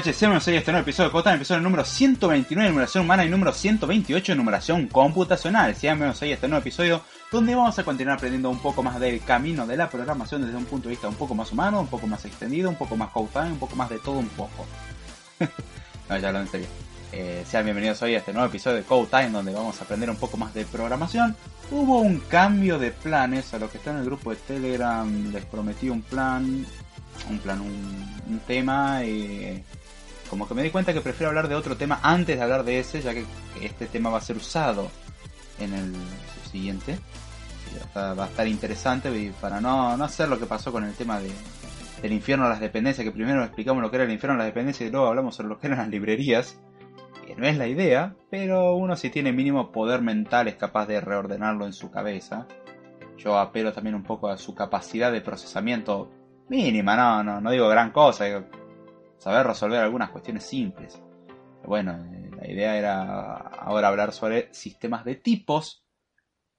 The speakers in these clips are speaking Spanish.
buenas noches, sean bienvenidos a este nuevo episodio de Cotán, episodio número 129 de numeración humana y número 128 de numeración computacional. Sean bienvenidos a este nuevo episodio donde vamos a continuar aprendiendo un poco más del camino de la programación desde un punto de vista un poco más humano, un poco más extendido, un poco más Cotán, un poco más de todo un poco. no, ya lo en serio. Eh, sean bienvenidos hoy a este nuevo episodio de Code Time donde vamos a aprender un poco más de programación. Hubo un cambio de planes, a los que están en el grupo de Telegram les prometí un plan, un plan, un, tema. y como que me di cuenta que prefiero hablar de otro tema antes de hablar de ese, ya que este tema va a ser usado en el siguiente. Va a estar interesante para no, no hacer lo que pasó con el tema de, del infierno a las dependencias, que primero explicamos lo que era el infierno a las dependencias y luego hablamos sobre lo que eran las librerías, que no es la idea, pero uno si tiene mínimo poder mental es capaz de reordenarlo en su cabeza. Yo apelo también un poco a su capacidad de procesamiento mínima, no, no, no digo gran cosa, saber resolver algunas cuestiones simples. bueno, eh, la idea era ahora hablar sobre sistemas de tipos.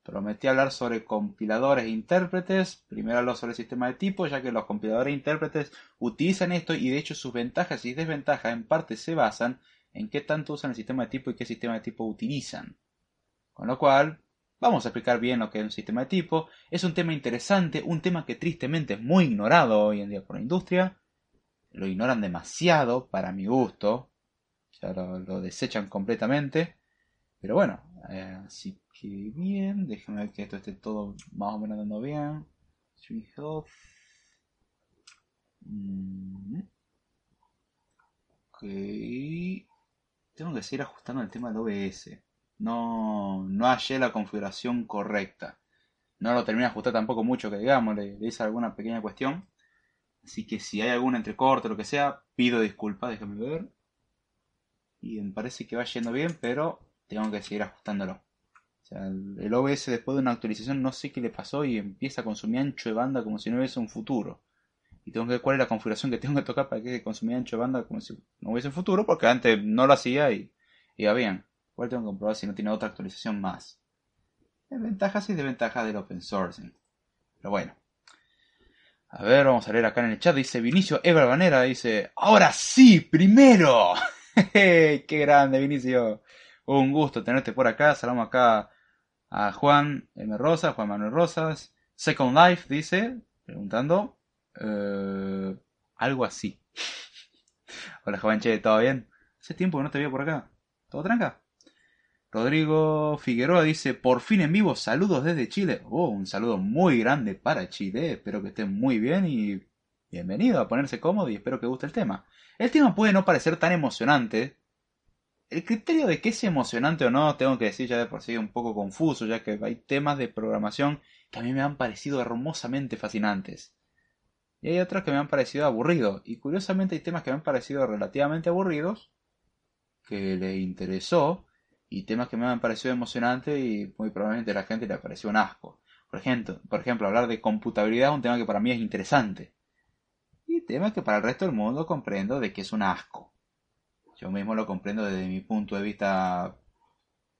Prometí hablar sobre compiladores e intérpretes. Primero hablo sobre el sistema de tipos, ya que los compiladores e intérpretes utilizan esto y de hecho sus ventajas y desventajas en parte se basan en qué tanto usan el sistema de tipo y qué sistema de tipo utilizan. Con lo cual, Vamos a explicar bien lo que es un sistema de tipo. Es un tema interesante, un tema que tristemente es muy ignorado hoy en día por la industria. Lo ignoran demasiado para mi gusto. Ya lo, desechan completamente. Pero bueno, eh, así que bien. Déjenme ver que esto esté todo más o menos dando bien. Mm. Ok. Tengo que seguir ajustando el tema del OBS no, no hallé la configuración correcta. No lo terminé de ajustar tampoco mucho, que digamos, le, hice alguna pequeña cuestión. Así que si hay algún entrecorte o lo que sea, pido disculpas, déjame ver. Y me parece que va yendo bien, pero tengo que seguir ajustándolo. O sea, el, OBS después de una actualización no sé qué le pasó y empieza a consumir ancho de banda como si no hubiese un futuro. Y tengo que ver cuál es la configuración que tengo que tocar para que consumir ancho de banda como si no hubiese un futuro, porque antes no lo hacía y iba bien. Igual tengo que comprobar si no tiene otra actualización más. Ventajas y desventajas del open sourcing. Pero bueno. A ver, vamos a leer acá en el chat. Dice Vinicio Everbanera. Dice, ahora sí, primero. Qué grande, Vinicio. Un gusto tenerte por acá. Saludamos acá a Juan M. Rosas, Juan Manuel Rosas. Second Life dice, preguntando. Eh, algo así. Hola, Che, ¿todo bien? Hace tiempo que no te veo por acá. ¿Todo tranca? Rodrigo Figueroa dice, por fin en vivo, saludos desde Chile. Oh, un saludo muy grande para Chile. Espero que estén muy bien y bienvenido a ponerse cómodo y espero que guste el tema. El tema puede no parecer tan emocionante. El criterio de que es emocionante o no, tengo que decir ya de por sí un poco confuso, ya que hay temas de programación que a mí me han parecido hermosamente fascinantes. Y hay otros que me han parecido aburridos. Y curiosamente hay temas que me han parecido relativamente aburridos, que le interesó, y temas que me han parecido emocionantes y muy probablemente a la gente le pareció un asco. Por ejemplo, por ejemplo, hablar de computabilidad es un tema que para mí es interesante. Y temas que para el resto del mundo comprendo de que es un asco. Yo mismo lo comprendo desde mi punto de vista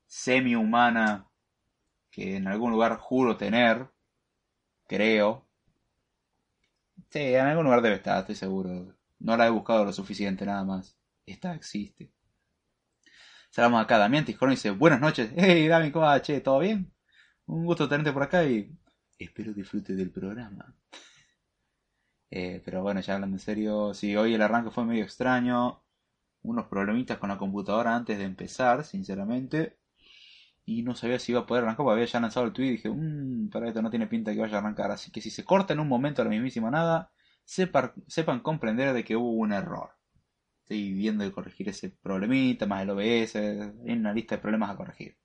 semi-humana, que en algún lugar juro tener, creo. Sí, en algún lugar debe estar, estoy seguro. No la he buscado lo suficiente nada más. Esta existe. Saludamos acá Damián y dice, buenas noches. Hey, Dami, ¿cómo va? Che, ¿todo bien? Un gusto tenerte por acá y espero disfrute del programa. Eh, pero bueno, ya hablando en serio, sí, hoy el arranque fue medio extraño. Unos problemitas con la computadora antes de empezar, sinceramente. Y no sabía si iba a poder arrancar porque había ya lanzado el tweet y dije, mmm, para esto no tiene pinta que vaya a arrancar. Así que si se corta en un momento a la mismísima nada, sepan comprender de que hubo un error estoy viendo de corregir ese problemita, más el OBS, hay una lista de problemas a corregir.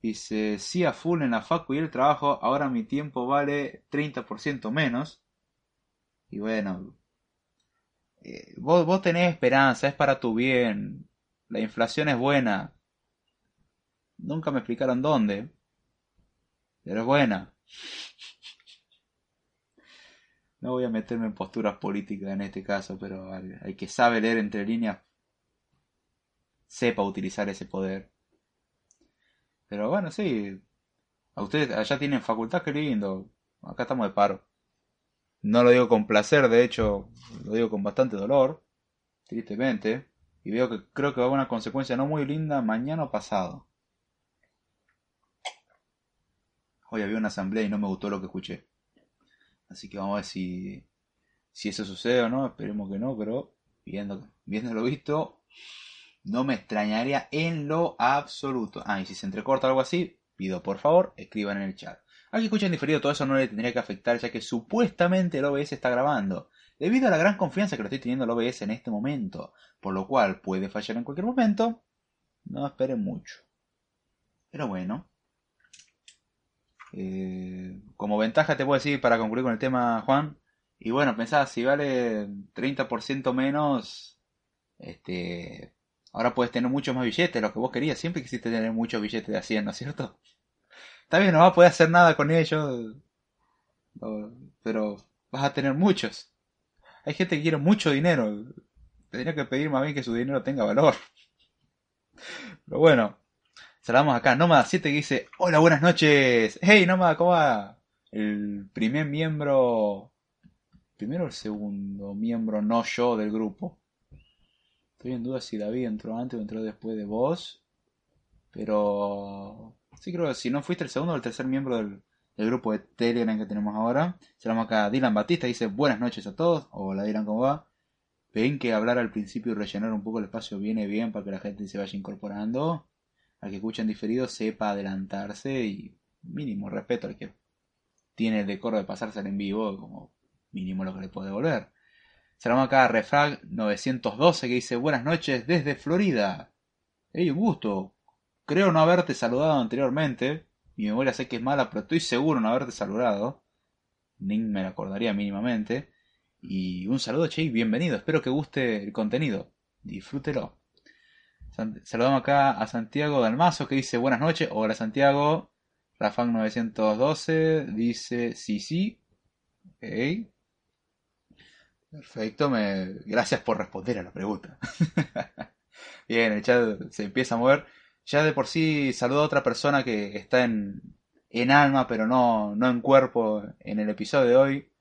Dice, sí a full en la facu y el trabajo, ahora mi tiempo vale 30% menos. Y bueno, eh, vos, vos tenés esperanza, es para tu bien. La inflación es buena. Nunca me explicaron dónde. Pero es buena. No voy a meterme en posturas políticas en este caso, pero hay que saber leer entre líneas sepa utilizar ese poder. Pero bueno, sí. A ustedes allá tienen facultad, qué lindo. Acá estamos de paro. No lo digo con placer, de hecho, lo digo con bastante dolor. tristemente. Y veo que creo que va a haber una consecuencia no muy linda mañana o pasado. Hoy había una asamblea y no me gustó lo que escuché. Así que vamos a ver si, si eso sucede o no. Esperemos que no, pero viendo, lo visto, no me extrañaría en lo absoluto. Ah, y si se entrecorta algo así, pido por favor, escriban en el chat. Al que escuchen diferido, todo eso no le tendría que afectar, ya que supuestamente el OBS está grabando. Debido a la gran confianza que lo estoy teniendo el OBS en este momento, por lo cual puede fallar en cualquier momento, no esperen mucho. Pero bueno. Eh, como ventaja te puedo decir para concluir con el tema, Juan. Y bueno, pensá, si vale 30% menos, este, ahora puedes tener muchos más billetes, lo que vos querías. Siempre quisiste tener muchos billetes de 100, ¿no es cierto? Está bien, no vas a poder hacer nada con ellos, pero vas a tener muchos. Hay gente que quiere mucho dinero. Tendría que pedir más bien que su dinero tenga valor. Pero bueno, saludamos acá. Nómada 7 que dice: Hola, buenas noches. Hey, Nómada, ¿cómo va? El primer miembro. Primero o el segundo miembro no yo del grupo. Estoy en duda si David entró antes o entró después de vos. Pero. Sí, creo que si no fuiste el segundo o el tercer miembro del, el grupo de Telegram que tenemos ahora. Llama acá Dylan Batista, dice buenas noches a todos. Hola Dylan, ¿cómo va? Ven que hablar al principio y rellenar un poco el espacio viene bien para que la gente se vaya incorporando. Al que escuchan diferido sepa adelantarse y mínimo respeto al que tiene el decoro de pasarse en vivo como mínimo lo que le puede devolver. Se llama acá Refrag 912 que dice buenas noches desde Florida. Hey, un gusto. Creo no haberte saludado anteriormente. Mi memoria sé que es mala, pero estoy seguro no haberte saludado. Ni me la acordaría mínimamente. Y un saludo, che, y bienvenido. Espero que guste el contenido. Disfrútelo. Saludamos acá a Santiago Dalmazo que dice buenas noches. Hola Santiago. Rafang 912 dice sí, sí. Perfecto. Me... Gracias por responder a la pregunta. Bien, el chat se empieza a mover ya de por sí saludo a otra persona que está en, en alma, pero no, no en cuerpo en el episodio de hoy,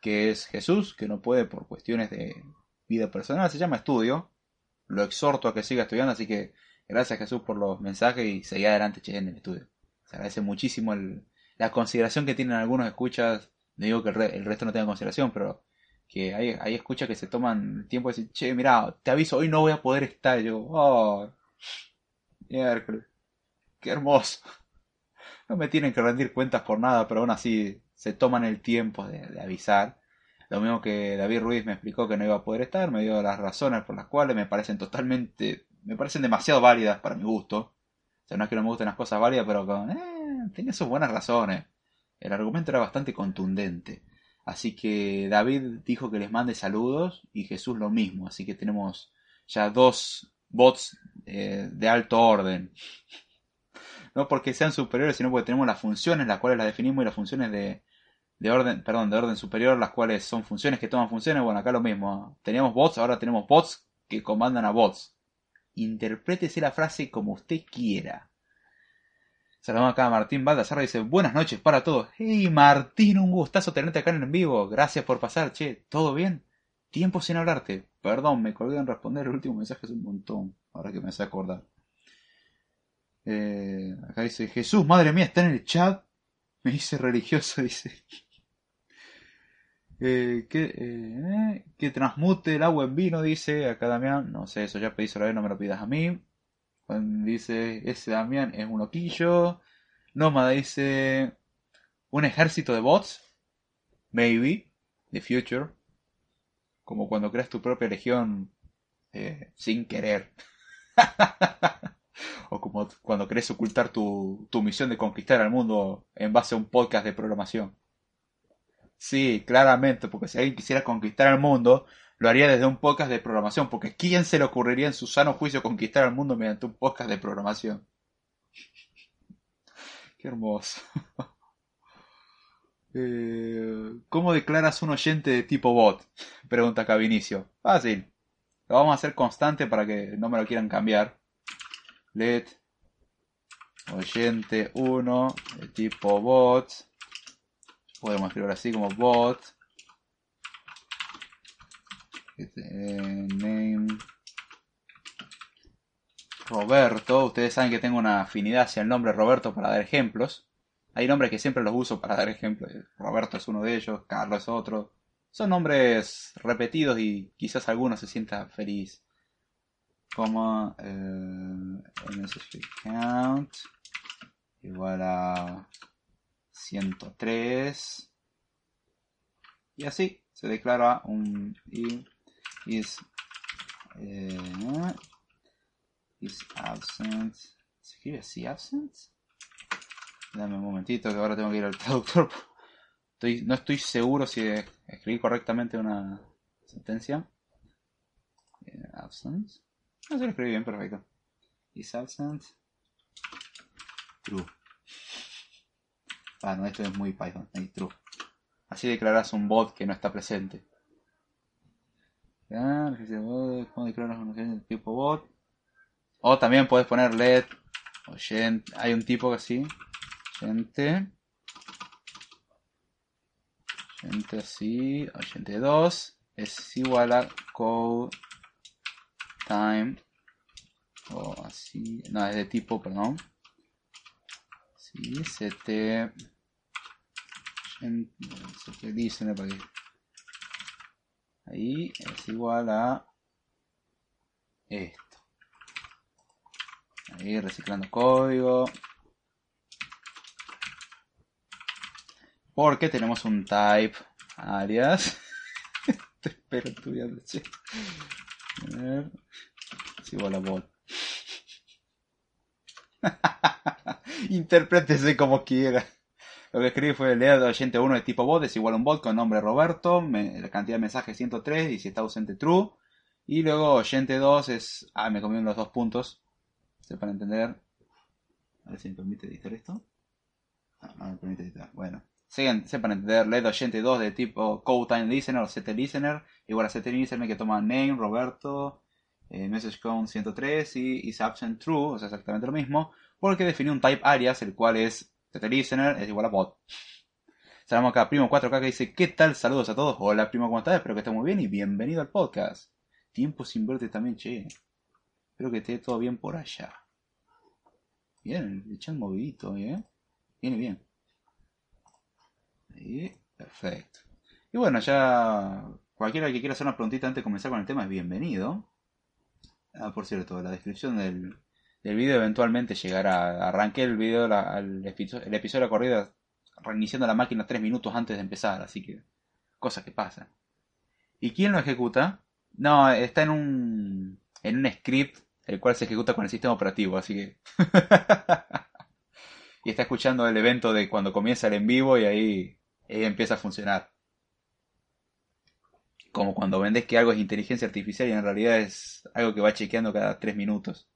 que es Jesús, que no puede por cuestiones de vida personal, se llama estudio. Lo exhorto a que siga estudiando, así que gracias Jesús por los mensajes y seguí adelante che, en el estudio. Se agradece muchísimo la consideración que tienen algunos escuchas. No digo que el, resto no tenga consideración, pero que hay, escuchas que se toman el tiempo de decir, che, mira, te aviso, hoy no voy a poder estar. Yo, oh, Qué hermoso. No me tienen que rendir cuentas por nada, pero aún así se toman el tiempo de, avisar. Lo mismo que David Ruiz me explicó que no iba a poder estar, me dio las razones por las cuales me parecen totalmente, me parecen demasiado válidas para mi gusto. O sea, no es que no me gusten las cosas válidas, pero con, eh, tenía sus buenas razones. El argumento era bastante contundente. Así que David dijo que les mande saludos y Jesús lo mismo. Así que tenemos ya dos bots eh, de alto orden. No porque sean superiores, sino porque tenemos las funciones, las cuales las definimos, y las funciones de, de orden, perdón, de orden superior, las cuales son funciones que toman funciones. Bueno, acá lo mismo. Teníamos bots, ahora tenemos bots que comandan a bots. Interprétese la frase como usted quiera. Saludamos acá a Martín Baldassarra dice, buenas noches para todos. Hey Martín, un gustazo tenerte acá en vivo. Gracias por pasar, che, ¿todo bien? Tiempo sin hablarte. Perdón, me colgué en responder el último mensaje es un montón. Ahora que me hace acordar. Eh, acá dice, Jesús, madre mía, está en el chat. Me dice religioso, dice. Eh, que, eh, que transmute el agua en vino, dice acá Damián. No sé, eso ya pedí la vez, no me lo pidas a mí. dice, ese Damián es un loquillo. Nómada dice, un ejército de bots. Maybe. The future como cuando creas tu propia legión eh, sin querer. o como cuando querés ocultar tu, tu misión de conquistar al mundo en base a un podcast de programación. Sí, claramente, porque si alguien quisiera conquistar al mundo, lo haría desde un podcast de programación, porque ¿quién se le ocurriría en su sano juicio conquistar al mundo mediante un podcast de programación? Qué hermoso. Eh, ¿Cómo declaras un oyente de tipo bot? Pregunta acá Vinicio. Fácil. Lo vamos a hacer constante para que no me lo quieran cambiar. Let oyente 1 de tipo bot. Podemos escribir así como bot. eh, name Roberto. Ustedes saben que tengo una afinidad hacia el nombre Roberto para dar ejemplos. Hay nombres que siempre los uso para dar ejemplos. Roberto es uno de ellos, Carlos es otro. Son nombres repetidos y quizás alguno se sienta feliz. Como eh, count igual a 103 y así se declara un is eh, is absent. Se escribe así absent dame un momentito que ahora tengo que ir al traductor. Estoy, no estoy seguro si escribí correctamente una sentencia. Eh, absent. No se lo escribí bien perfecto. Is absent. True ah no esto es muy python es true Así declaras un bot que no está presente. ¿Cómo declaras un tipo bot? O también puedes poner LED. Oyente. Hay un tipo que así. Oyente. Oyente así. Oyente 2. Es igual a code time. O así. No, es de tipo, perdón. Sí, ct en, que dicen ahí es igual a esto. Ahí reciclando código. Porque tenemos un type alias. Espero estudiando es igual a bot interprétese como quiera lo que escribí fue leer oyente 1 de tipo bot es igual a un bot con nombre Roberto, la cantidad de mensajes 103 y si está ausente true. Y luego oyente 2 es... Ah, me comieron los dos puntos. para entender. A ver si me permite editar esto. Ah, no me permite editar. Bueno. Sepan entender, led oyente 2 de tipo code time listener o set listener. Igual a set listener que toma name, Roberto, eh, message count 103 y is absent true, o sea, exactamente lo mismo. Porque define un type alias, el cual es listener es igual a bot. Saludamos acá, Primo 4K que dice, ¿qué tal? Saludos a todos. Hola, Primo, ¿cómo estás? Espero que estés muy bien y bienvenido al podcast. Tiempo sin verte también, che. Espero que esté todo bien por allá. Bien, echan movidito, ¿eh? Viene bien. Ahí, perfecto. Y bueno, ya cualquiera que quiera hacer una preguntita antes de comenzar con el tema es bienvenido. Ah, por cierto, la descripción del, el video eventualmente llegará. Arranqué el video, el, episodio, el episodio de la corrida reiniciando la máquina tres minutos antes de empezar, así que cosas que pasan. ¿Y quién lo ejecuta? No, está en un en un script el cual se ejecuta con el sistema operativo, así que y está escuchando el evento de cuando comienza el en vivo y ahí, ahí empieza a funcionar. Como cuando vendes que algo es inteligencia artificial y en realidad es algo que va chequeando cada tres minutos.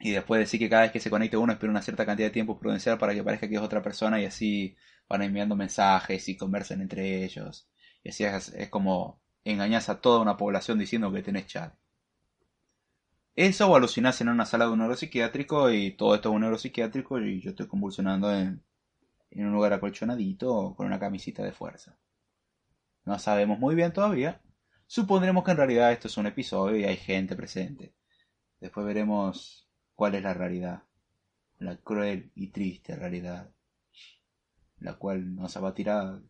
Y después decir que cada vez que se conecte uno espera una cierta cantidad de tiempo prudencial para que parezca que es otra persona y así van enviando mensajes y conversan entre ellos. Y así es, como engañas a toda una población diciendo que tenés chat. Eso o alucinás en una sala de un neuropsiquiátrico y todo esto es un neuropsiquiátrico y yo estoy convulsionando en, en un lugar acolchonadito con una camisita de fuerza. No sabemos muy bien todavía. Supondremos que en realidad esto es un episodio y hay gente presente. Después veremos cuál es la realidad, la cruel y triste realidad, la cual nos abatirá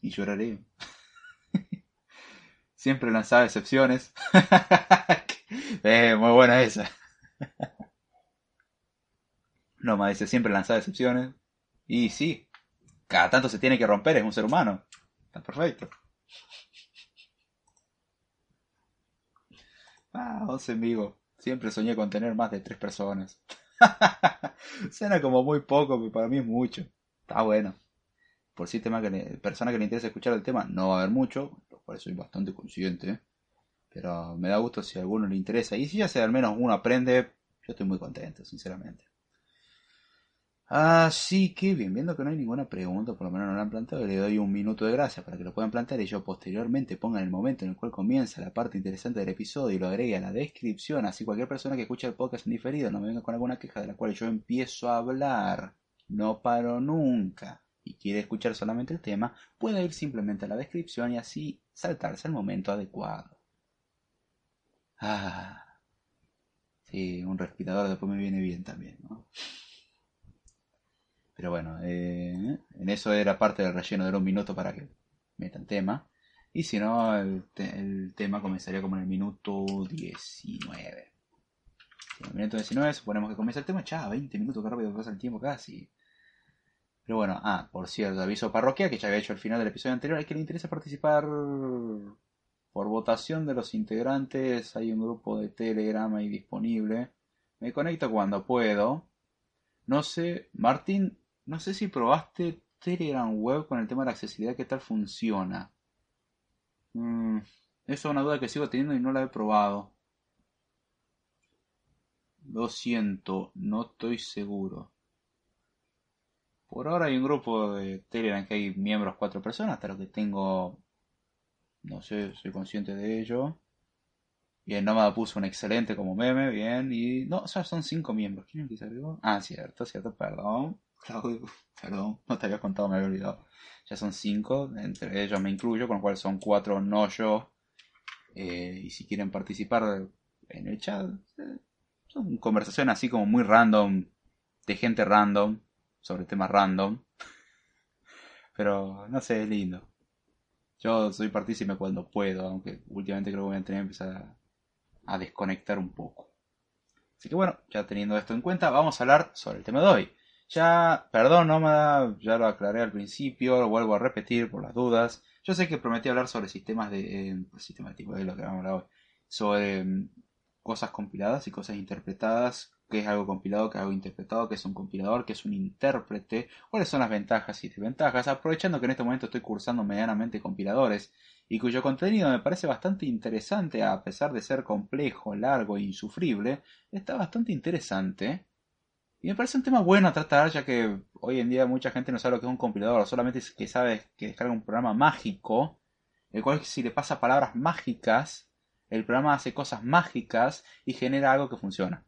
y lloraré. Siempre lanzaba excepciones. muy buena esa. no, más dice siempre lanzaba excepciones. Y sí, cada tanto se tiene que romper, es un ser humano. Está perfecto. Ah, once en vivo. Siempre soñé con tener más de tres personas. Suena como muy poco, pero para mí es mucho. Está bueno. Por si tema que le, persona que le interesa escuchar el tema, no va a haber mucho, lo cual soy bastante consciente. Pero me da gusto si a alguno le interesa. Y si ya sea al menos uno aprende, yo estoy muy contento, sinceramente. Así que bien, viendo que no hay ninguna pregunta, por lo menos no la han planteado, le doy un minuto de gracia para que lo puedan plantear y yo posteriormente ponga el momento en el cual comienza la parte interesante del episodio y lo agregue a la descripción, así cualquier persona que escuche el podcast en diferido no me venga con alguna queja de la cual yo empiezo a hablar, no paro nunca, y quiere escuchar solamente el tema, puede ir simplemente a la descripción y así saltarse al momento adecuado. Ah, sí, un respirador después me viene bien también, ¿no? Pero bueno, eh, en eso era parte del relleno de un minuto para que metan tema. Y si no, el, tema comenzaría como en el minuto 19. En el minuto 19 suponemos que comienza el tema, ya 20 minutos, que rápido pasa el tiempo casi. Pero bueno, ah, por cierto, aviso parroquia que ya había hecho al final del episodio anterior. Hay que le interesa participar por votación de los integrantes. Hay un grupo de Telegram ahí disponible. Me conecto cuando puedo. No sé, Martín, no sé si probaste Telegram Web con el tema de la accesibilidad, qué tal funciona. Mm, eso es una duda que sigo teniendo y no la he probado. Lo siento, no estoy seguro. Por ahora hay un grupo de Telegram que hay miembros cuatro personas, hasta lo que tengo, no sé, soy consciente de ello. Bien, Nómada puso un excelente como meme, bien, y no, son cinco miembros. ¿Quién empieza Ah, cierto, cierto, perdón. Claudio, perdón, no te había contado, me había olvidado. Ya son cinco, entre ellos me incluyo, con lo cual son cuatro no yo. Eh, y si quieren participar en el chat, eh, son conversaciones así como muy random, de gente random, sobre temas random. Pero no sé, es lindo. Yo soy partícipe cuando puedo, aunque últimamente creo que voy a tener que empezar a, a desconectar un poco. Así que bueno, ya teniendo esto en cuenta, vamos a hablar sobre el tema de hoy. Ya, perdón, Nómada, ya lo aclaré al principio, lo vuelvo a repetir por las dudas. Yo sé que prometí hablar sobre sistemas de. Eh, sistemas de tipo de lo que vamos a hablar hoy. Sobre mm, cosas compiladas y cosas interpretadas. ¿Qué es algo compilado? ¿Qué es algo interpretado? ¿Qué es un compilador? ¿Qué es un intérprete? ¿Cuáles son las ventajas y desventajas? Aprovechando que en este momento estoy cursando medianamente compiladores y cuyo contenido me parece bastante interesante, a pesar de ser complejo, largo e insufrible, está bastante interesante. Y me parece un tema bueno tratar, ya que hoy en día mucha gente no sabe lo que es un compilador, solamente que sabe que descarga un programa mágico, el cual si le pasa palabras mágicas, el programa hace cosas mágicas y genera algo que funciona.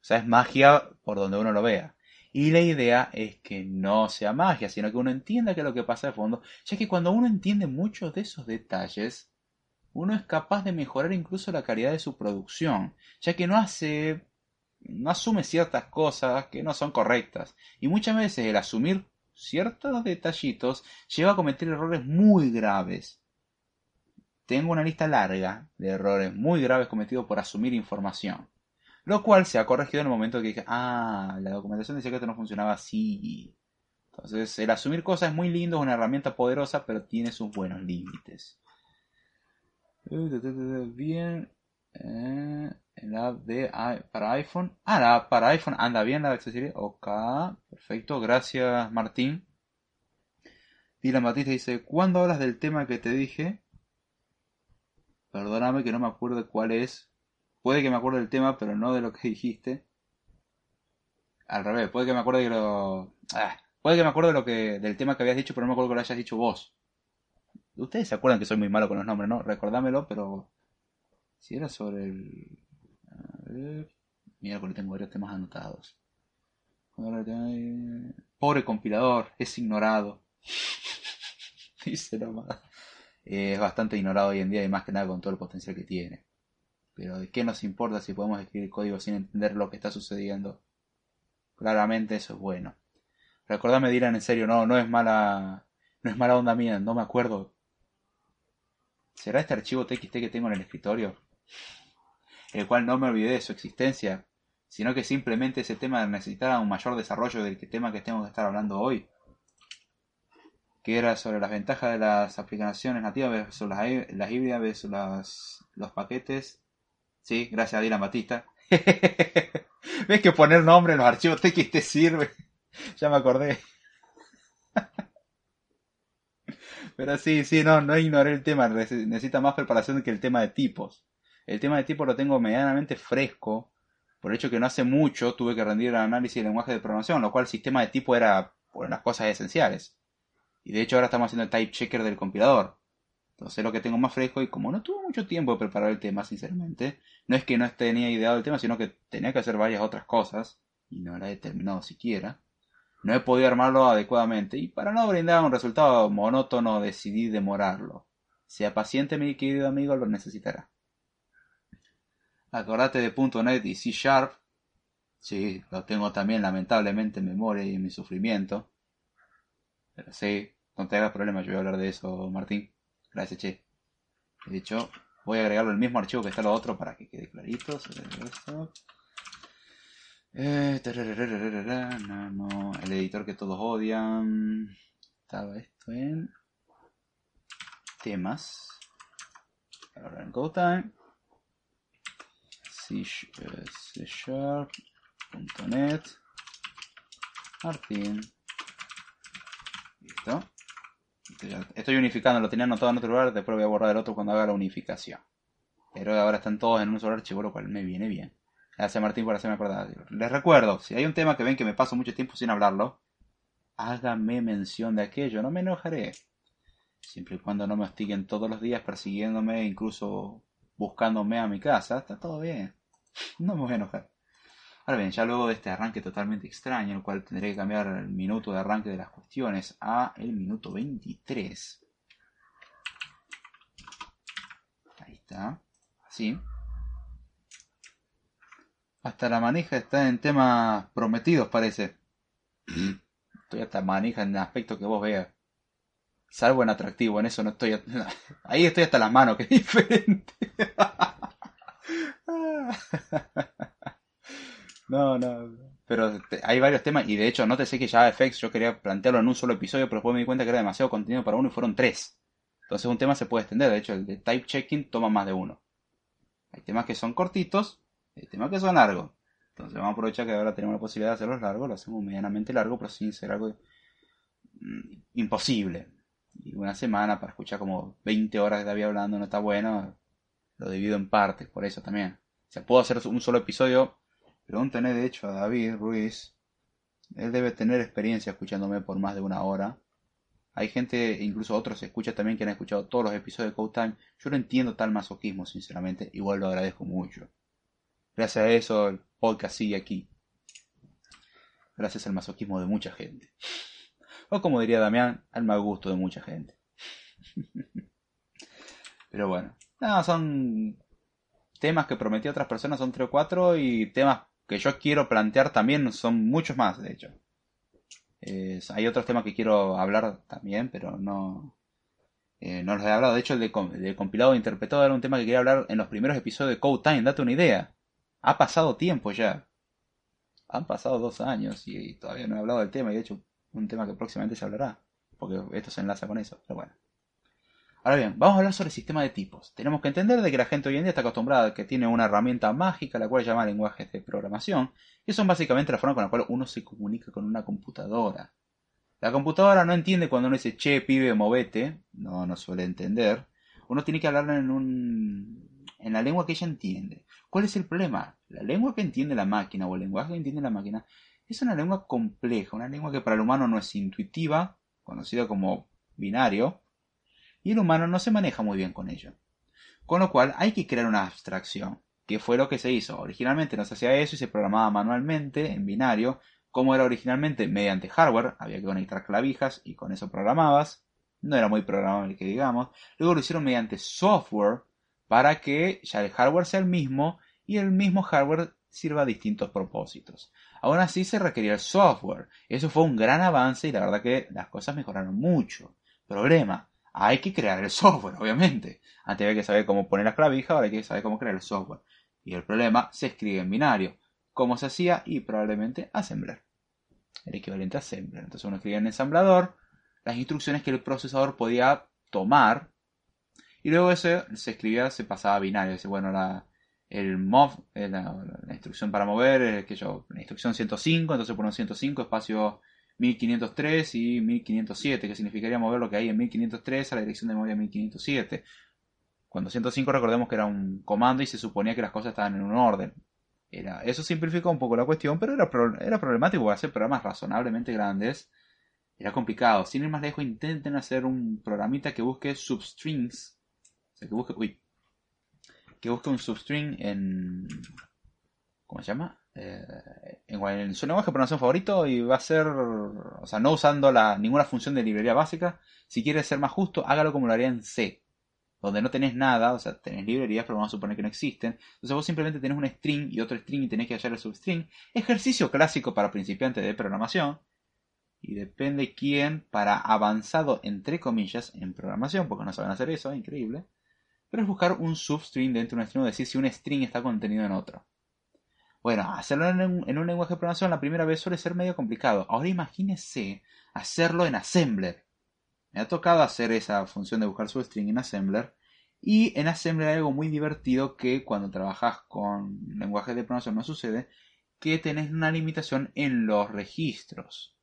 O sea, es magia por donde uno lo vea. Y la idea es que no sea magia, sino que uno entienda qué es lo que pasa de fondo, ya que cuando uno entiende muchos de esos detalles, uno es capaz de mejorar incluso la calidad de su producción, ya que no hace no asume ciertas cosas que no son correctas. Y muchas veces el asumir ciertos detallitos lleva a cometer errores muy graves. Tengo una lista larga de errores muy graves cometidos por asumir información. Lo cual se ha corregido en el momento que dije, ah, la documentación decía que esto no funcionaba así. Entonces, el asumir cosas es muy lindo, es una herramienta poderosa, pero tiene sus buenos límites. Bien. Eh, la de para iPhone. Ah, la para iPhone anda bien la de accesibilidad. Ok, perfecto. Gracias, Martín. Dylan Batista dice: ¿Cuándo hablas del tema que te dije? Perdóname que no me acuerdo cuál es. Puede que me acuerde del tema, pero no de lo que dijiste. Al revés, puede que me acuerde de lo. Ah, puede que me acuerde de lo que, del tema que habías dicho, pero no me acuerdo que lo hayas dicho vos. Ustedes se acuerdan que soy muy malo con los nombres, ¿no? Recordámelo, pero. Si era sobre el. Mira, porque tengo varios temas anotados. Pobre compilador, es ignorado. Dice nomás. es bastante ignorado hoy en día y más que nada con todo el potencial que tiene. Pero ¿de qué nos importa si podemos escribir código sin entender lo que está sucediendo? Claramente eso es bueno. Recordame, dirán en serio, no, no es mala, no es mala onda mía, no me acuerdo. ¿Será este archivo TXT que tengo en el escritorio? El cual no me olvidé de su existencia, sino que simplemente ese tema necesitaba un mayor desarrollo del tema que tengo que estar hablando hoy, que era sobre las ventajas de las aplicaciones nativas versus las, híbridas versus los paquetes. Sí, gracias a Dylan Batista. ¿Ves que poner nombre en los archivos TXT sirve? ya me acordé. Pero sí, sí, no, no ignoré el tema. Necesita más preparación que el tema de tipos. El tema de tipo lo tengo medianamente fresco, por el hecho que no hace mucho tuve que rendir el análisis de lenguaje de programación, lo cual el sistema de tipo era por las cosas esenciales. Y de hecho ahora estamos haciendo el type checker del compilador. Entonces lo que tengo más fresco y como no tuve mucho tiempo de preparar el tema, sinceramente, no es que no tenía ideado el tema, sino que tenía que hacer varias otras cosas y no la he terminado siquiera. No he podido armarlo adecuadamente y para no brindar un resultado monótono decidí demorarlo. Sea paciente mi querido amigo, lo necesitará. Acordate de .NET y C Sharp. Sí, lo tengo también lamentablemente en memoria y en mi sufrimiento. Pero sí, no te hagas problema, yo voy a hablar de eso, Martín. Gracias, che. De hecho, voy a agregarlo el mismo archivo que está lo otro para que quede clarito. Eh, el editor que todos odian. Estaba esto en temas. Ahora en GoTime. C, C Sharp.net. Martín. Listo. Estoy unificando, lo tenía anotado en otro lugar, después voy a borrar el otro cuando haga la unificación. Pero ahora están todos en un solo archivo, lo cual me viene bien. Gracias Martín por hacerme acordar. Les recuerdo, si hay un tema que ven que me paso mucho tiempo sin hablarlo, háganme mención de aquello, no me enojaré. Siempre y cuando no me hostiguen todos los días persiguiéndome, incluso buscándome a mi casa, está todo bien. No me voy a enojar. Ahora bien, ya luego de este arranque totalmente extraño, el cual tendré que cambiar el minuto de arranque de las cuestiones a el minuto 23. Ahí está. Así. Hasta la manija está en temas prometidos, parece. Estoy hasta manija en el aspecto que vos veas. Salvo en atractivo, en eso no estoy. Ahí estoy hasta las manos, que es diferente. No, no. Pero hay varios temas y de hecho, no te sé que ya FX yo quería plantearlo en un solo episodio, pero después me di cuenta que era demasiado contenido para uno y fueron tres. Entonces un tema se puede extender. De hecho, el de type checking toma más de uno. Hay temas que son cortitos, hay temas que son largos. Entonces vamos a aprovechar que ahora tenemos la posibilidad de hacerlos largos, lo hacemos medianamente largo, pero sin ser algo mm, imposible. Y una semana para escuchar como 20 horas de David hablando no está bueno. Lo divido en partes, por eso también. O sea, puedo hacer un solo episodio Pregúntenle de hecho a David Ruiz. Él debe tener experiencia escuchándome por más de una hora. Hay gente, incluso otros escucha también que han escuchado todos los episodios de Code Time. Yo no entiendo tal masoquismo, sinceramente. Igual lo agradezco mucho. Gracias a eso el podcast sigue aquí. Gracias al masoquismo de mucha gente. O como diría Damián, al mal gusto de mucha gente. Pero bueno, no, son temas que prometí a otras personas, son tres o cuatro, y temas que yo quiero plantear también son muchos más, de hecho. hay otros temas que quiero hablar también, pero no, eh, no los he hablado. De hecho, el de, compilado e interpretado era un tema que quería hablar en los primeros episodios de Code Time. Date una idea. Ha pasado tiempo ya. Han pasado dos años y, todavía no he hablado del tema. Y de hecho, un tema que próximamente se hablará. Porque esto se enlaza con eso. Pero bueno. Ahora bien, vamos a hablar sobre el sistema de tipos. Tenemos que entender de que la gente hoy en día está acostumbrada a que tiene una herramienta mágica, la cual llama lenguajes de programación, y son básicamente la forma con la cual uno se comunica con una computadora. La computadora no entiende cuando uno dice, che, pibe, movete, no, no suele entender. Uno tiene que hablar en, un, en la lengua que ella entiende. ¿Cuál es el problema? La lengua que entiende la máquina o el lenguaje que entiende la máquina es una lengua compleja, una lengua que para el humano no es intuitiva, conocida como binario, y el humano no se maneja muy bien con ello. Con lo cual hay que crear una abstracción, que fue lo que se hizo. Originalmente no se hacía eso y se programaba manualmente, en binario, como era originalmente mediante hardware, había que conectar clavijas y con eso programabas. No era muy programable que digamos. Luego lo hicieron mediante software para que ya el hardware sea el mismo y el mismo hardware sirva a distintos propósitos. Aún así se requería el software. Eso fue un gran avance y la verdad que las cosas mejoraron mucho. Problema, hay que crear el software, obviamente. Antes había que saber cómo poner las clavijas, ahora hay que saber cómo crear el software. Y el problema se escribe en binario. ¿Cómo se hacía? Y probablemente assembler. El equivalente a assembler. Entonces uno escribía en ensamblador las instrucciones que el procesador podía tomar. Y luego eso se escribía, se pasaba a binario. Dice, bueno, la, el mov, eh, la, instrucción para mover, que yo, la instrucción 105, entonces pongo 105 espacio 1503 y 1507, que significaría mover lo que hay en 1503 a la dirección de memoria 1507. Cuando 105 recordemos que era un comando y se suponía que las cosas estaban en un orden. Era, eso simplificó un poco la cuestión, pero era, era problemático hacer programas razonablemente grandes era complicado. Sin ir más lejos, intenten hacer un programita que busque substrings. O sea, que busque, uy, que busque un substring en ¿cómo se llama? En, su lenguaje de programación favorito y va a ser, o sea, no usando la, ninguna función de librería básica. Si quiere ser más justo, hágalo como lo haría en C, donde no tenés nada, o sea, tenés librerías, pero vamos a suponer que no existen. Entonces vos simplemente tenés un string y otro string y tenés que hallar el substring. Ejercicio clásico para principiantes de programación. Y depende quién, para avanzado, entre comillas, en programación, porque no saben hacer eso, increíble. Pero es buscar un substring dentro de un string, decir si un string está contenido en otro. Bueno, hacerlo en un, lenguaje de programación la primera vez suele ser medio complicado. Ahora imagínese hacerlo en Assembler. Me ha tocado hacer esa función de buscar su string en Assembler. Y en Assembler hay algo muy divertido que cuando trabajas con lenguajes de programación no sucede, que tenés una limitación en los registros.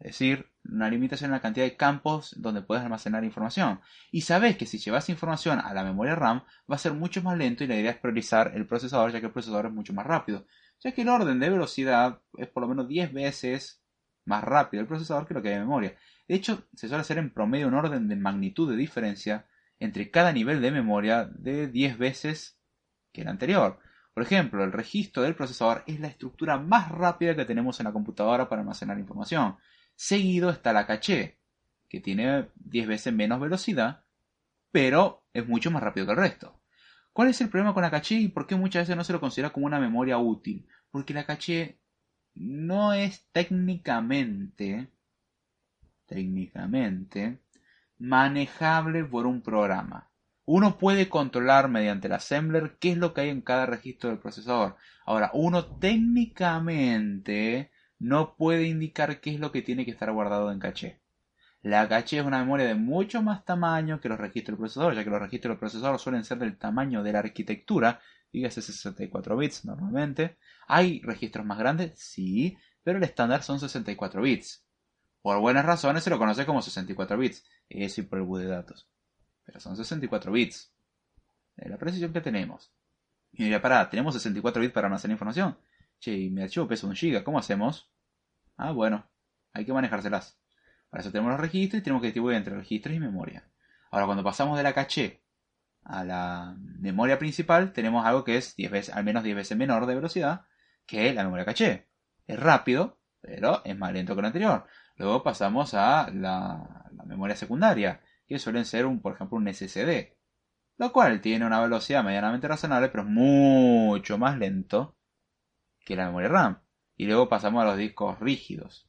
Es decir, una limitación en la cantidad de campos donde puedes almacenar información. Y sabes que si llevas información a la memoria RAM va a ser mucho más lento y la idea es priorizar el procesador ya que el procesador es mucho más rápido ya que el orden de velocidad es por lo menos 10 veces más rápido el procesador que lo que hay en memoria. De hecho, se suele hacer en promedio un orden de magnitud de diferencia entre cada nivel de memoria de 10 veces que el anterior. Por ejemplo, el registro del procesador es la estructura más rápida que tenemos en la computadora para almacenar información. Seguido está la caché, que tiene 10 veces menos velocidad, pero es mucho más rápido que el resto. ¿Cuál es el problema con la caché y por qué muchas veces no se lo considera como una memoria útil? Porque la caché no es técnicamente, técnicamente, manejable por un programa. Uno puede controlar mediante el assembler qué es lo que hay en cada registro del procesador. Ahora, uno técnicamente no puede indicar qué es lo que tiene que estar guardado en caché. La caché es una memoria de mucho más tamaño que los registros del procesador, ya que los registros del procesador suelen ser del tamaño de la arquitectura, dígase 64 bits normalmente. ¿Hay registros más grandes? Sí, pero el estándar son 64 bits. Por buenas razones se lo conoce como 64 bits, es por el bus de datos. Pero son 64 bits. Es la precisión que tenemos. Y ya pará, tenemos 64 bits para almacenar información. Che, y mi archivo pesa un giga, ¿cómo hacemos? Ah, bueno, hay que manejárselas. Para eso tenemos los registros y tenemos que distribuir entre registros y memoria. Ahora, cuando pasamos de la caché a la memoria principal, tenemos algo que es 10 veces, al menos 10 veces menor de velocidad que la memoria caché. Es rápido, pero es más lento que lo anterior. Luego pasamos a la, memoria secundaria, que suelen ser, un, por ejemplo, un SSD. Lo cual tiene una velocidad medianamente razonable, pero es mucho más lento que la memoria RAM. Y luego pasamos a los discos rígidos,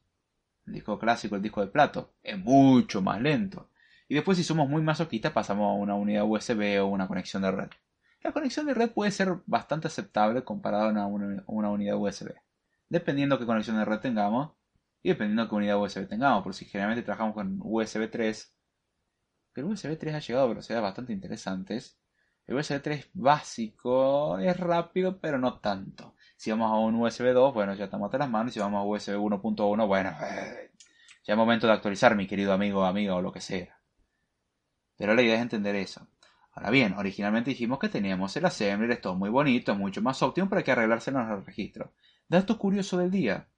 el disco clásico, el disco de plato, es mucho más lento. Y después si somos muy masoquistas pasamos a una unidad USB o una conexión de red. La conexión de red puede ser bastante aceptable comparado a una, unidad USB. Dependiendo qué conexión de red tengamos y dependiendo qué unidad USB tengamos. Por si generalmente trabajamos con USB 3. Pero USB 3 ha llegado a velocidades bastante interesantes. El USB 3 básico es rápido pero no tanto. Si vamos a un USB 2, bueno, ya estamos a las manos. Si vamos a USB 1.1, bueno, eh, ya es momento de actualizar, mi querido amigo o amiga o lo que sea. Pero la idea es entender eso. Ahora bien, originalmente dijimos que teníamos el assembler, es muy bonito, mucho más óptimo para que arreglarse en los registros. Dato curioso del día.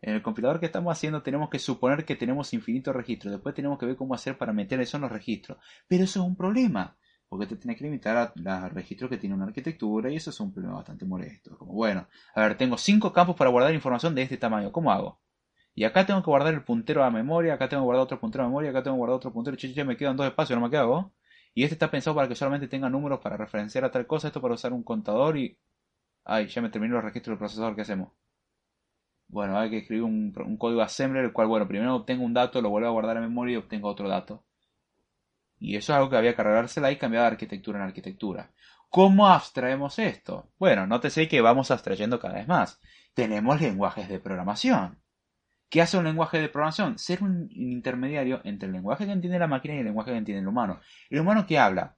En el compilador que estamos haciendo tenemos que suponer que tenemos infinitos registros. Después tenemos que ver cómo hacer para meter eso en los registros. Pero eso es un problema porque te tienes que limitar a los registros que tiene una arquitectura y eso es un problema bastante molesto. Como, bueno, a ver, tengo cinco campos para guardar información de este tamaño, ¿cómo hago? Y acá tengo que guardar el puntero a memoria, acá tengo que guardar otro puntero a memoria, acá tengo que guardar otro puntero, che, me quedan dos espacios, no me quedo. Y este está pensado para que solamente tenga números para referenciar a tal cosa, esto para usar un contador y... Ay, ya me terminó los registros del procesador, ¿qué hacemos? Bueno, hay que escribir un, un código assembler, el cual, bueno, primero obtengo un dato, lo vuelvo a guardar a memoria y obtengo otro dato. Y eso es algo que había que arreglársela y cambiar de arquitectura en arquitectura. ¿Cómo abstraemos esto? Bueno, nótese que vamos abstrayendo cada vez más. Tenemos lenguajes de programación. ¿Qué hace un lenguaje de programación? Ser un intermediario entre el lenguaje que entiende la máquina y el lenguaje que entiende el humano. ¿El humano qué habla?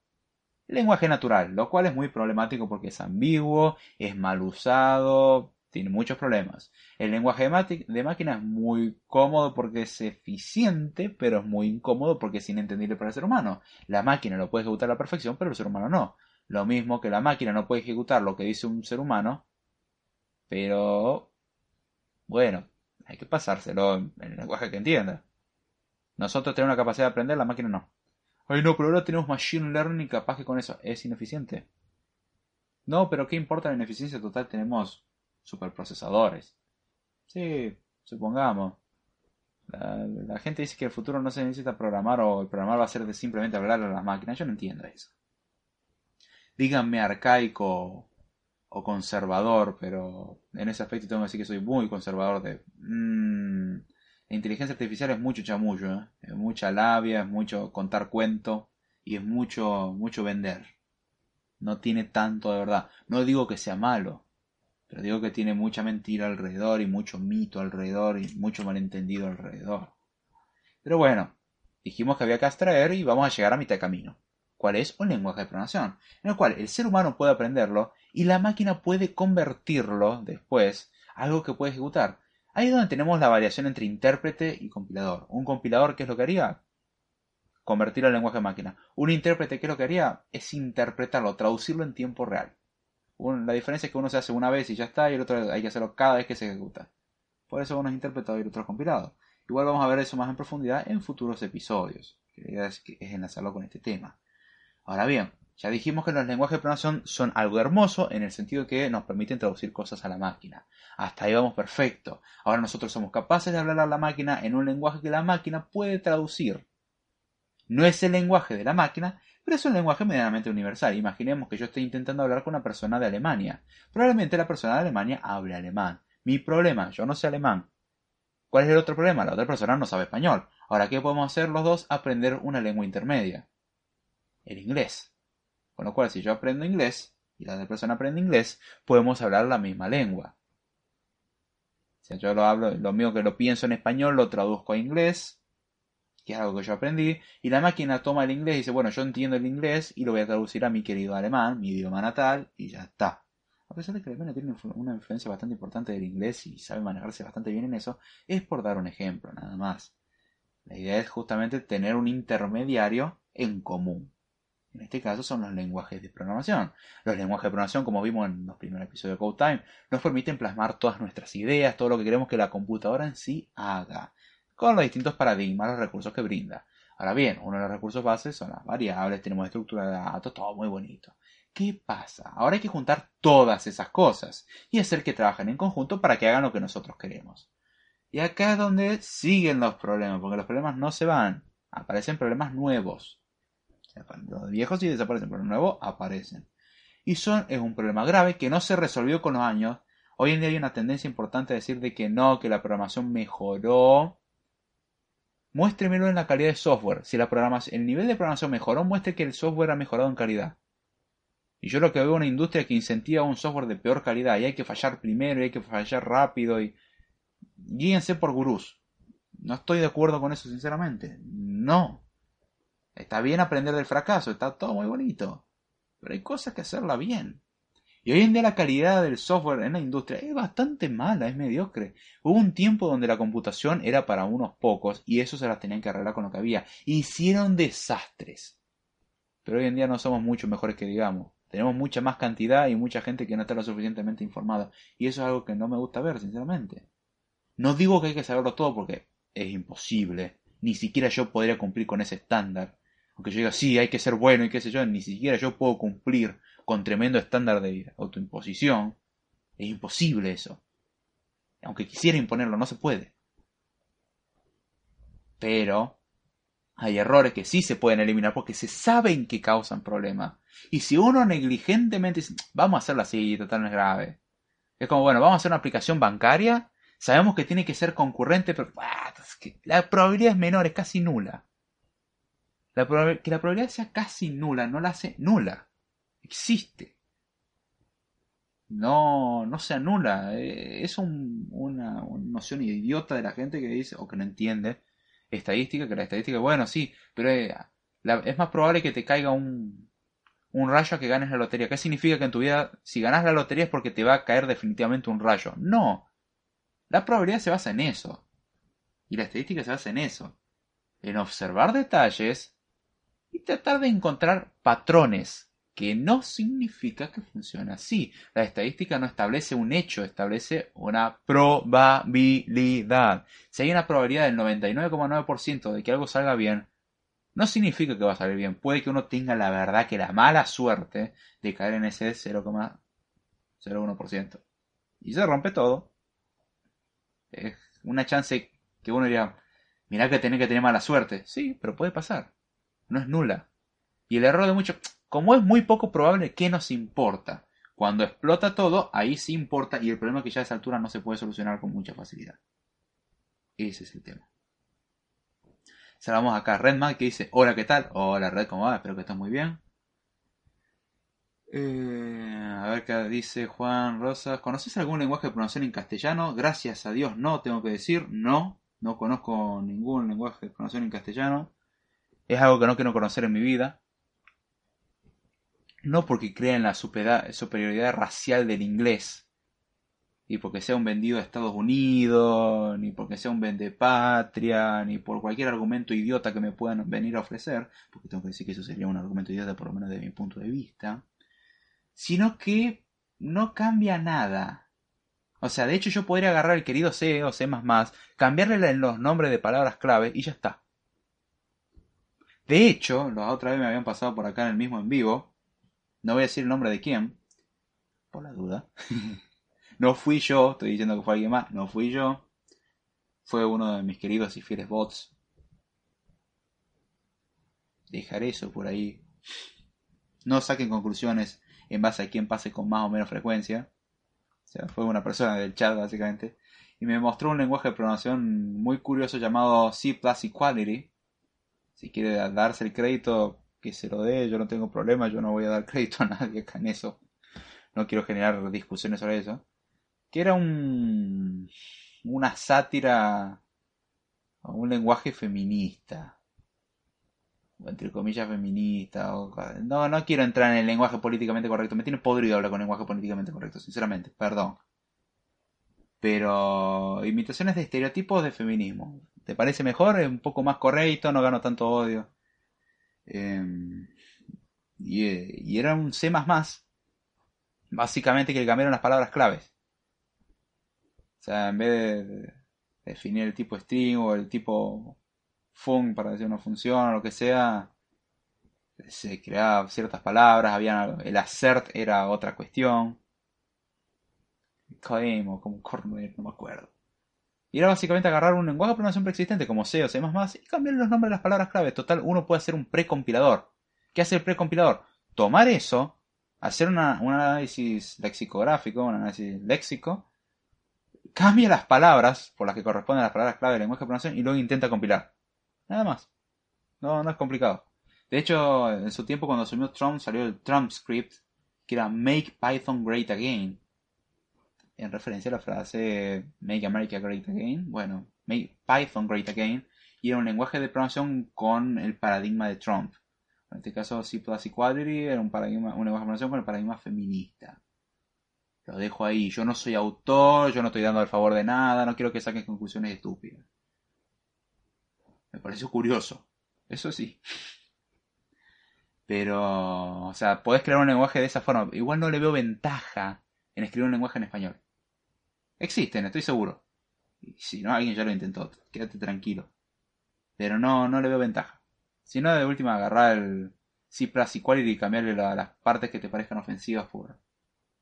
Lenguaje natural, lo cual es muy problemático porque es ambiguo, es mal usado, tiene muchos problemas. El lenguaje de, máquina es muy cómodo porque es eficiente, pero es muy incómodo porque es inentendible para el ser humano. La máquina lo puede ejecutar a la perfección, pero el ser humano no. Lo mismo que la máquina no puede ejecutar lo que dice un ser humano, pero bueno, hay que pasárselo en el lenguaje que entienda. Nosotros tenemos la capacidad de aprender, la máquina no. Ay, no, pero ahora tenemos machine learning capaz que con eso es ineficiente. No, pero ¿qué importa la ineficiencia total? Tenemos superprocesadores. Sí, supongamos. La, gente dice que el futuro no se necesita programar o el programar va a ser de simplemente hablar a las máquinas. Yo no entiendo eso. Díganme arcaico o conservador, pero en ese aspecto tengo que decir que soy muy conservador de... Mmm, la inteligencia artificial es mucho chamullo, ¿eh? es mucha labia, es mucho contar cuento y es mucho, mucho vender. No tiene tanto de verdad. No digo que sea malo, pero digo que tiene mucha mentira alrededor y mucho mito alrededor y mucho malentendido alrededor. Pero bueno, dijimos que había que abstraer y vamos a llegar a mitad de camino. ¿Cuál es? Un lenguaje de programación, en el cual el ser humano puede aprenderlo y la máquina puede convertirlo después a algo que puede ejecutar. Ahí es donde tenemos la variación entre intérprete y compilador. Un compilador, ¿qué es lo que haría? Convertirlo al lenguaje de máquina. Un intérprete, ¿qué es lo que haría? Es interpretarlo, traducirlo en tiempo real la diferencia es que uno se hace una vez y ya está, y el otro hay que hacerlo cada vez que se ejecuta. Por eso uno es interpretado y el otro es compilado. Igual vamos a ver eso más en profundidad en futuros episodios. Idea es, es enlazarlo con este tema. Ahora bien, ya dijimos que los lenguajes de programación son algo hermoso en el sentido que nos permiten traducir cosas a la máquina. Hasta ahí vamos perfecto. Ahora nosotros somos capaces de hablar a la máquina en un lenguaje que la máquina puede traducir. No es el lenguaje de la máquina, pero es un lenguaje medianamente universal. Imaginemos que yo estoy intentando hablar con una persona de Alemania. Probablemente la persona de Alemania hable alemán. Mi problema, yo no sé alemán. ¿Cuál es el otro problema? La otra persona no sabe español. Ahora, ¿qué podemos hacer los dos? Aprender una lengua intermedia. El inglés. Con lo cual, si yo aprendo inglés y la otra persona aprende inglés, podemos hablar la misma lengua. Si yo lo hablo, lo mío que lo pienso en español, lo traduzco a inglés, que es algo que yo aprendí, y la máquina toma el inglés y dice, bueno, yo entiendo el inglés y lo voy a traducir a mi querido alemán, mi idioma natal, y ya está. A pesar de que Alemania tiene una influencia bastante importante del inglés y sabe manejarse bastante bien en eso, es por dar un ejemplo, nada más. La idea es justamente tener un intermediario en común. En este caso son los lenguajes de programación. Los lenguajes de programación, como vimos en los primeros episodios de Code Time, nos permiten plasmar todas nuestras ideas, todo lo que queremos que la computadora en sí haga con los distintos paradigmas, los recursos que brinda. Ahora bien, uno de los recursos bases son las variables, tenemos estructura de datos, todo muy bonito. ¿Qué pasa? Ahora hay que juntar todas esas cosas y hacer que trabajen en conjunto para que hagan lo que nosotros queremos. Y acá es donde siguen los problemas, porque los problemas no se van, aparecen problemas nuevos. Los viejos sí desaparecen, pero los nuevos aparecen. Y son, es un problema grave que no se resolvió con los años. Hoy en día hay una tendencia importante a decir de que no, que la programación mejoró muéstremelo en la calidad de software. Si la el nivel de programación mejoró, muestre que el software ha mejorado en calidad. Y yo lo que veo es una industria que incentiva un software de peor calidad y hay que fallar primero y hay que fallar rápido y guíense por gurús. No estoy de acuerdo con eso, sinceramente. No. Está bien aprender del fracaso, está todo muy bonito. Pero hay cosas que hacerla bien. Y hoy en día la calidad del software en la industria es bastante mala, es mediocre. Hubo un tiempo donde la computación era para unos pocos y eso se las tenían que arreglar con lo que había. Hicieron desastres. Pero hoy en día no somos mucho mejores que digamos. Tenemos mucha más cantidad y mucha gente que no está lo suficientemente informada. Y eso es algo que no me gusta ver, sinceramente. No digo que hay que saberlo todo porque es imposible. Ni siquiera yo podría cumplir con ese estándar. Aunque yo diga, sí, hay que ser bueno y qué sé yo, ni siquiera yo puedo cumplir con tremendo estándar de autoimposición. Es imposible eso. Aunque quisiera imponerlo, no se puede. Pero hay errores que sí se pueden eliminar porque se saben que causan problemas. Y si uno negligentemente dice, vamos a hacerlo así, total no es grave. Es como, bueno, vamos a hacer una aplicación bancaria. Sabemos que tiene que ser concurrente, pero la probabilidad es menor, es casi nula. La que la probabilidad sea casi nula, no la hace nula existe. No, no se anula. Eh, es una, noción idiota de la gente que dice, o que no entiende, estadística, que la estadística, bueno, sí, pero eh, es más probable que te caiga un, un rayo a que ganes la lotería. ¿Qué significa que en tu vida, si ganas la lotería es porque te va a caer definitivamente un rayo? No. La probabilidad se basa en eso. Y la estadística se basa en eso. En observar detalles y tratar de encontrar patrones que no significa que funcione así. La estadística no establece un hecho, establece una probabilidad. Si hay una probabilidad del 99,9% de que algo salga bien, no significa que va a salir bien. Puede que uno tenga la verdad que la mala suerte de caer en ese 0,01%. Y se rompe todo. Es una chance que uno diría, mirá que tenés que tener mala suerte. Sí, pero puede pasar. No es nula. Y el error de muchos, como es muy poco probable, ¿qué nos importa? Cuando explota todo, ahí sí importa y el problema es que ya a esa altura no se puede solucionar con mucha facilidad. Ese es el tema. Saludamos acá a Redman que dice, hola, ¿qué tal? Hola Red, ¿cómo va? Espero que estés muy bien. Eh, a ver qué dice Juan Rosas. ¿Conoces algún lenguaje de pronunciación en castellano? Gracias a Dios no, tengo que decir. No, no conozco ningún lenguaje de pronunciación en castellano. Es algo que no quiero conocer en mi vida. No porque crea en la superioridad racial del inglés, y porque sea un vendido de Estados Unidos, ni porque sea un vendepatria, ni por cualquier argumento idiota que me puedan venir a ofrecer, porque tengo que decir que eso sería un argumento idiota por lo menos de mi punto de vista, sino que no cambia nada. O sea, de hecho yo podría agarrar el querido C o C++, cambiarle los nombres de palabras clave y ya está. De hecho, la otra vez me habían pasado por acá en el mismo en vivo, no voy a decir el nombre de quién, por la duda. No fui yo, estoy diciendo que fue alguien más, no fui yo. Fue uno de mis queridos y fieles bots. Dejaré eso por ahí. No saquen conclusiones en base a quién pase con más o menos frecuencia. O sea, fue una persona del chat básicamente. Y me mostró un lenguaje de programación muy curioso llamado C Equality. Si quiere darse el crédito, que se lo dé, yo no tengo problema, yo no voy a dar crédito a nadie acá en eso. No quiero generar discusiones sobre eso que era un, una sátira a un lenguaje feminista. O entre comillas feminista. no, no quiero entrar en el lenguaje políticamente correcto. Me tiene podrido hablar con lenguaje políticamente correcto, sinceramente. Perdón. Pero imitaciones de estereotipos de feminismo. ¿Te parece mejor? Es un poco más correcto, no gano tanto odio. Em, y, y, era un C++. Básicamente que le cambiaron las palabras claves. O sea, en vez de definir el tipo string o el tipo fun para decir una función o lo que sea, se creaban ciertas palabras, había, el assert era otra cuestión. Claim o como corner, no me acuerdo. Y era básicamente agarrar un lenguaje de programación preexistente como C o C++ y cambiar los nombres de las palabras clave. Total, uno puede hacer un precompilador. ¿Qué hace el precompilador? Tomar eso, hacer un análisis lexicográfico, un análisis léxico, cambia las palabras por las que corresponden las palabras clave del lenguaje de programación y luego intenta compilar. Nada más. No, no es complicado. De hecho, en su tiempo cuando asumió Trump salió el Trump script, que era Make Python Great Again. En referencia a la frase Make America Great Again. Bueno, Make Python Great Again. Y era un lenguaje de programación con el paradigma de Trump. En este caso, C++ Equality era un, paradigma, un lenguaje de programación con el paradigma feminista. Lo dejo ahí. Yo no soy autor, yo no estoy dando el favor de nada, no quiero que saquen conclusiones estúpidas. Me pareció curioso. Eso sí. Pero, o sea, podés crear un lenguaje de esa forma. Igual no le veo ventaja en escribir un lenguaje en español. Existen, estoy seguro. Y si no, alguien ya lo intentó. Quédate tranquilo. Pero no, no le veo ventaja. Si no, de última, agarrar el C Equality y cambiarle las partes que te parezcan ofensivas por,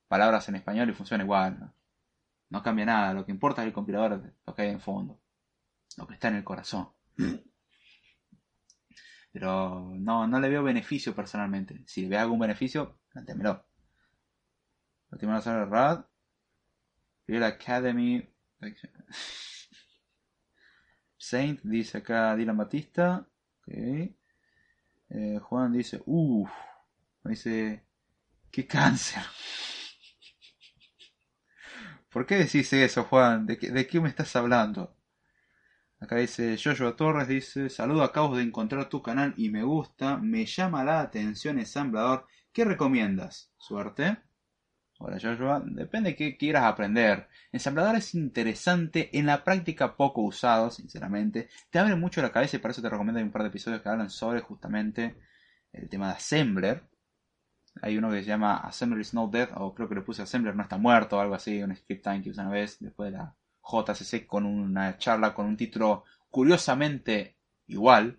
palabras en español y funciona igual. ¿no? cambia nada, lo que importa es el compilador, lo que hay en fondo, lo que está en el corazón. Pero no, no le veo beneficio personalmente. Si le veo algún beneficio, plantémelo. Última a Rad. Real Academy. Saint dice acá Dylan Batista. Okay. Eh, Juan dice, uff. Dice, qué cáncer. ¿Por qué decís eso, Juan? ¿De qué, me estás hablando? Acá dice Joshua Torres, dice, saludo, acabo de encontrar tu canal y me gusta, me llama la atención ensamblador. ¿Qué recomiendas? Suerte. Hola Joshua, depende de qué quieras aprender. Ensamblador es interesante, en la práctica poco usado, sinceramente. Te abre mucho la cabeza y para eso te recomiendo un par de episodios que hablan sobre justamente el tema de Assembler. Hay uno que se llama Assembler is not dead, o creo que le puse Assembler no está muerto, o algo así, un script time que usé una vez después de la JCC con una charla con un título curiosamente igual.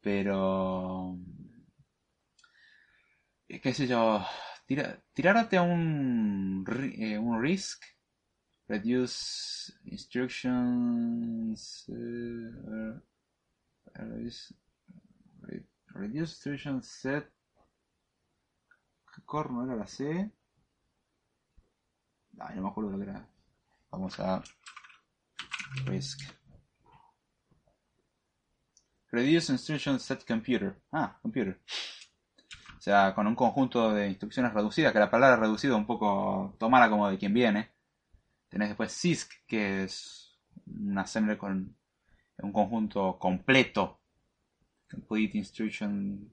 Pero. Eh, qué sé yo. Tira, tirarte a un, eh, un RISC. Reduce instructions. Uh, reduce instruction set. ¿Qué corno era la C? No me acuerdo lo que era. Vamos a. RISC. Reduce instruction set computer. Ah, computer. O sea, con un conjunto de instrucciones reducidas, que la palabra reducido un poco tomara como de quien viene. Tenés después CISC, que es un assembler con un conjunto completo. Complete Instruction.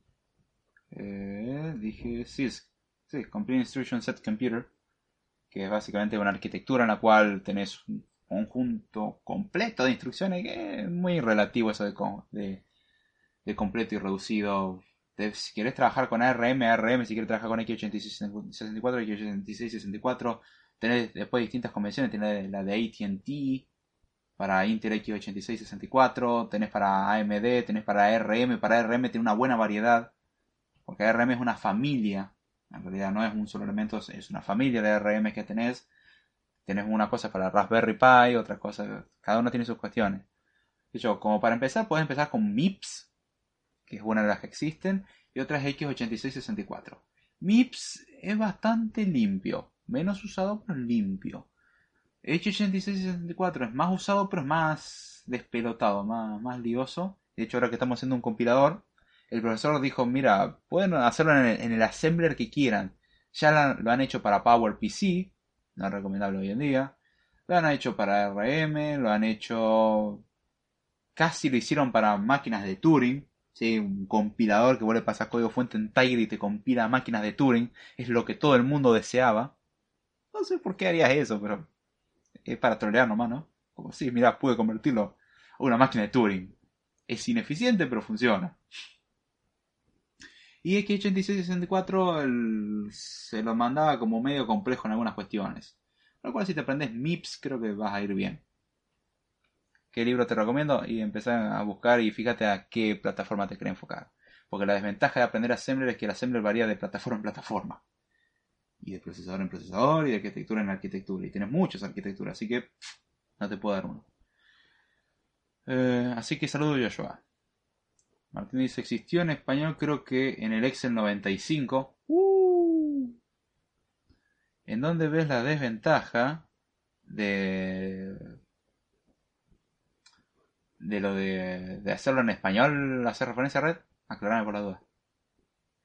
Eh, dije CISC. Sí, Complete Instruction Set Computer. Que es básicamente una arquitectura en la cual tenés un conjunto completo de instrucciones que es muy relativo eso de, de completo y reducido si quieres trabajar con ARM, ARM, si quieres trabajar con x86-64, x86-64, tenés después distintas convenciones, tenés la de AT&T, para Intel x86-64, tenés para AMD, tenés para ARM, para ARM tiene una buena variedad, porque ARM es una familia, en realidad no es un solo elemento, es una familia de ARM que tenés, tenés una cosa para Raspberry Pi, otra cosa, cada uno tiene sus cuestiones. De hecho, como para empezar, puedes empezar con MIPS, que es una de las que existen, y otra es X8664. MIPS es bastante limpio, menos usado pero limpio. X8664 es más usado pero es más despelotado, más, más lioso. De hecho, ahora que estamos haciendo un compilador, el profesor dijo, mira, pueden hacerlo en el, assembler que quieran. Ya lo han hecho para PowerPC, no es recomendable hoy en día. Lo han hecho para RM, lo han hecho... Casi lo hicieron para máquinas de Turing. ¿Sí? un compilador que vos le pasas código fuente en Tiger y te compila máquinas de Turing, es lo que todo el mundo deseaba. No sé por qué harías eso, pero es para trolear nomás, ¿no? Como si, mira, pude convertirlo a una máquina de Turing. Es ineficiente, pero funciona. Y X8664 se lo mandaba como medio complejo en algunas cuestiones. Lo cual si te aprendes MIPS creo que vas a ir bien qué libro te recomiendo y empezar a buscar y fíjate a qué plataforma te quiere enfocar. Porque la desventaja de aprender Assembler es que el Assembler varía de plataforma en plataforma. Y de procesador en procesador y de arquitectura en arquitectura. Y tienes muchas arquitecturas, así que no te puedo dar uno. Eh, así que saludo Joshua. Martín dice, existió en español creo que en el Excel 95. Uh. ¿En dónde ves la desventaja de de lo de, de, hacerlo en español, hacer referencia a red, aclarame por la duda.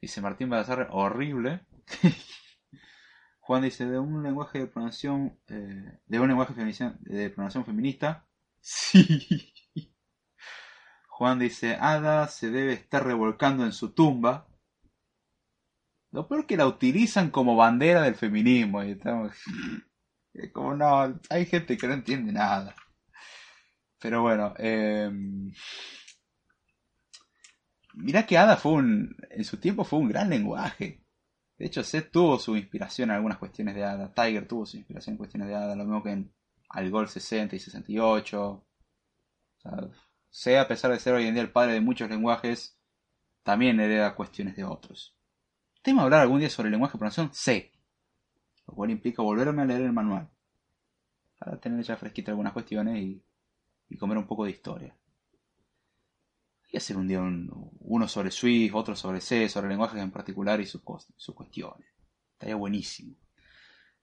Dice Martín Balazar, horrible. Juan dice, de un lenguaje de programación, eh, de un lenguaje de programación feminista. Sí. Juan dice, Ada se debe estar revolcando en su tumba. Lo peor que la utilizan como bandera del feminismo. Y estamos... Como no, hay gente que no entiende nada. Pero bueno, eh, mira que Ada fue un, en su tiempo fue un gran lenguaje. De hecho, Seth tuvo su inspiración en algunas cuestiones de Ada. Tiger tuvo su inspiración en cuestiones de Ada, lo mismo que en Algol 60 y 68. O sea, a pesar de ser hoy en día el padre de muchos lenguajes, también hereda cuestiones de otros. ¿Tema hablar algún día sobre el lenguaje de programación? Sí. Lo cual implica volverme a leer el manual. Para tener ya fresquita algunas cuestiones y y comer un poco de historia. Y hacer un día uno sobre Swift, otro sobre C, sobre lenguajes en particular y sus, sus cuestiones. Estaría buenísimo.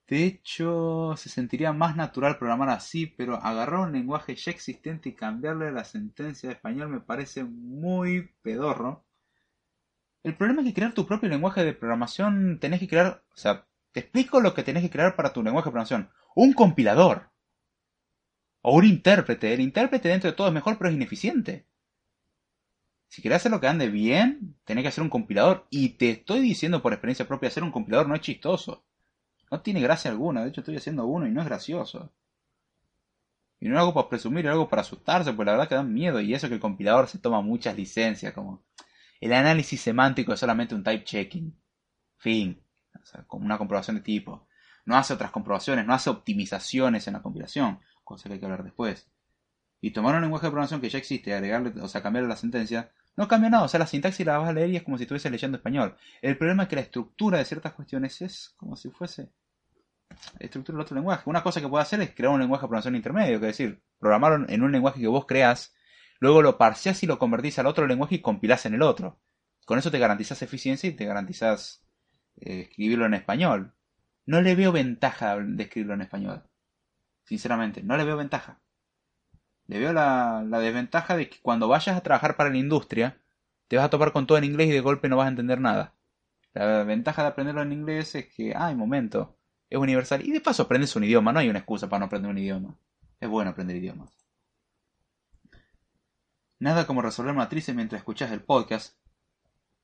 De hecho, se sentiría más natural programar así, pero agarrar un lenguaje ya existente y cambiarle la sentencia de español me parece muy pedorro. El problema es que crear tu propio lenguaje de programación tenés que crear, o sea, te explico lo que tenés que crear para tu lenguaje de programación. Un compilador. O un intérprete. El intérprete dentro de todo es mejor, pero es ineficiente. Si querés hacer lo que ande bien, tenés que hacer un compilador. Y te estoy diciendo por experiencia propia, hacer un compilador no es chistoso. No tiene gracia alguna. De hecho, estoy haciendo uno y no es gracioso. Y no lo hago para presumir, lo hago para asustarse, porque la verdad que da miedo. Y eso que el compilador se toma muchas licencias, como el análisis semántico es solamente un type checking. Fin. O sea, como una comprobación de tipo. No hace otras comprobaciones, no hace optimizaciones en la compilación cosa que hay que hablar después. Y tomar un lenguaje de programación que ya existe, agregarle, o sea, cambiarle la sentencia, No cambia nada, o sea, la sintaxis la vas a leer y es como si estuviese leyendo español. El problema es que la estructura de ciertas cuestiones es como si fuese estructura de otro lenguaje. Una cosa que puede hacer es crear un lenguaje de programación intermedio, que es decir, programar en un lenguaje que vos creas, luego lo parciás y lo convertís al otro lenguaje y compilás en el otro. Con eso te garantizás eficiencia y te garantizás eh, escribirlo en español. No le veo ventaja de escribirlo en español. Sinceramente, no le veo ventaja. Le veo la, desventaja de que cuando vayas a trabajar para la industria, te vas a topar con todo en inglés y de golpe no vas a entender nada. La ventaja de aprenderlo en inglés es que, ay, momento, es universal. Y de paso aprendes un idioma, no hay una excusa para no aprender un idioma. Es bueno aprender idiomas. Nada como resolver matrices mientras escuchas el podcast.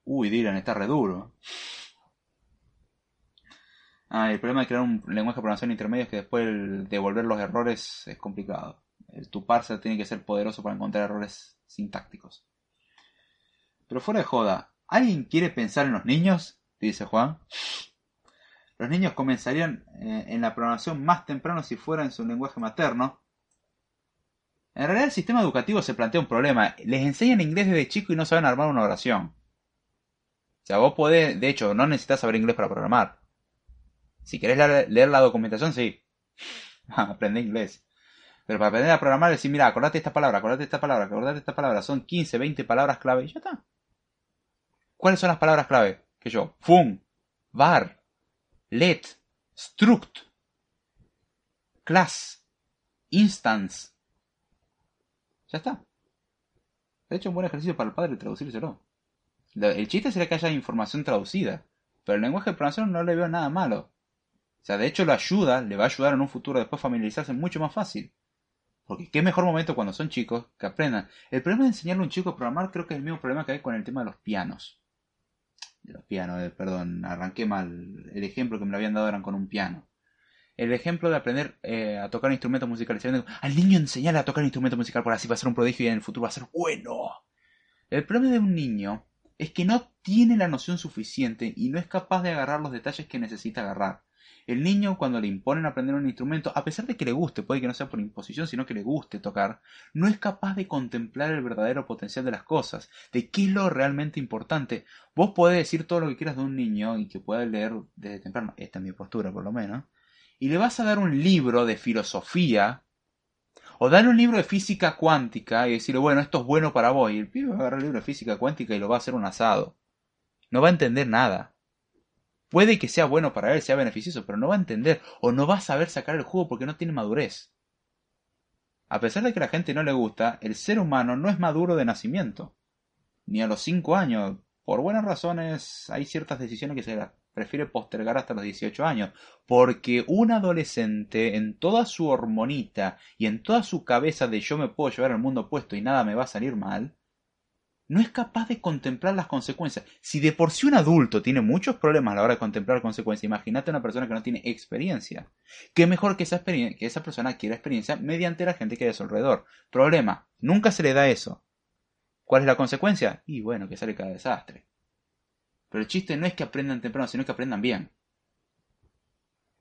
Uy, Dylan, está re duro. Ah, el problema de crear un lenguaje de programación intermedio es que después el devolver los errores es complicado. El, tu parser tiene que ser poderoso para encontrar errores sintácticos. Pero fuera de joda, ¿alguien quiere pensar en los niños? Dice Juan. Los niños comenzarían eh, en la programación más temprano si fuera en su lenguaje materno. En realidad el sistema educativo se plantea un problema. Les enseñan inglés desde chico y no saben armar una oración. O sea, vos podés, de hecho, no necesitas saber inglés para programar. Si querés leer, la documentación, sí. Aprende inglés. Pero para aprender a programar, decir, mira, acordate esta palabra, acordate esta palabra, acordate esta palabra. Son 15, 20 palabras clave y ya está. ¿Cuáles son las palabras clave? Que yo, fun, var, let, struct, class, instance. Ya está. De hecho, un buen ejercicio para el padre traducírselo. El chiste sería que haya información traducida. Pero el lenguaje de programación no le veo nada malo. O sea, de hecho lo ayuda, le va a ayudar en un futuro después familiarizarse mucho más fácil. Porque qué mejor momento cuando son chicos que aprendan. El problema de enseñarle a un chico a programar creo que es el mismo problema que hay con el tema de los pianos. De los pianos, eh, perdón, arranqué mal. El ejemplo que me lo habían dado eran con un piano. El ejemplo de aprender eh, a tocar instrumentos musicales. Al niño enseñarle a tocar un instrumento musical por así va a ser un prodigio y en el futuro va a ser bueno. El problema de un niño es que no tiene la noción suficiente y no es capaz de agarrar los detalles que necesita agarrar. El niño cuando le imponen aprender un instrumento, a pesar de que le guste, puede que no sea por imposición, sino que le guste tocar, no es capaz de contemplar el verdadero potencial de las cosas, de qué es lo realmente importante. Vos podés decir todo lo que quieras de un niño y que pueda leer desde temprano, esta es mi postura por lo menos, y le vas a dar un libro de filosofía o darle un libro de física cuántica y decirle, bueno, esto es bueno para vos. Y el pibe va a agarrar el libro de física cuántica y lo va a hacer un asado. No va a entender nada. Puede que sea bueno para él, sea beneficioso, pero no va a entender o no va a saber sacar el jugo porque no tiene madurez. A pesar de que a la gente no le gusta, el ser humano no es maduro de nacimiento. Ni a los 5 años. Por buenas razones hay ciertas decisiones que se prefiere postergar hasta los 18 años, porque un adolescente en toda su hormonita y en toda su cabeza de yo me puedo llevar al mundo opuesto y nada me va a salir mal, no es capaz de contemplar las consecuencias. Si de por sí un adulto tiene muchos problemas a la hora de contemplar consecuencias, imagínate una persona que no tiene experiencia. ¿Qué mejor que esa, persona quiera experiencia mediante la gente que hay a su alrededor? Problema, nunca se le da eso. ¿Cuál es la consecuencia? Y bueno, que sale cada desastre. Pero el chiste no es que aprendan temprano, sino que aprendan bien.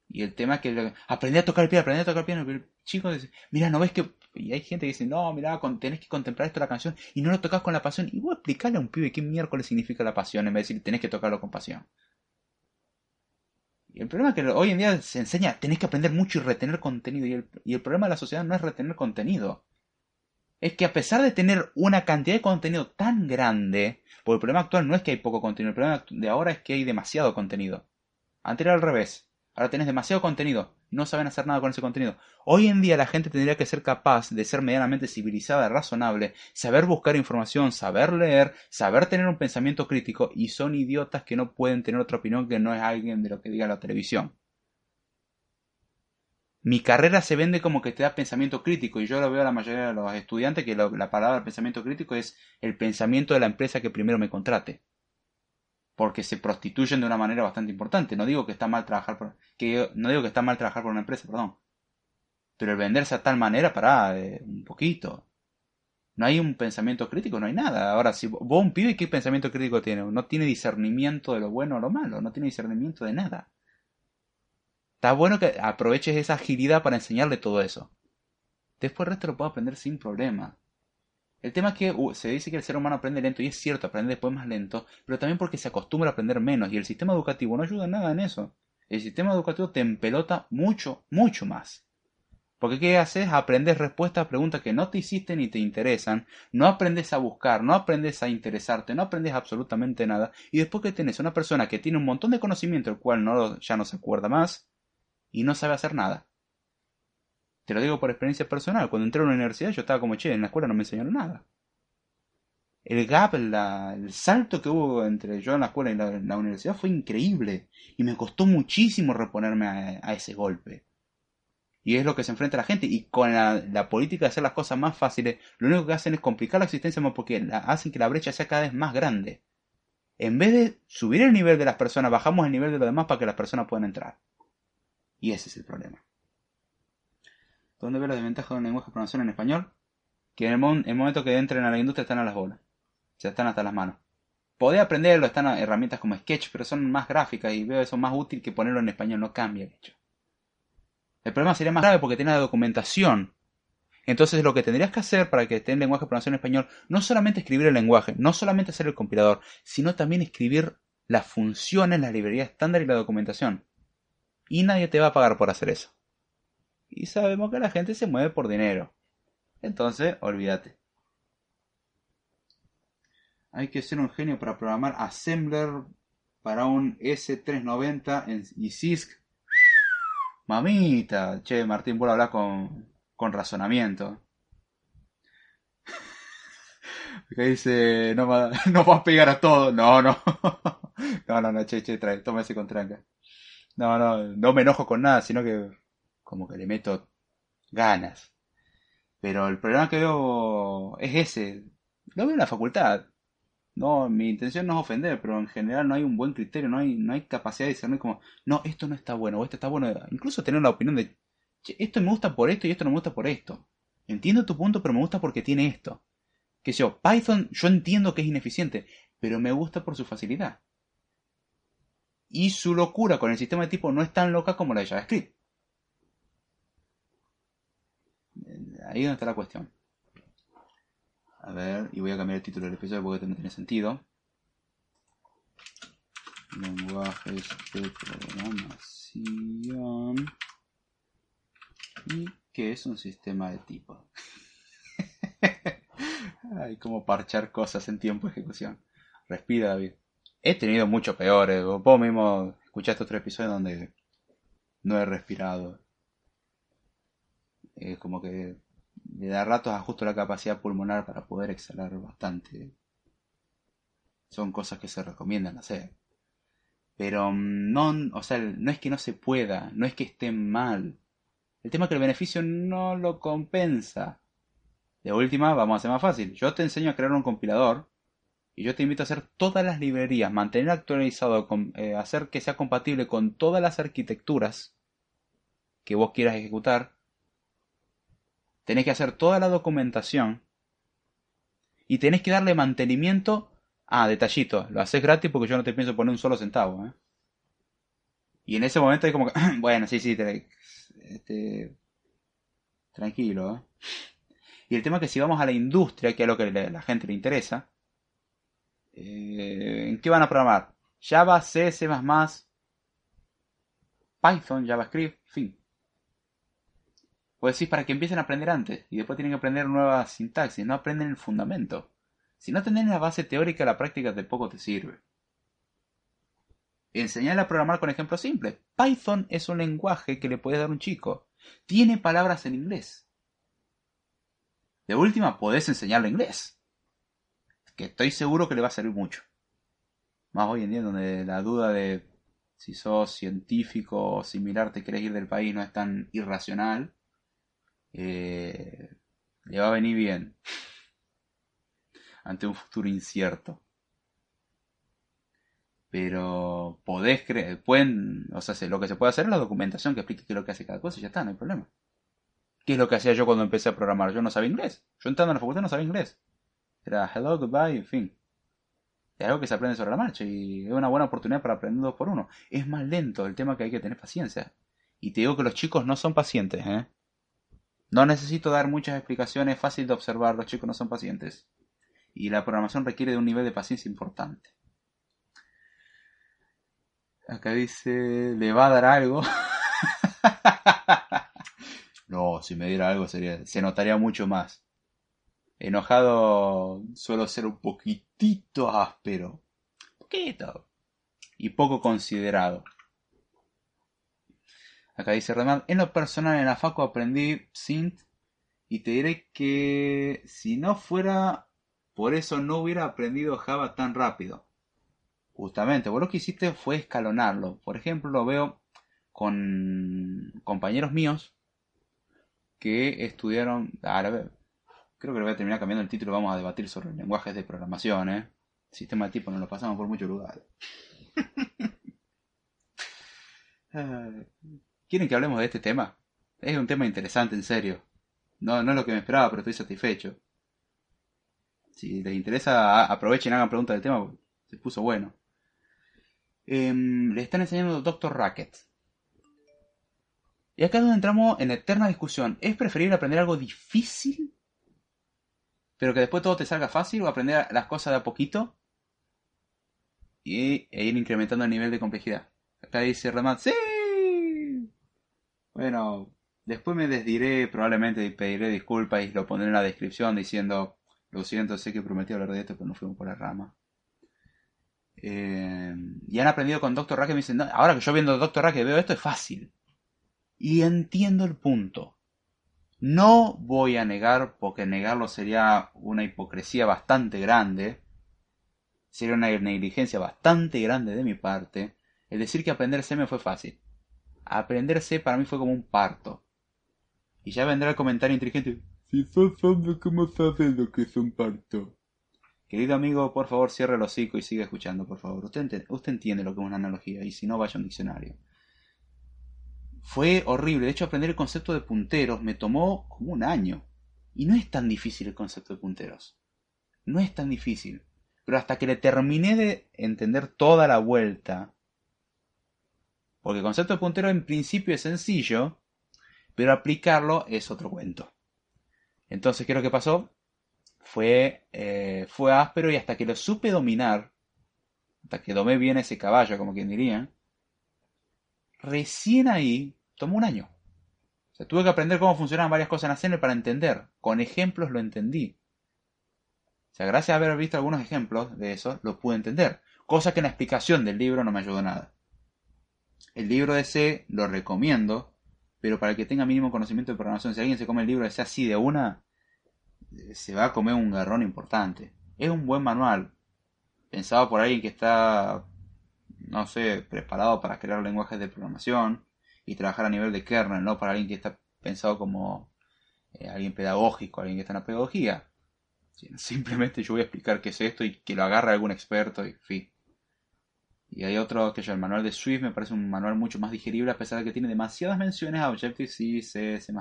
Y el tema es que aprendí a tocar el piano, aprendí a tocar el piano. El chico dice, mira, ¿no ves que...? Y hay gente que dice, no, mira, tenés que contemplar esto la canción y no lo tocas con la pasión. Y vos explicarle a un pibe qué miércoles significa la pasión en vez de decir, tenés que tocarlo con pasión. Y el problema es que hoy en día se enseña, tenés que aprender mucho y retener contenido. Y el, y el problema de la sociedad no es retener contenido. Es que a pesar de tener una cantidad de contenido tan grande, porque el problema actual no es que hay poco contenido, el problema de ahora es que hay demasiado contenido. Antes era al revés. Ahora tenés demasiado contenido, no saben hacer nada con ese contenido. Hoy en día la gente tendría que ser capaz de ser medianamente civilizada, razonable, saber buscar información, saber leer, saber tener un pensamiento crítico y son idiotas que no pueden tener otra opinión que no es alguien de lo que diga la televisión. Mi carrera se vende como que te da pensamiento crítico y yo lo veo a la mayoría de los estudiantes que la palabra pensamiento crítico es el pensamiento de la empresa que primero me contrate. Porque se prostituyen de una manera bastante importante. No digo que está mal trabajar por, que no digo que está mal trabajar por una empresa, perdón. Pero el venderse a tal manera, para eh, un poquito. No hay un pensamiento crítico, no hay nada. Ahora, si vos un pibe, ¿qué pensamiento crítico tiene? No tiene discernimiento de lo bueno o lo malo, no tiene discernimiento de nada. Está bueno que aproveches esa agilidad para enseñarle todo eso. Después el resto lo puedo aprender sin problema. El tema es que uh, se dice que el ser humano aprende lento, y es cierto, aprende después más lento, pero también porque se acostumbra a aprender menos, y el sistema educativo no ayuda nada en eso. El sistema educativo te empelota mucho, mucho más. Porque ¿qué haces? Aprendes respuestas a preguntas que no te hiciste ni te interesan, no aprendes a buscar, no aprendes a interesarte, no aprendes absolutamente nada, y después que tienes una persona que tiene un montón de conocimiento, el cual no, ya no se acuerda más, y no sabe hacer nada. Te lo digo por experiencia personal. Cuando entré a la universidad yo estaba como, che, en la escuela no me enseñaron nada. El gap, el salto que hubo entre yo en la escuela y la, universidad fue increíble. Y me costó muchísimo reponerme a, ese golpe. Y es lo que se enfrenta la gente. Y con la, política de hacer las cosas más fáciles, lo único que hacen es complicar la existencia más porque hacen que la brecha sea cada vez más grande. En vez de subir el nivel de las personas, bajamos el nivel de los demás para que las personas puedan entrar. Y ese es el problema. ¿Dónde ve la desventaja de un lenguaje de programación en español? Que en el, momento que entren a la industria están a las bolas. Ya están hasta las manos. Podés aprenderlo, están herramientas como Sketch, pero son más gráficas y veo eso más útil que ponerlo en español, no cambia el hecho. El problema sería más grave porque tiene la documentación. Entonces lo que tendrías que hacer para que esté en lenguaje de programación en español, no solamente escribir el lenguaje, no solamente hacer el compilador, sino también escribir las funciones, la librería estándar y la documentación. Y nadie te va a pagar por hacer eso. Y sabemos que la gente se mueve por dinero. Entonces, olvídate. Hay que ser un genio para programar Assembler para un S390 en, y CISC. Mamita, che, Martín, a hablar con, con razonamiento. Que dice, no, no vas a pegar a todo. No, no. No, no, no, che, che, trae, toma ese con tranca. No, no, no me enojo con nada, sino que como que le meto ganas. Pero el problema que veo es ese. Lo veo en la facultad. No, mi intención no es ofender, pero en general no hay un buen criterio, no hay, no hay capacidad de discernir como, no, esto no está bueno, o esto está bueno. Incluso tener la opinión de, esto me gusta por esto y esto no me gusta por esto. Entiendo tu punto, pero me gusta porque tiene esto. Que yo, Python, yo entiendo que es ineficiente, pero me gusta por su facilidad. Y su locura con el sistema de tipo no es tan loca como la de JavaScript. Ahí es donde está la cuestión. A ver, y voy a cambiar el título del episodio porque no tiene sentido. Lenguajes de programación. ¿Y qué es un sistema de tipo? Hay como parchar cosas en tiempo de ejecución. Respira, David. He tenido mucho peores. Vos mismo escuchaste otro episodio donde no he respirado. Es como que le da ratos ajusto la capacidad pulmonar para poder exhalar bastante. Son cosas que se recomiendan hacer. Pero mm, no, o sea, no es que no se pueda, no es que esté mal. El tema es que el beneficio no lo compensa. De última, vamos a hacer más fácil. Yo te enseño a crear un compilador y yo te invito a hacer todas las librerías, mantener actualizado, eh, hacer que sea compatible con todas las arquitecturas que vos quieras ejecutar tenés que hacer toda la documentación y tenés que darle mantenimiento. Ah, detallito, lo haces gratis porque yo no te pienso poner un solo centavo. ¿eh? Y en ese momento es como que, bueno, sí, sí, este, tranquilo. ¿eh? Y el tema es que si vamos a la industria, que es lo que a la gente le interesa, eh, ¿en qué van a programar? Java, C, C++, Python, JavaScript, fin. Pues decir para que empiecen a aprender antes y después tienen que aprender nuevas sintaxis, no aprenden el fundamento. Si no tenés la base teórica, la práctica de poco te sirve. Enseñarle a programar con ejemplos simples. Python es un lenguaje que le puedes dar a un chico. Tiene palabras en inglés. De última, podés enseñarle inglés. Que estoy seguro que le va a servir mucho. Más hoy en día donde la duda de si sos científico o similar te querés ir del país no es tan irracional eh, le va a venir bien ante un futuro incierto. Pero podés creer, pueden, o sea, lo que se puede hacer es la documentación que explique qué es lo que hace cada cosa y ya está, no hay problema. ¿Qué es lo que hacía yo cuando empecé a programar? Yo no sabía inglés. Yo entrando en la facultad no sabía inglés. Era hello, goodbye, en fin. Es algo que se aprende sobre la marcha y es una buena oportunidad para aprender dos por uno. Es más lento el tema que hay que tener paciencia. Y te digo que los chicos no son pacientes, ¿eh? No necesito dar muchas explicaciones, es fácil de observar, los chicos no son pacientes. Y la programación requiere de un nivel de paciencia importante. Acá dice, ¿le va a dar algo? no, si me diera algo sería, se notaría mucho más. Enojado suelo ser un poquitito áspero. Poquito. Y poco considerado. Acá dice Redman, en lo personal en la facu aprendí Synth y te diré que si no fuera por eso no hubiera aprendido Java tan rápido. Justamente, vos lo que hiciste fue escalonarlo. Por ejemplo, lo veo con compañeros míos que estudiaron... Ahora, creo que lo voy a terminar cambiando el título. Vamos a debatir sobre lenguajes de programación. ¿eh? Sistema de tipo nos lo pasamos por muchos lugares. ¿Quieren que hablemos de este tema? Es un tema interesante, en serio. No, no es lo que me esperaba, pero estoy satisfecho. Si les interesa, aprovechen y hagan preguntas del tema, se puso bueno. Em, le están enseñando Doctor Racket. Y acá es donde entramos en eterna discusión. ¿Es preferible aprender algo difícil? Pero que después todo te salga fácil o aprender las cosas de a poquito y, e ir incrementando el nivel de complejidad. Acá dice Remat, ¡sí! Bueno, después me desdiré probablemente pediré disculpas y lo pondré en la descripción diciendo, lo siento, sé que prometí hablar de esto, pero no fuimos por la rama. Eh, y han aprendido con Doctor Rack y me dicen, ahora que yo viendo Doctor Rack veo esto es fácil. Y entiendo el punto. No voy a negar, porque negarlo sería una hipocresía bastante grande, sería una negligencia bastante grande de mi parte, el decir que aprender me fue fácil. Aprender C para mí fue como un parto. Y ya vendrá el comentario inteligente. Si sos hombre, ¿cómo sabes lo que es un parto? Querido amigo, por favor cierre el hocico y siga escuchando, por favor. Usted, usted entiende lo que es una analogía, y si no, vaya a un diccionario. Fue horrible. De hecho, aprender el concepto de punteros me tomó como un año. Y no es tan difícil el concepto de punteros. No es tan difícil. Pero hasta que le terminé de entender toda la vuelta. Porque el concepto de puntero en principio es sencillo, pero aplicarlo es otro cuento. Entonces, ¿qué es lo que pasó? fue, eh, fue áspero y hasta que lo supe dominar, hasta que domé bien ese caballo, como quien diría, recién ahí tomó un año. O tuve que aprender cómo funcionaban varias cosas en escena para entender. Con ejemplos lo entendí. O sea, gracias a haber visto algunos ejemplos de eso, lo pude entender. Cosa que en la explicación del libro no me ayudó nada. El libro de C lo recomiendo, pero para el que tenga mínimo conocimiento de programación, si alguien se come el libro de C así de una, se va a comer un garrón importante. Es un buen manual, pensado por alguien que está, no sé, preparado para crear lenguajes de programación y trabajar a nivel de kernel, no para alguien que está pensado como eh, alguien pedagógico, alguien que está en la pedagogía. Simplemente yo voy a explicar qué es esto y que lo agarre algún experto y fin. Y hay otro que yo, el manual de Swift me parece un manual mucho más digerible a pesar de que tiene demasiadas menciones a Objective-C, C, C++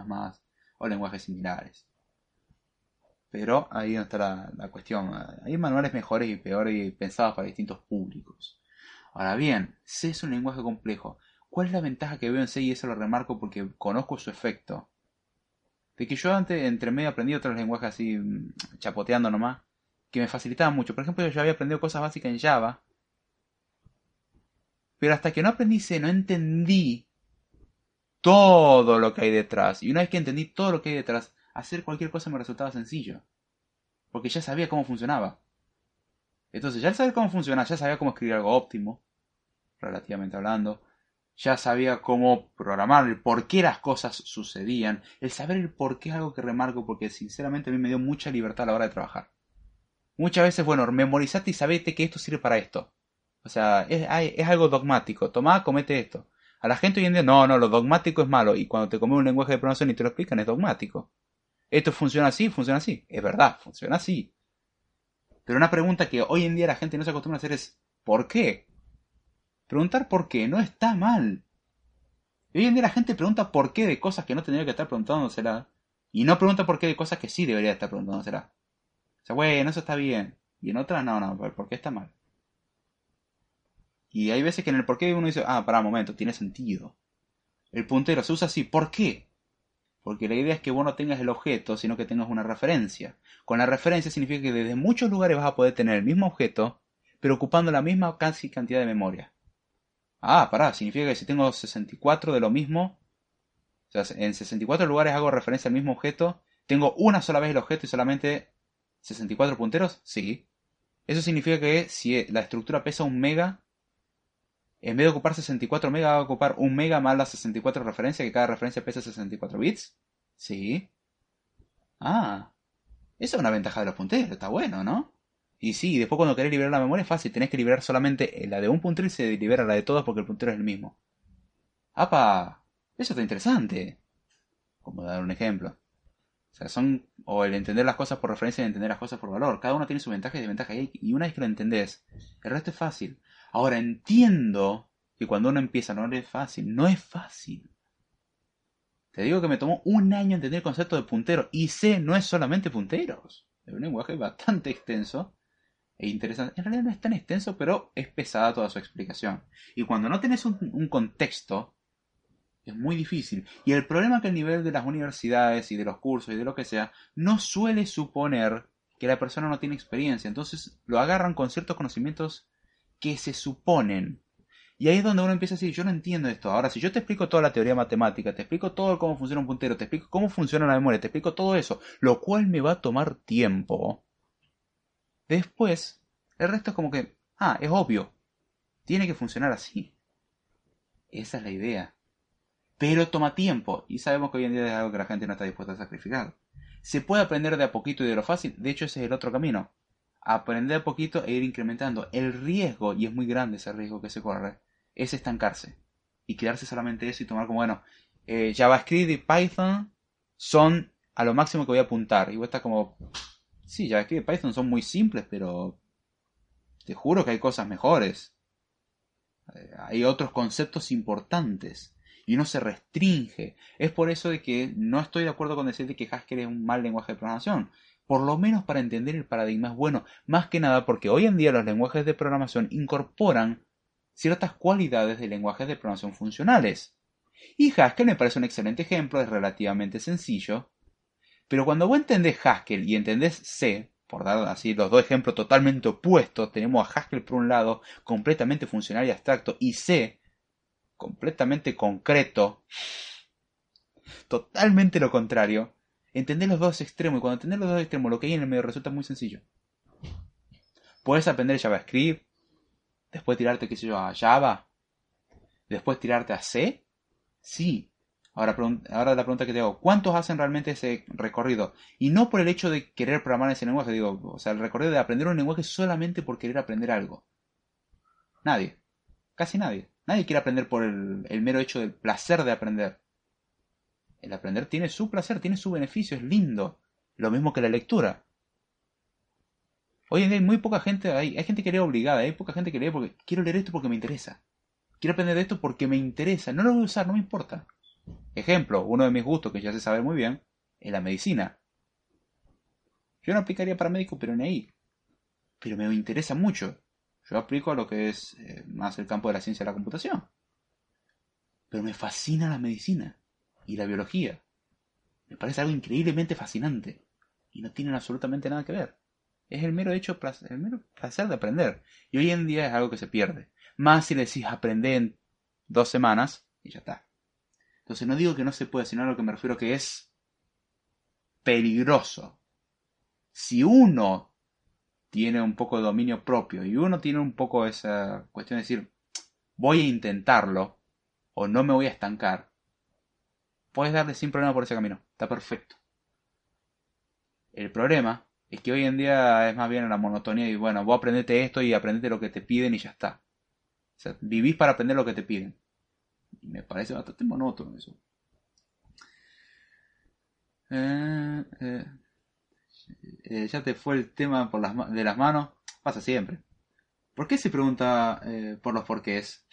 o lenguajes similares. Pero ahí está la, cuestión. Hay manuales mejores y peores y pensados para distintos públicos. Ahora bien, C es un lenguaje complejo. ¿Cuál es la ventaja que veo en C? Y eso lo remarco porque conozco su efecto. De que yo antes, entre medio, aprendí otros lenguajes así, mm, chapoteando nomás, que me facilitaban mucho. Por ejemplo, yo había aprendido cosas básicas en Java. Pero hasta que no aprendí no entendí todo lo que hay detrás. Y una vez que entendí todo lo que hay detrás, hacer cualquier cosa me resultaba sencillo. Porque ya sabía cómo funcionaba. Entonces, ya al saber cómo funciona, ya sabía cómo escribir algo óptimo, relativamente hablando. Ya sabía cómo programar, el por qué las cosas sucedían. El saber el por qué es algo que remarco, porque sinceramente a mí me dio mucha libertad a la hora de trabajar. Muchas veces, bueno, memorizate y sabete que esto sirve para esto. O sea, es, algo dogmático. Tomá, comete esto. A la gente hoy en día, no, no, lo dogmático es malo. Y cuando te comes un lenguaje de programación y te lo explican, es dogmático. Esto funciona así, funciona así. Es verdad, funciona así. Pero una pregunta que hoy en día la gente no se acostumbra a hacer es ¿por qué? Preguntar por qué no está mal. hoy en día la gente pregunta por qué de cosas que no tendría que estar preguntándosela. Y no pregunta por qué de cosas que sí debería estar preguntándosela. O sea, bueno, eso está bien. Y en otras, no, no, ¿por qué está mal? Y hay veces que en el por qué uno dice, ah, para un momento, tiene sentido. El puntero se usa así, ¿por qué? Porque la idea es que vos no tengas el objeto, sino que tengas una referencia. Con la referencia significa que desde muchos lugares vas a poder tener el mismo objeto, pero ocupando la misma casi cantidad de memoria. Ah, pará, significa que si tengo 64 de lo mismo, o sea, en 64 lugares hago referencia al mismo objeto, tengo una sola vez el objeto y solamente 64 punteros, sí. Eso significa que si la estructura pesa un mega, en vez de ocupar 64 megas, va a ocupar un mega más las 64 referencias, que cada referencia pesa 64 bits. Sí. Ah. Esa es una ventaja de los punteros, está bueno, ¿no? Y sí, después cuando querés liberar la memoria es fácil, tenés que liberar solamente la de un puntero y se libera la de todos porque el puntero es el mismo. ¡Apa! Eso está interesante. Como dar un ejemplo. O sea, son. O el entender las cosas por referencia y entender las cosas por valor. Cada uno tiene su ventaja y desventaja. Y una vez que lo entendés, el resto es fácil. Ahora entiendo que cuando uno empieza no es fácil. No es fácil. Te digo que me tomó un año entender el concepto de puntero. Y C no es solamente punteros. Es un lenguaje bastante extenso e interesante. En realidad no es tan extenso, pero es pesada toda su explicación. Y cuando no tenés un, un contexto, es muy difícil. Y el problema es que el nivel de las universidades y de los cursos y de lo que sea no suele suponer que la persona no tiene experiencia. Entonces lo agarran con ciertos conocimientos que se suponen. Y ahí es donde uno empieza a decir, yo no entiendo esto. Ahora, si yo te explico toda la teoría matemática, te explico todo cómo funciona un puntero, te explico cómo funciona la memoria, te explico todo eso, lo cual me va a tomar tiempo. Después, el resto es como que, ah, es obvio. Tiene que funcionar así. Esa es la idea pero toma tiempo y sabemos que hoy en día es algo que la gente no está dispuesta a sacrificar. Se puede aprender de a poquito y de lo fácil, de hecho ese es el otro camino. Aprender poquito e ir incrementando. El riesgo, y es muy grande ese riesgo que se corre, es estancarse y quedarse solamente eso y tomar como, bueno, eh, JavaScript y Python son a lo máximo que voy a apuntar. Y vos estás como, sí, JavaScript y Python son muy simples, pero te juro que hay cosas mejores. Eh, hay otros conceptos importantes y uno se restringe. Es por eso de que no estoy de acuerdo con decirte que Haskell es un mal lenguaje de programación. Por lo menos para entender el paradigma es bueno. Más que nada porque hoy en día los lenguajes de programación incorporan ciertas cualidades de lenguajes de programación funcionales. Y Haskell me parece un excelente ejemplo, es relativamente sencillo. Pero cuando vos entendés Haskell y entendés C, por dar así los dos ejemplos totalmente opuestos, tenemos a Haskell por un lado, completamente funcional y abstracto, y C, completamente concreto, totalmente lo contrario, entender los dos extremos. Y cuando entender los dos extremos, lo que hay en el medio resulta muy sencillo. Puedes aprender JavaScript, después tirarte, qué sé yo, a Java, después tirarte a C. Sí. Ahora, ahora la pregunta que te hago, ¿cuántos hacen realmente ese recorrido? Y no por el hecho de querer programar ese lenguaje, digo, o sea, el recorrido de aprender un lenguaje solamente por querer aprender algo. Nadie. Casi nadie. Nadie quiere aprender por el, mero hecho del placer de aprender. El aprender tiene su placer, tiene su beneficio, es lindo. Lo mismo que la lectura. Hoy en día hay muy poca gente, hay, hay gente que lee obligada, hay poca gente que lee porque quiero leer esto porque me interesa. Quiero aprender de esto porque me interesa. No lo voy a usar, no me importa. Ejemplo, uno de mis gustos que ya se sabe muy bien, es la medicina. Yo no aplicaría para médico, pero ni ahí. Pero me interesa mucho. Yo aplico a lo que es eh, más el campo de la ciencia de la computación. Pero me fascina la medicina y la biología. Me parece algo increíblemente fascinante. Y no tienen absolutamente nada que ver. Es el mero hecho, el mero placer de aprender. Y hoy en día es algo que se pierde. Más si le decís aprender en dos semanas y ya está. Entonces no digo que no se pueda, sino a lo que me refiero que es peligroso. Si uno tiene un poco de dominio propio y uno tiene un poco esa cuestión de decir, voy a intentarlo o no me voy a estancar, puedes darle sin problema por ese camino. Está perfecto. El problema es que hoy en día es más bien la monotonía y bueno, vos aprendete esto y aprendete lo que te piden y ya está. O sea, vivís para aprender lo que te piden. Me parece bastante monótono eso. Eh, eh. Eh, ya te fue el tema por las, de las manos, pasa siempre. ¿Por qué se pregunta por los porqués?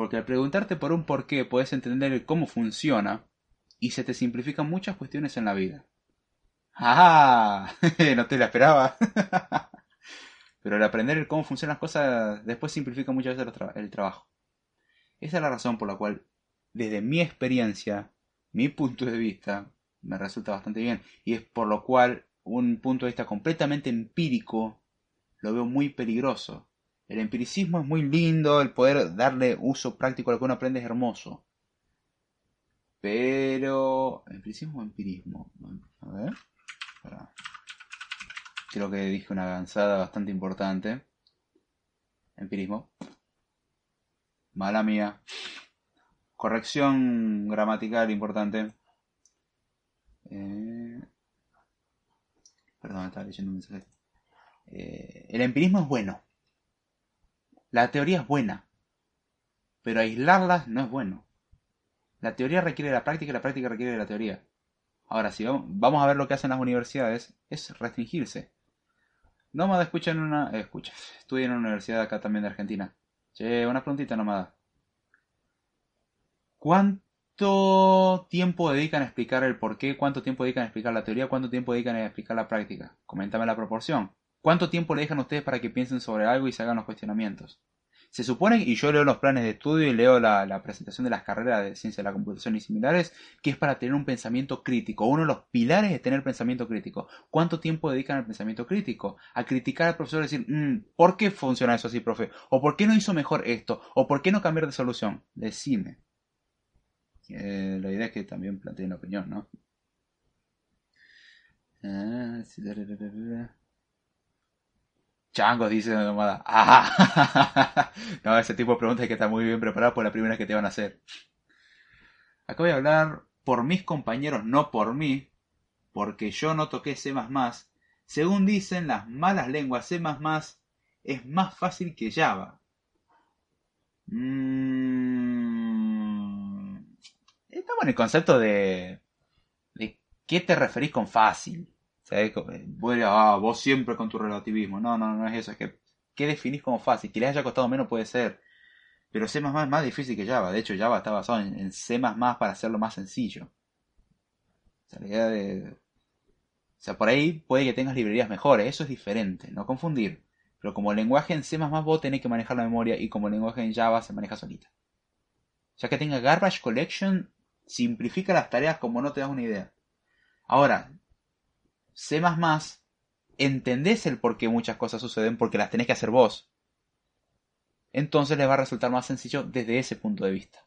Porque al preguntarte por un porqué puedes entender cómo funciona y se te simplifican muchas cuestiones en la vida. ¡Ah! no te la esperaba. Pero el aprender cómo funcionan las cosas después simplifica muchas veces el trabajo. Esa es la razón por la cual desde mi experiencia, mi punto de vista, me resulta bastante bien. Y es por lo cual un punto de vista completamente empírico lo veo muy peligroso. El empiricismo es muy lindo, el poder darle uso práctico a lo que uno aprende es hermoso. Pero... ¿Empiricismo o empirismo? A ver. Creo que dije una avanzada bastante importante. Empirismo. Mala mía. Corrección gramatical importante. Eh, perdón, estaba leyendo un mensaje. Eh, el empirismo es bueno. La teoría es buena, pero aislarlas no es bueno. La teoría requiere de la práctica y la práctica requiere de la teoría. Ahora, si vamos a ver lo que hacen las universidades, es restringirse. Nómada escucha en una. Eh, escucha, estudia en una universidad acá también de Argentina. Che, una preguntita, Nómada. ¿Cuánto tiempo dedican a explicar el porqué? ¿Cuánto tiempo dedican a explicar la teoría? ¿Cuánto tiempo dedican a explicar la práctica? Coméntame la proporción. ¿Cuánto tiempo le dejan a ustedes para que piensen sobre algo y se hagan los cuestionamientos? Se supone, y yo leo los planes de estudio y leo la, presentación de las carreras de ciencia de la computación y similares, que es para tener un pensamiento crítico. Uno de los pilares es tener pensamiento crítico. ¿Cuánto tiempo dedican al pensamiento crítico? A criticar al profesor y decir, mm, ¿por qué funciona eso así, profe? ¿O por qué no hizo mejor esto? ¿O por qué no cambiar de solución? Decime. Eh, la idea es que también planteen opinión, ¿no? Ah, Changos, dice la nomada. no, ese tipo de preguntas hay que estar muy bien preparado por la primera que te van a hacer. Acá voy a hablar por mis compañeros, no por mí, porque yo no toqué C++. Según dicen las malas lenguas, C++ es más fácil que Java. Mm, estamos en el concepto. ¿De qué te referís con fácil? Ah, vos siempre con tu relativismo. No, no, no es eso. Es que, ¿qué definís como fácil? Que les haya costado menos puede ser. Pero C++ es más difícil que Java. De hecho, Java está basado en, C++ para hacerlo más sencillo. O sea, la idea de... O sea, por ahí puede que tengas librerías mejores. Eso es diferente. No confundir. Pero como lenguaje en C++ vos tenés que manejar la memoria y como lenguaje en Java se maneja solita. Ya que tenga Garbage Collection, simplifica las tareas como no te das una idea. Ahora, C++, entendés el por qué muchas cosas suceden porque las tenés que hacer vos. Entonces les va a resultar más sencillo desde ese punto de vista.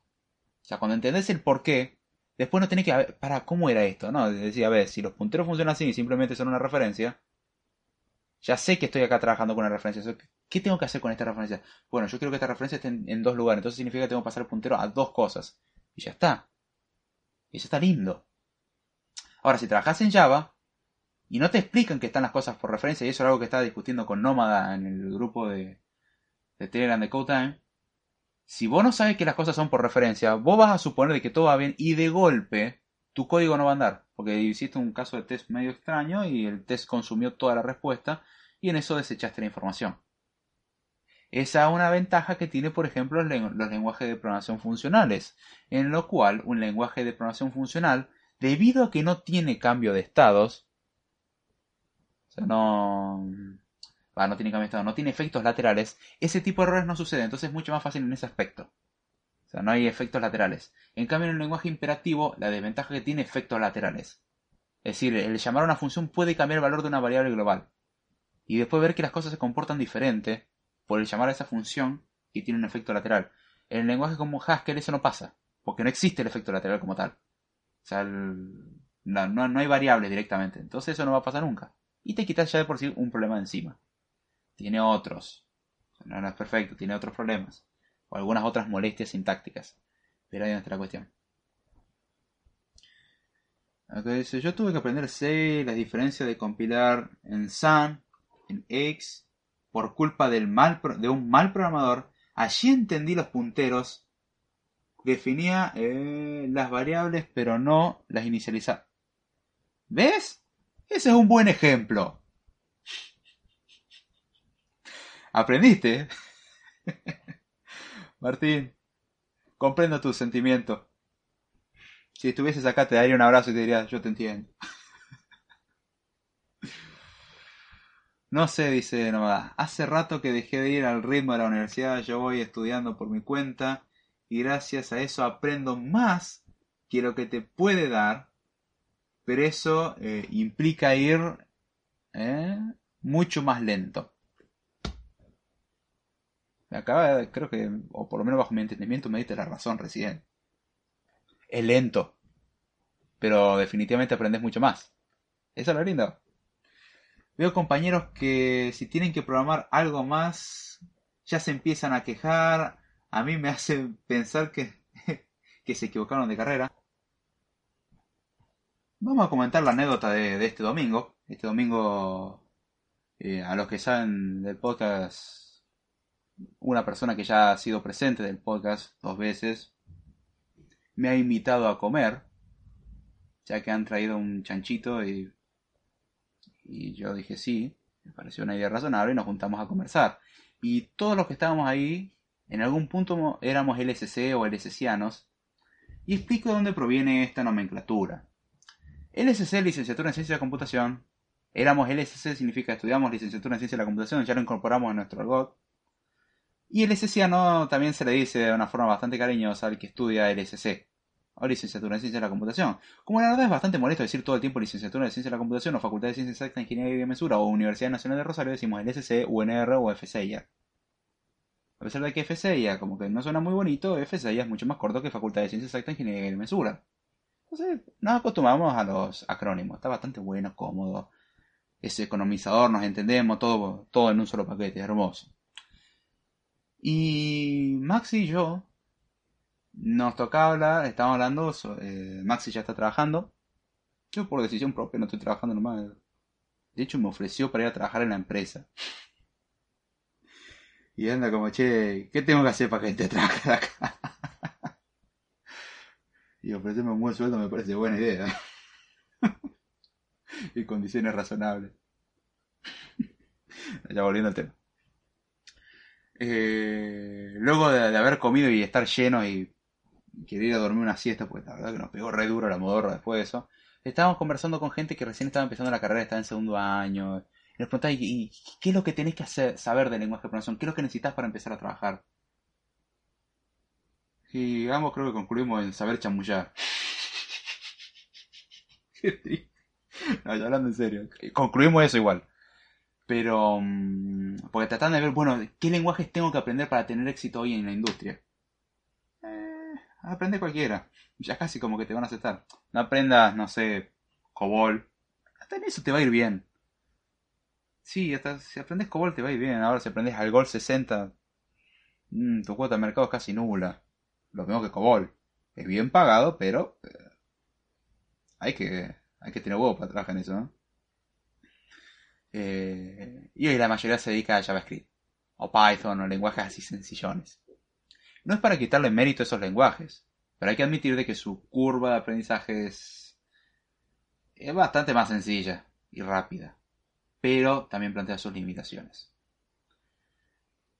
O sea, cuando entendés el por qué, después no tenés que ver, para, ¿cómo era esto? No, decir, a ver, si los punteros funcionan así y simplemente son una referencia, ya sé que estoy acá trabajando con una referencia. ¿Qué tengo que hacer con esta referencia? Bueno, yo quiero que esta referencia esté en, en dos lugares, entonces significa que tengo que pasar el puntero a dos cosas. Y ya está. Y eso está lindo. Ahora, si trabajas en Java, y no te explican que están las cosas por referencia, y eso es algo que estaba discutiendo con Nómada en el grupo de, de Telegram de Codetime. Si vos no sabes que las cosas son por referencia, vos vas a suponer que todo va bien y de golpe tu código no va a andar, porque hiciste un caso de test medio extraño y el test consumió toda la respuesta y en eso desechaste la información. Esa es una ventaja que tiene, por ejemplo, los lenguajes de programación funcionales, en lo cual un lenguaje de programación funcional, debido a que no tiene cambio de estados, sea, no... no tiene cambio de estado, no tiene efectos laterales. Ese tipo de errores no sucede, entonces es mucho más fácil en ese aspecto. O sea, no hay efectos laterales. En cambio, en el lenguaje imperativo, la desventaja que tiene efectos laterales. Es decir, el llamar a una función puede cambiar el valor de una variable global. Y después ver que las cosas se comportan diferente por el llamar a esa función y tiene un efecto lateral. En el lenguaje como Haskell eso no pasa, porque no existe el efecto lateral como tal. O sea, no, no hay variables directamente. Entonces eso no va a pasar nunca y te quitas ya de por sí un problema encima. Tiene otros. No, es perfecto, tiene otros problemas. O algunas otras molestias sintácticas. Pero ahí no está la cuestión. Acá yo tuve que aprender C, la diferencia de compilar en SAN, en X, por culpa del mal, de un mal programador. Allí entendí los punteros. Definía eh, las variables, pero no las inicializaba. ¿Ves? Ese es un buen ejemplo. ¿Aprendiste? Martín, comprendo tu sentimiento. Si estuvieses acá te daría un abrazo y te diría, yo te entiendo. No sé, dice nomás. Hace rato que dejé de ir al ritmo de la universidad, yo voy estudiando por mi cuenta y gracias a eso aprendo más que lo que te puede dar, pero eso eh, implica ir eh, mucho más lento. Acaba, creo que, o por lo menos bajo mi entendimiento, me diste la razón recién. Es lento, pero definitivamente aprendes mucho más. Eso es lo lindo. Veo compañeros que si tienen que programar algo más, ya se empiezan a quejar. A mí me hace pensar que, que se equivocaron de carrera. Vamos a comentar la anécdota de, este domingo. Este domingo, eh, a los que saben del podcast, una persona que ya ha sido presente del podcast dos veces, me ha invitado a comer, ya que han traído un chanchito y, y yo dije sí, me pareció una idea razonable y nos juntamos a conversar. Y todos los que estábamos ahí, en algún punto éramos LSC o LSCianos, y explico de dónde proviene esta nomenclatura. LSC, licenciatura en Ciencia de Computación. Éramos LSC, significa estudiamos licenciatura en Ciencia de la Computación, ya lo incorporamos en nuestro argot. Y LSC también se le dice de una forma bastante cariñosa al que estudia LSC, o licenciatura en Ciencia de la Computación. Como la verdad es bastante molesto decir todo el tiempo licenciatura en Ciencia de la Computación, o Facultad de Ciencias Exactas, Ingeniería y de Mesura, o Universidad Nacional de Rosario, decimos LSC, UNR o FCIA. A pesar de que FCIA como que no suena muy bonito, FCIA es mucho más corto que Facultad de Ciencias Exactas, Ingeniería y de Mesura. Entonces, nos acostumbramos a los acrónimos. Está bastante bueno, cómodo. Es economizador, nos entendemos, todo, todo en un solo paquete, hermoso. Y Maxi y yo nos tocaba hablar, estábamos hablando, eh, Maxi ya está trabajando. Yo por decisión propia no estoy trabajando nomás. De hecho me ofreció para ir a trabajar en la empresa. Y anda como, che, ¿qué tengo que hacer para que esté trabajando acá? Y ofrecerme un buen sueldo me parece buena idea. y condiciones razonables. ya volviendo al tema. Eh, luego de, haber comido y estar lleno y querer ir a dormir una siesta, porque la verdad que nos pegó re duro la modorra después de eso, estábamos conversando con gente que recién estaba empezando la carrera, estaba en segundo año. Y nos preguntaba, ¿y, qué es lo que tenés que hacer, saber de lenguaje de programación? ¿Qué es lo que necesitas para empezar a trabajar? Y ambos creo que concluimos en saber chamullar. no, hablando en serio. Concluimos eso igual. Pero, mm, porque tratando de ver, bueno, ¿qué lenguajes tengo que aprender para tener éxito hoy en la industria? Eh, aprende cualquiera. Ya casi como que te van a aceptar. No aprendas, no sé, COBOL. Hasta en eso te va a ir bien. Sí, hasta si aprendes COBOL te va a ir bien. Ahora si aprendes Algol 60, mm, tu cuota de mercado es casi nula lo mismo que Cobol. Es bien pagado, pero eh, hay, que, hay que tener huevo para trabajar en eso, ¿no? Eh, y hoy la mayoría se dedica a JavaScript, o Python, o lenguajes así sencillones. No es para quitarle mérito a esos lenguajes, pero hay que admitir de que su curva de aprendizaje es, es bastante más sencilla y rápida, pero también plantea sus limitaciones.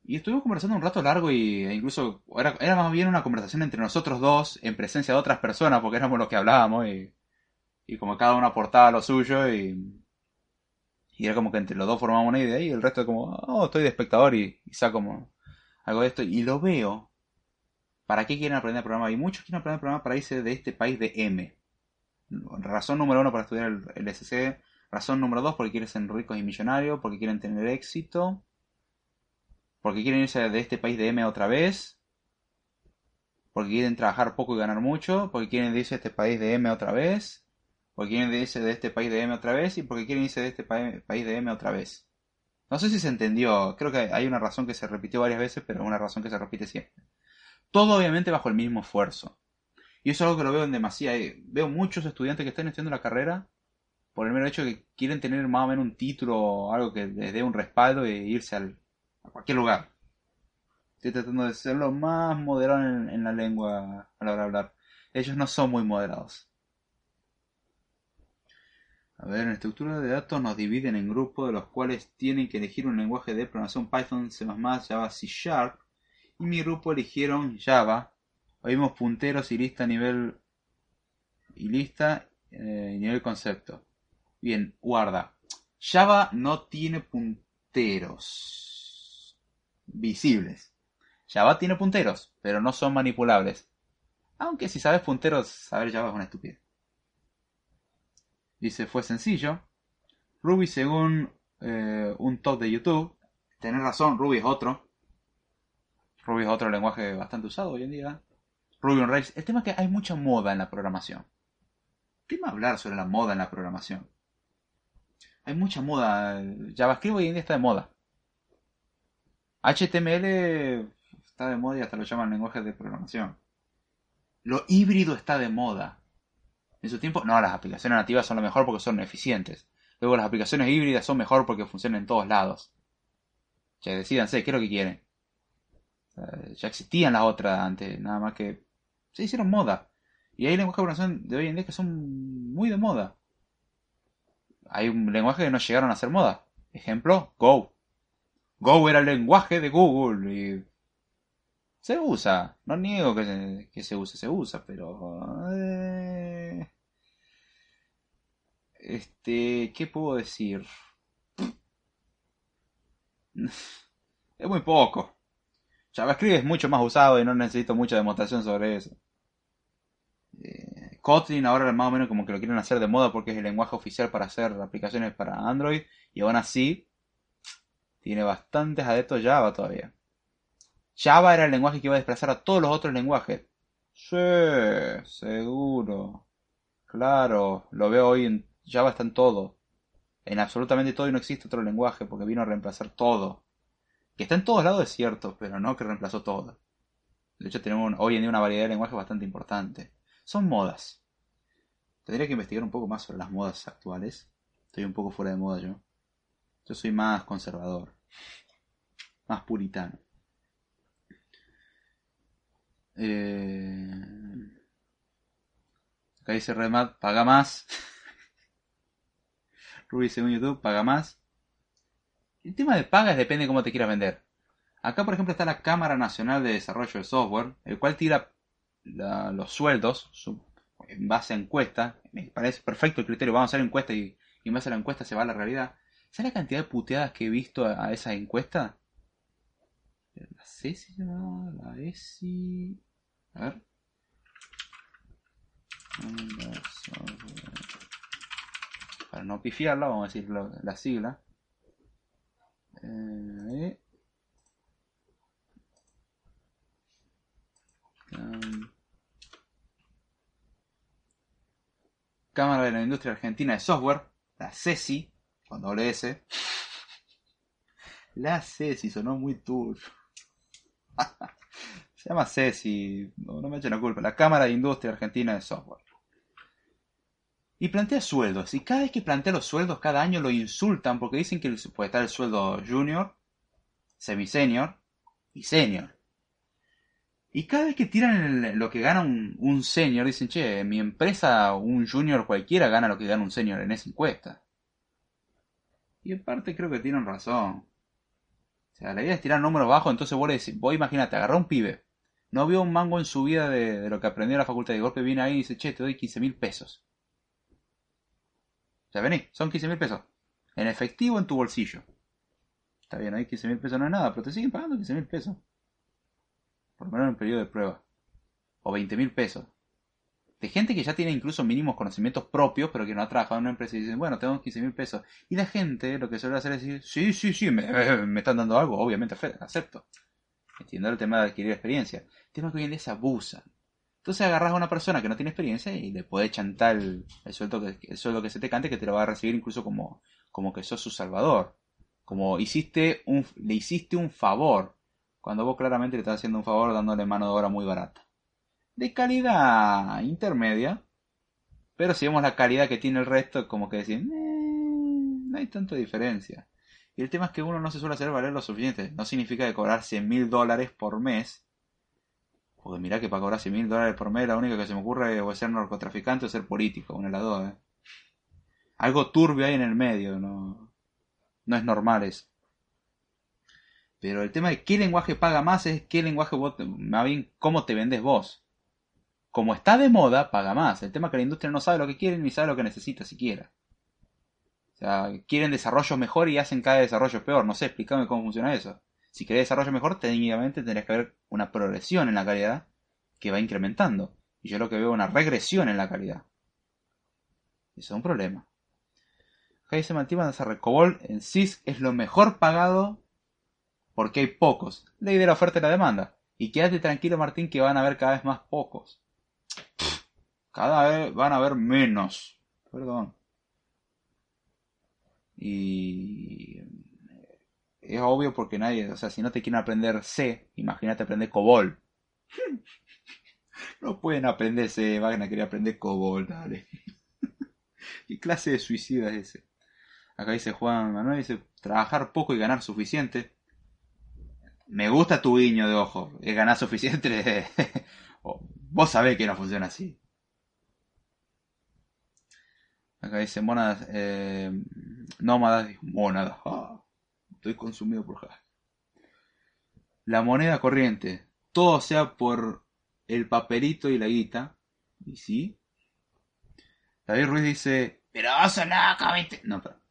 Y estuvimos conversando un rato largo y e incluso era, era, más bien una conversación entre nosotros dos en presencia de otras personas porque éramos los que hablábamos y, y como cada uno aportaba lo suyo y, y era como que entre los dos formamos una idea y el resto como, oh, estoy de espectador y, y saco como algo de esto y lo veo. ¿Para qué quieren aprender a programar? Y muchos quieren aprender a programar para irse de este país de M. Razón número uno para estudiar el, el SC. Razón número dos porque quieren ser ricos y millonarios, porque quieren tener éxito porque quieren irse de este país de M otra vez, porque quieren trabajar poco y ganar mucho, porque quieren irse de este país de M otra vez, porque quieren irse de este país de M otra vez y porque quieren irse de este país de M otra vez. No sé si se entendió, creo que hay una razón que se repitió varias veces, pero una razón que se repite siempre. Todo obviamente bajo el mismo esfuerzo. Y eso es algo que lo veo en demasiado. Veo muchos estudiantes que están estudiando la carrera por el mero hecho de que quieren tener más o menos un título o algo que les dé un respaldo e irse al, a cualquier lugar. Estoy tratando de ser lo más moderado en, la lengua a la hora de hablar. Ellos no son muy moderados. A ver, en estructura de datos nos dividen en grupos de los cuales tienen que elegir un lenguaje de programación Python, C++, Java, C Sharp. Y mi grupo eligieron Java. Oímos punteros y lista a nivel y lista eh, nivel concepto. Bien, guarda. Java no tiene punteros visibles. Java tiene punteros, pero no son manipulables. Aunque si sabes punteros, saber Java es una estupidez. Dice, fue sencillo. Ruby según eh, un top de YouTube. Tenés razón, Ruby es otro. Ruby es otro lenguaje bastante usado hoy en día. Ruby on Rails. El tema es que hay mucha moda en la programación. ¿Qué más hablar sobre la moda en la programación? Hay mucha moda. JavaScript hoy en día está de moda. HTML está de moda y hasta lo llaman lenguaje de programación. Lo híbrido está de moda. En su tiempo, no, las aplicaciones nativas son lo mejor porque son eficientes. Luego las aplicaciones híbridas son mejor porque funcionan en todos lados. Ya decidanse, ¿qué es lo que quieren? ya existían las otras antes, nada más que se hicieron moda. Y hay lenguajes de programación de hoy en día que son muy de moda. Hay un lenguaje que no llegaron a ser moda. Ejemplo, Go. Go era el lenguaje de Google y se usa. No niego que se, que se use, se usa, pero... Eh, este, ¿qué puedo decir? Es muy poco. JavaScript es mucho más usado y no necesito mucha demostración sobre eso. Eh, Kotlin ahora más o menos como que lo quieren hacer de moda porque es el lenguaje oficial para hacer aplicaciones para Android y aún así tiene bastantes adeptos Java todavía. Java era el lenguaje que iba a desplazar a todos los otros lenguajes. Sí, seguro. Claro, lo veo hoy en Java está en todo. En absolutamente todo y no existe otro lenguaje porque vino a reemplazar todo. Que está en todos lados es cierto, pero no que reemplazó todo. De hecho tenemos hoy en día una variedad de lenguajes bastante importante. Son modas. Tendría que investigar un poco más sobre las modas actuales. Estoy un poco fuera de moda yo. Yo soy más conservador. Más puritano. Eh... Acá dice Redmat, paga más. Ruby según YouTube, paga más. El tema de pagas depende de cómo te quieras vender. Acá, por ejemplo, está la Cámara Nacional de Desarrollo de Software, el cual tira los sueldos en base a encuesta. Me parece perfecto el criterio. Vamos a hacer encuesta y, en base a la encuesta se va a la realidad. ¿Sabes la cantidad de puteadas que he visto a, esa encuesta? La CESI la ESI. A ver. Para no pifiarla, vamos a decir la sigla. Eh, Cámara de la Industria Argentina de Software, la CESI, con doble S. La CESI sonó muy tuyo. Se llama CESI, no, me echen la culpa, la Cámara de Industria Argentina de Software. Y plantea sueldos. Y cada vez que plantea los sueldos, cada año lo insultan porque dicen que puede estar el sueldo junior, semi-senior y senior. Y cada vez que tiran lo que gana un, senior, dicen, che, en mi empresa un junior cualquiera gana lo que gana un senior en esa encuesta. Y en parte creo que tienen razón. O sea, la idea es tirar números bajos, entonces vos le decís, vos imagínate, agarrá un pibe. No vio un mango en su vida de, lo que aprendió en la facultad. De golpe viene ahí y dice, che, te doy 15 mil pesos. O sea, vení, son 15 mil pesos. En efectivo en tu bolsillo. Está bien, ahí 15 mil pesos no es nada, pero te siguen pagando 15 mil pesos por lo menos en el periodo de prueba, o 20 mil pesos. De gente que ya tiene incluso mínimos conocimientos propios, pero que no ha trabajado en una empresa y dicen, bueno, tengo 15 mil pesos. Y la gente lo que suele hacer es decir, sí, sí, sí, me, están dando algo, obviamente acepto. Entiendo el tema de adquirir experiencia. El tema que hoy en día se abusan. Entonces agarras a una persona que no tiene experiencia y le puedes chantar el, sueldo que, el sueldo que se te cante, que te lo va a recibir incluso como, como que sos su salvador. Como hiciste un, le hiciste un favor cuando vos claramente le estás haciendo un favor dándole mano de obra muy barata. De calidad intermedia, pero si vemos la calidad que tiene el resto, como que decir, no hay tanta diferencia. Y el tema es que uno no se suele hacer valer lo suficiente. No significa que cobrar 100 mil dólares por mes. Porque mirá que para cobrar 100 mil dólares por mes, la única que se me ocurre es ser narcotraficante o ser político, una de las dos. ¿eh? Algo turbio hay en el medio, no, no es normal eso. Pero el tema de qué lenguaje paga más es qué lenguaje vos, más bien cómo te vendes vos. Como está de moda, paga más. El tema es que la industria no sabe lo que quiere ni sabe lo que necesita siquiera. O sea, quieren desarrollo mejor y hacen cada desarrollo peor. No sé, explícame cómo funciona eso. Si querés desarrollo mejor, técnicamente tendrías que haber una progresión en la calidad que va incrementando. Y yo lo que veo es una regresión en la calidad. Eso es un problema. Acá dice Mantiman Recobol en CIS es lo mejor pagado porque hay pocos. Ley de la oferta y la demanda. Y quédate tranquilo, Martín, que van a haber cada vez más pocos. Cada vez van a haber menos. Perdón. Y es obvio porque nadie, o sea, si no te quieren aprender C, imagínate aprender COBOL. no pueden aprender C, van a querer aprender COBOL, dale. ¿Qué clase de suicida es ese? Acá dice Juan Manuel, dice, trabajar poco y ganar suficiente. Me gusta tu guiño de ojo, es ganar suficiente. Vos sabés que no funciona así. Acá dice mónadas, eh, nómadas, mónadas. Ah, estoy consumido por hash. La moneda corriente, todo sea por el papelito y la guita. ¿Y sí? David Ruiz dice, pero vos sos loco, viste. No, pero,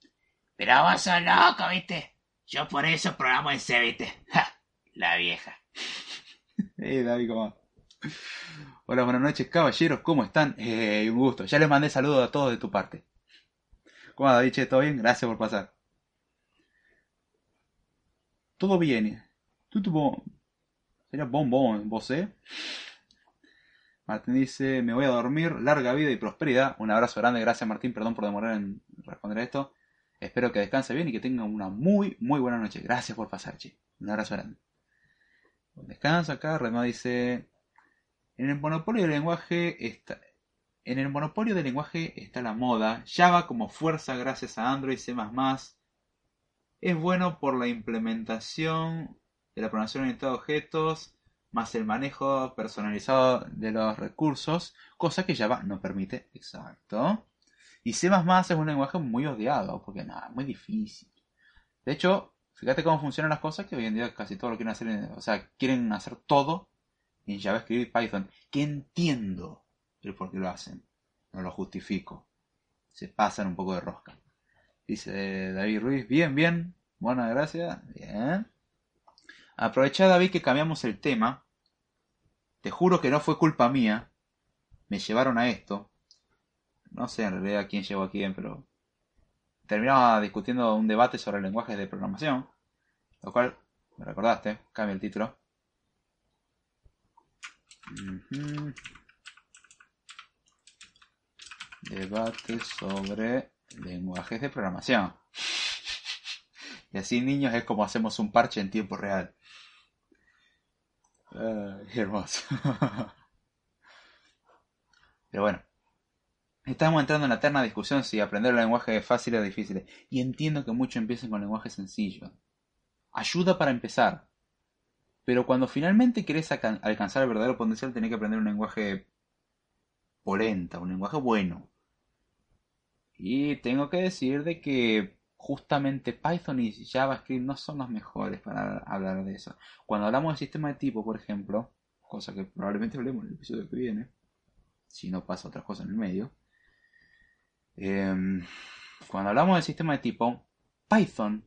pero vos sos loco, viste. Yo por eso programo en C, viste. la vieja. eh, David, ¿cómo? Hola, buenas noches, caballeros, ¿cómo están? Eh, un gusto. Ya les mandé saludos a todos de tu parte. ¿Cómo David? ¿Todo bien? Gracias por pasar. Todo bien. Tudo bom. Sería bombón, ¿vos eh? Martín dice, me voy a dormir, larga vida y prosperidad. Un abrazo grande, gracias Martín, perdón por demorar en responder esto. Espero que descanse bien y que tenga una muy, muy buena noche. Gracias por pasar, che. Un abrazo grande. Descansa acá, Redma dice, en el monopolio del lenguaje está, en el monopolio del lenguaje está la moda. Java como fuerza gracias a Android C++. Es bueno por la implementación de la programación orientada a objetos, más el manejo personalizado de los recursos, cosa que Java no permite. Exacto. Y C++ es un lenguaje muy odiado, porque nada, muy difícil. De hecho, fíjate cómo funcionan las cosas, que hoy en día casi todo lo quieren hacer, o sea, quieren hacer todo en JavaScript y Python, que entiendo el por qué lo hacen. No lo justifico. Se pasan un poco de rosca. Dice David Ruiz, bien, bien, buena gracias, bien. Aprovecha David que cambiamos el tema. Te juro que no fue culpa mía. Me llevaron a esto. No sé en realidad quién llegó a quién, pero terminaba discutiendo un debate sobre lenguajes de programación. Lo cual, me recordaste, cambia el título. Debate sobre lenguajes de programación. Y así, niños, es como hacemos un parche en tiempo real. hermoso. Pero bueno. Estamos entrando en la eterna discusión si aprender el lenguaje es fácil o difícil. Y entiendo que muchos empiecen con lenguajes sencillos. Ayuda para empezar. Pero cuando finalmente querés alcanzar el verdadero potencial, tenés que aprender un lenguaje polenta, un lenguaje bueno. Y tengo que decir de que justamente Python y JavaScript no son los mejores para hablar de eso. Cuando hablamos de sistema de tipo, por ejemplo, cosa que probablemente hablemos en el episodio que viene, si no pasa otra cosa en el medio, em, cuando hablamos del sistema de tipo, Python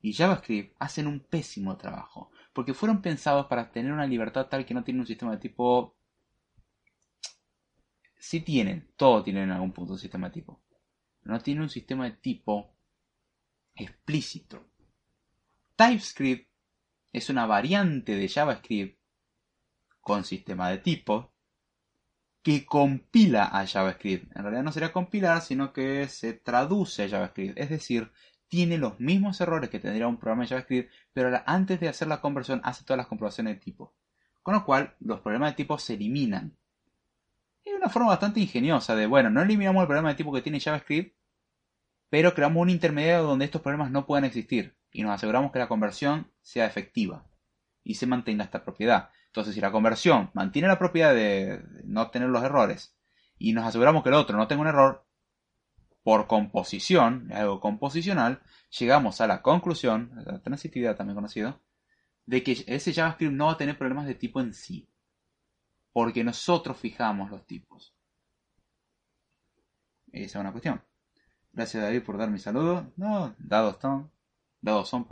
y JavaScript hacen un pésimo trabajo porque fueron pensados para tener una libertad tal que no tienen un sistema de tipo... Sí tienen, todo tienen en algún punto un sistema de tipo. no tienen un sistema de tipo explícito. TypeScript es una variante de JavaScript con sistema de tipo que compila a JavaScript. En realidad no sería compilar, sino que se traduce a JavaScript. Es decir, tiene los mismos errores que tendría un programa de JavaScript, pero antes de hacer la conversión hace todas las comprobaciones de tipo. Con lo cual, los problemas de tipo se eliminan. Es una forma bastante ingeniosa de, bueno, no eliminamos el problema de tipo que tiene JavaScript, pero creamos un intermediario donde estos problemas no puedan existir y nos aseguramos que la conversión sea efectiva y se mantenga esta propiedad. Entonces, si la conversión mantiene la propiedad de no tener los errores y nos aseguramos que el otro no tenga un error, por composición, algo composicional, llegamos a la conclusión, la transitividad también conocido, de que ese JavaScript no va a tener problemas de tipo en sí. Porque nosotros fijamos los tipos. Esa es una cuestión. Gracias David por dar mi saludo. No, dados son. Dados son,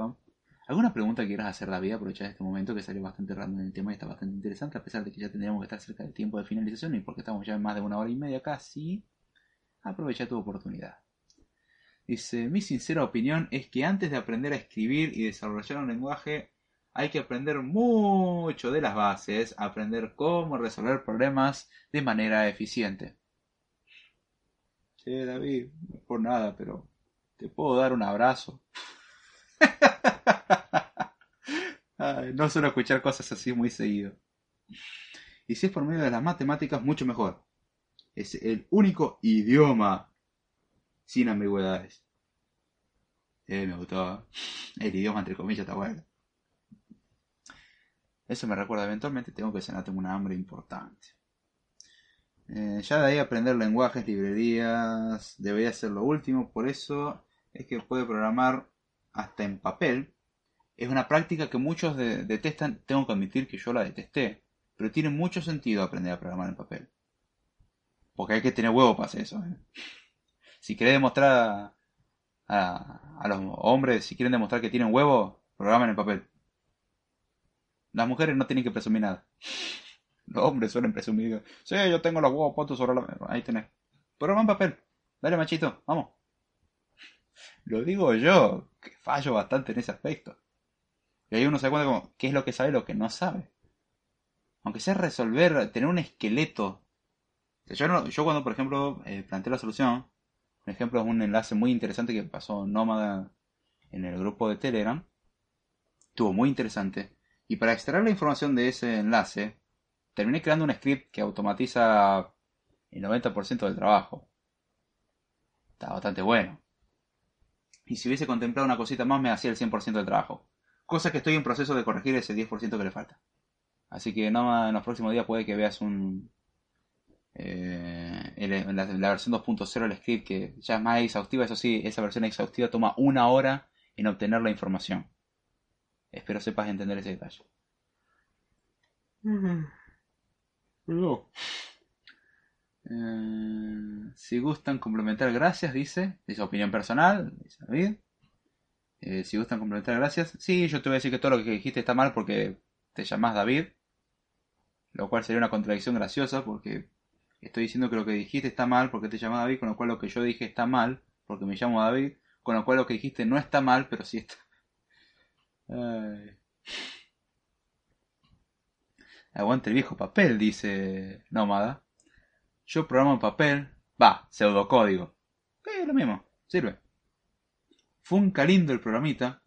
¿Alguna pregunta que quieras hacer, David? Aprovechar este momento que salió bastante random en el tema y está bastante interesante, a pesar de que ya tendríamos que estar cerca del tiempo de finalización y porque estamos ya en más de una hora y media casi. Aprovecha tu oportunidad. Dice, mi sincera opinión es que antes de aprender a escribir y desarrollar un lenguaje, hay que aprender mucho de las bases, aprender cómo resolver problemas de manera eficiente. Sí, David, no por nada, pero te puedo dar un abrazo. No suelo escuchar cosas así muy seguido. Y si es por medio de las matemáticas, mucho mejor. Es el único idioma sin ambigüedades. Eh, me gustó. El idioma entre comillas está bueno. Eso me recuerda, eventualmente tengo que cenar, tengo una hambre importante. Eh, ya de ahí aprender lenguajes, librerías, debería ser lo último, por eso es que puede programar hasta en papel. Es una práctica que muchos de- detestan, tengo que admitir que yo la detesté, pero tiene mucho sentido aprender a programar en papel. Porque hay que tener huevo para hacer eso. ¿eh? Si querés demostrar a, a- los hombres, si quieren demostrar que tienen huevo, programen en papel. Las mujeres no tienen que presumir nada. Los hombres suelen presumir. Sí, yo tengo los huevos puestos sobre la. Ahí tenés. Programa en papel. Dale, machito. Vamos. Lo digo yo, que fallo bastante en ese aspecto. Y ahí uno se da cuenta como, qué es lo que sabe y lo que no sabe. Aunque sea resolver, tener un esqueleto. Yo, cuando, por ejemplo, eh, planteé la solución, un ejemplo es un enlace muy interesante que pasó Nómada en el grupo de Telegram. Estuvo muy interesante. Y para extraer la información de ese enlace, terminé creando un script que automatiza el 90% del trabajo. Está bastante bueno. Y si hubiese contemplado una cosita más, me hacía el 100% del trabajo. Cosa que estoy en proceso de corregir ese 10% que le falta. Así que no, en los próximos días puede que veas un... eh, el- la, la versión 2.0 del script que ya es más exhaustiva. Eso sí, esa versión exhaustiva toma una hora en obtener la información. Espero sepas entender ese detalle. Eh, si gustan complementar, gracias, dice. Dice opinión personal, dice David. Eh, si gustan complementar, gracias. Sí, yo te voy a decir que todo lo que dijiste está mal porque te llamas David. Lo cual sería una contradicción graciosa porque estoy diciendo que lo que dijiste está mal porque te llamas David, con lo cual lo que yo dije está mal porque me llamo David, con lo cual lo que dijiste no está mal, pero sí está. Ay. Aguante el viejo papel, dice Nómada. Yo programo en papel, va, pseudocódigo. Eh, lo mismo, sirve. Funca lindo el programita.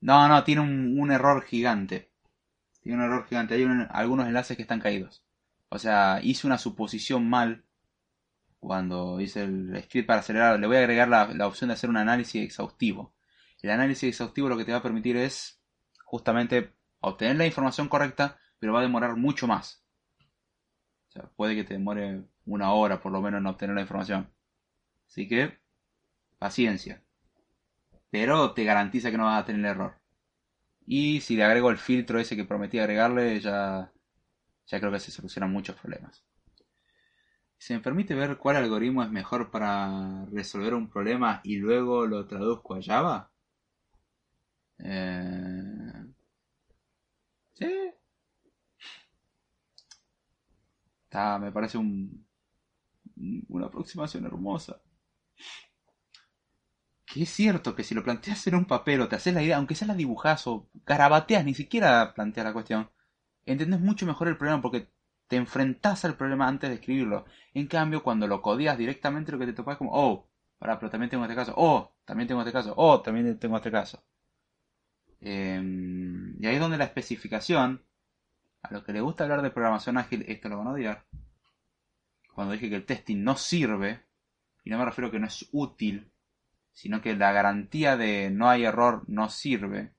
No, no, tiene un, un error gigante. Tiene un error gigante. Hay un- algunos enlaces que están caídos. O sea, hice una suposición mal cuando hice el script para acelerar. Le voy a agregar la, la opción de hacer un análisis exhaustivo. El análisis exhaustivo lo que te va a permitir es justamente obtener la información correcta, pero va a demorar mucho más. O sea, puede que te demore una hora por lo menos en obtener la información. Así que, paciencia. Pero te garantiza que no vas a tener error. Y si le agrego el filtro ese que prometí agregarle, ya, ya creo que se solucionan muchos problemas. Si me permite ver cuál algoritmo es mejor para resolver un problema y luego lo traduzco a Java. Eh... Sí. Está, me parece un, una aproximación hermosa. Que es cierto que si lo planteas en un papel o te haces la idea, aunque sea la dibujás o garabateas, ni siquiera planteas la cuestión, entendés mucho mejor el problema porque te enfrentás al problema antes de escribirlo. En cambio, cuando lo codias directamente, lo que te topas es como, oh, pará, pero también tengo este caso, oh, también tengo este caso, oh, también tengo este caso. Em, y ahí es donde la especificación, a lo que le gusta hablar de programación ágil, esto lo van a odiar. Cuando dije que el testing no sirve, y no me refiero a que no es útil, sino que la garantía de no hay error no sirve.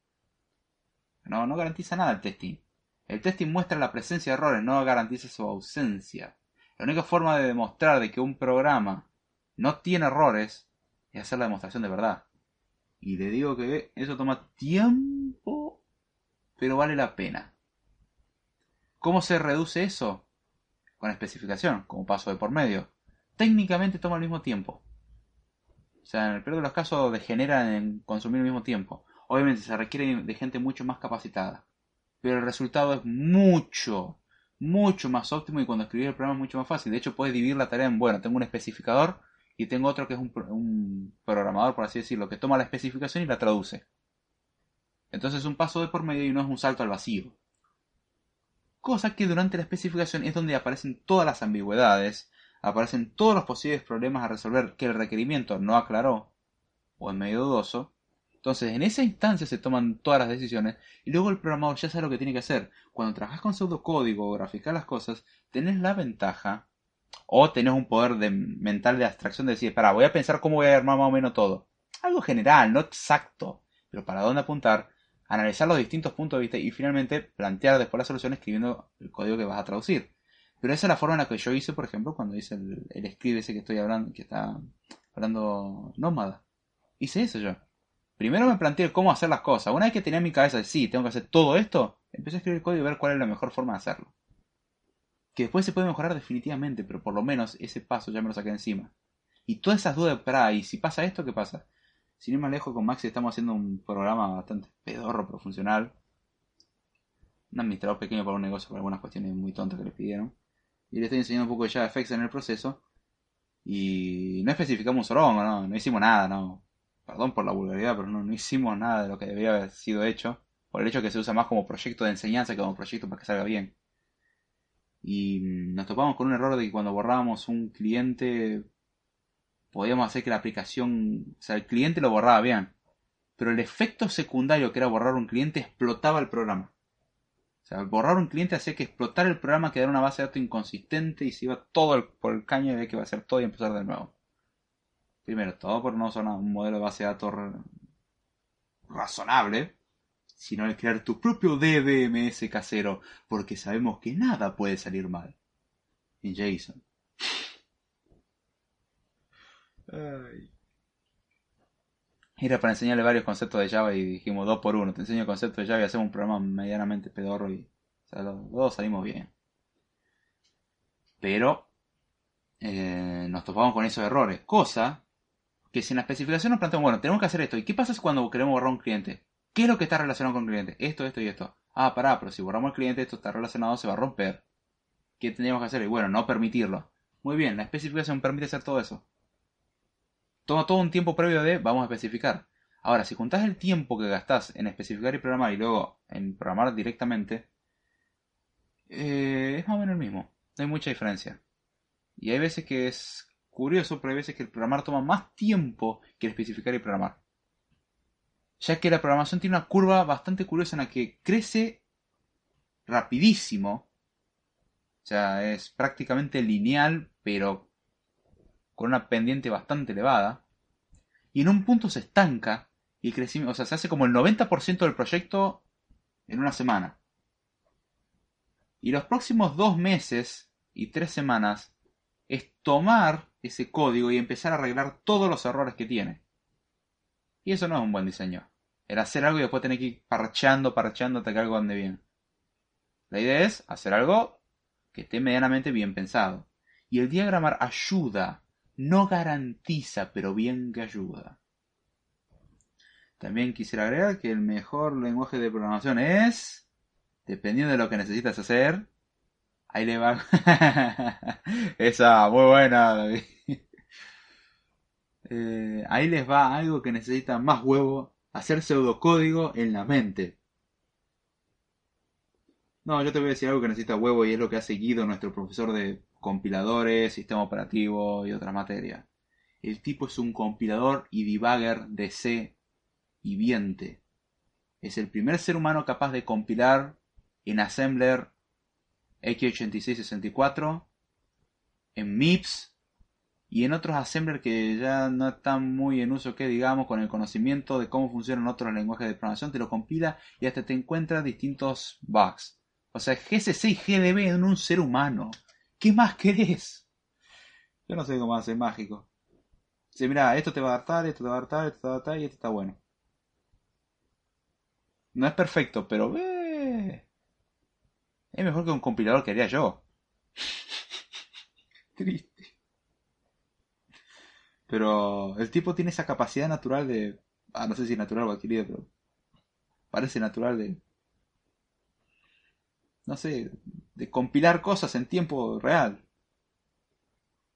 No, no garantiza nada el testing. El testing muestra la presencia de errores, no garantiza su ausencia. La única forma de demostrar de que un programa no tiene errores es hacer la demostración de verdad. Y le digo que eso toma tiempo, pero vale la pena. ¿Cómo se reduce eso? Con especificación, como paso de por medio. Técnicamente toma el mismo tiempo. O sea, en el peor de los casos degenera en consumir el mismo tiempo. Obviamente se requiere de gente mucho más capacitada. Pero el resultado es mucho, mucho más óptimo y cuando escribir el programa es mucho más fácil. De hecho, puedes dividir la tarea en, bueno, tengo un especificador y tengo otro que es un, un programador, por así decirlo, que toma la especificación y la traduce. Entonces es un paso de por medio y no es un salto al vacío. Cosa que durante la especificación es donde aparecen todas las ambigüedades, aparecen todos los posibles problemas a resolver que el requerimiento no aclaró o es medio dudoso. Entonces, en esa instancia se toman todas las decisiones y luego el programador ya sabe lo que tiene que hacer. Cuando trabajas con pseudocódigo o graficar las cosas, tenés la ventaja o tenés un poder de, mental de abstracción de decir, para, voy a pensar cómo voy a armar más o menos todo. Algo general, no exacto, pero para dónde apuntar, analizar los distintos puntos de vista y finalmente plantear después la solución escribiendo el código que vas a traducir. Pero esa es la forma en la que yo hice, por ejemplo, cuando hice el, el ese que estoy hablando, que está hablando Nómada. Hice eso yo. Primero me planteé cómo hacer las cosas. Una vez que tenía en mi cabeza, sí, tengo que hacer todo esto, empecé a escribir el código y ver cuál es la mejor forma de hacerlo. Que después se puede mejorar definitivamente, pero por lo menos ese paso ya me lo saqué encima. Y todas esas dudas, para, y si pasa esto, ¿qué pasa? Sin ir más lejos, con Maxi estamos haciendo un programa bastante pedorro, pero funcional. Un administrador pequeño para un negocio, por algunas cuestiones muy tontas que le pidieron. Y le estoy enseñando un poco de JavaFX en el proceso. Y no especificamos un sorongo, no, no hicimos nada, no. Perdón por la vulgaridad, pero no, hicimos nada de lo que debía haber sido hecho. Por el hecho que se usa más como proyecto de enseñanza que como proyecto para que salga bien. Y nos topamos con un error de que cuando borrábamos un cliente podíamos hacer que la aplicación, o sea, el cliente lo borraba bien, pero el efecto secundario que era borrar un cliente explotaba el programa. O sea, borrar un cliente hacía que explotara el programa, quedara una base de datos inconsistente y se iba todo por el caño y había que va a hacer todo y empezar de nuevo. Primero, todo por no usar un modelo de base de datos razonable, sino el crear tu propio DBMS casero, porque sabemos que nada puede salir mal. En JSON. Era para enseñarle varios conceptos de Java y dijimos dos por uno. Te enseño el concepto de Java y hacemos un programa medianamente pedorro y los dos salimos bien. Pero eh, nos topamos con esos errores. Cosa que si en la especificación nos planteamos, bueno, tenemos que hacer esto. ¿Y qué pasa cuando queremos borrar un cliente? ¿Qué es lo que está relacionado con el cliente? Esto, esto y esto. Ah, pará, pero si borramos el cliente, esto está relacionado, se va a romper. ¿Qué tendríamos que hacer? Y bueno, no permitirlo. Muy bien, la especificación permite hacer todo eso. Toma todo un tiempo previo de vamos a especificar. Ahora, si juntás el tiempo que gastás en especificar y programar y luego en programar directamente, eh, es más o menos el mismo. No hay mucha diferencia. Y hay veces que es curioso, pero hay veces que el programar toma más tiempo que el especificar y programar. Ya que la programación tiene una curva bastante curiosa en la que crece rapidísimo. O sea, es prácticamente lineal, pero con una pendiente bastante elevada, y en un punto se estanca y crecimiento, o sea, se hace como el 90% del proyecto en una semana. Y los próximos dos meses y tres semanas es tomar ese código y empezar a arreglar todos los errores que tiene. Y eso no es un buen diseño. Era hacer algo y después tener que ir parchando, parchando hasta que algo ande bien. La idea es hacer algo que esté medianamente bien pensado. Y el diagramar ayuda no garantiza, pero bien que ayuda. También quisiera agregar que el mejor lenguaje de programación es, dependiendo de lo que necesitas hacer, ahí le va. Esa, muy buena. Eh, ahí les va algo que necesita más huevo, hacer pseudocódigo en la mente. No, yo te voy a decir algo que necesita huevo y es lo que ha seguido nuestro profesor de compiladores, sistema operativo y otras materias. El tipo es un compilador y debugger de C viviente. Es el primer ser humano capaz de compilar en Assembler x86-64, en MIPS y en otros assembler que ya no están muy en uso que digamos con el conocimiento de cómo funcionan otros lenguajes de programación, te lo compila y hasta te encuentra distintos bugs. O sea, GCC y GDB en un ser humano. ¿Qué más querés? Yo no sé cómo hacer mágico. Dice, mira, esto te va a dar tal, esto te va a dar tal, esto te va a dar tal y esto está bueno. No es perfecto, pero eh, es mejor que un compilador que haría yo. Triste. Pero el tipo tiene esa capacidad natural de... Ah, no sé si natural o adquirida, pero parece natural de, no sé, de compilar cosas en tiempo real.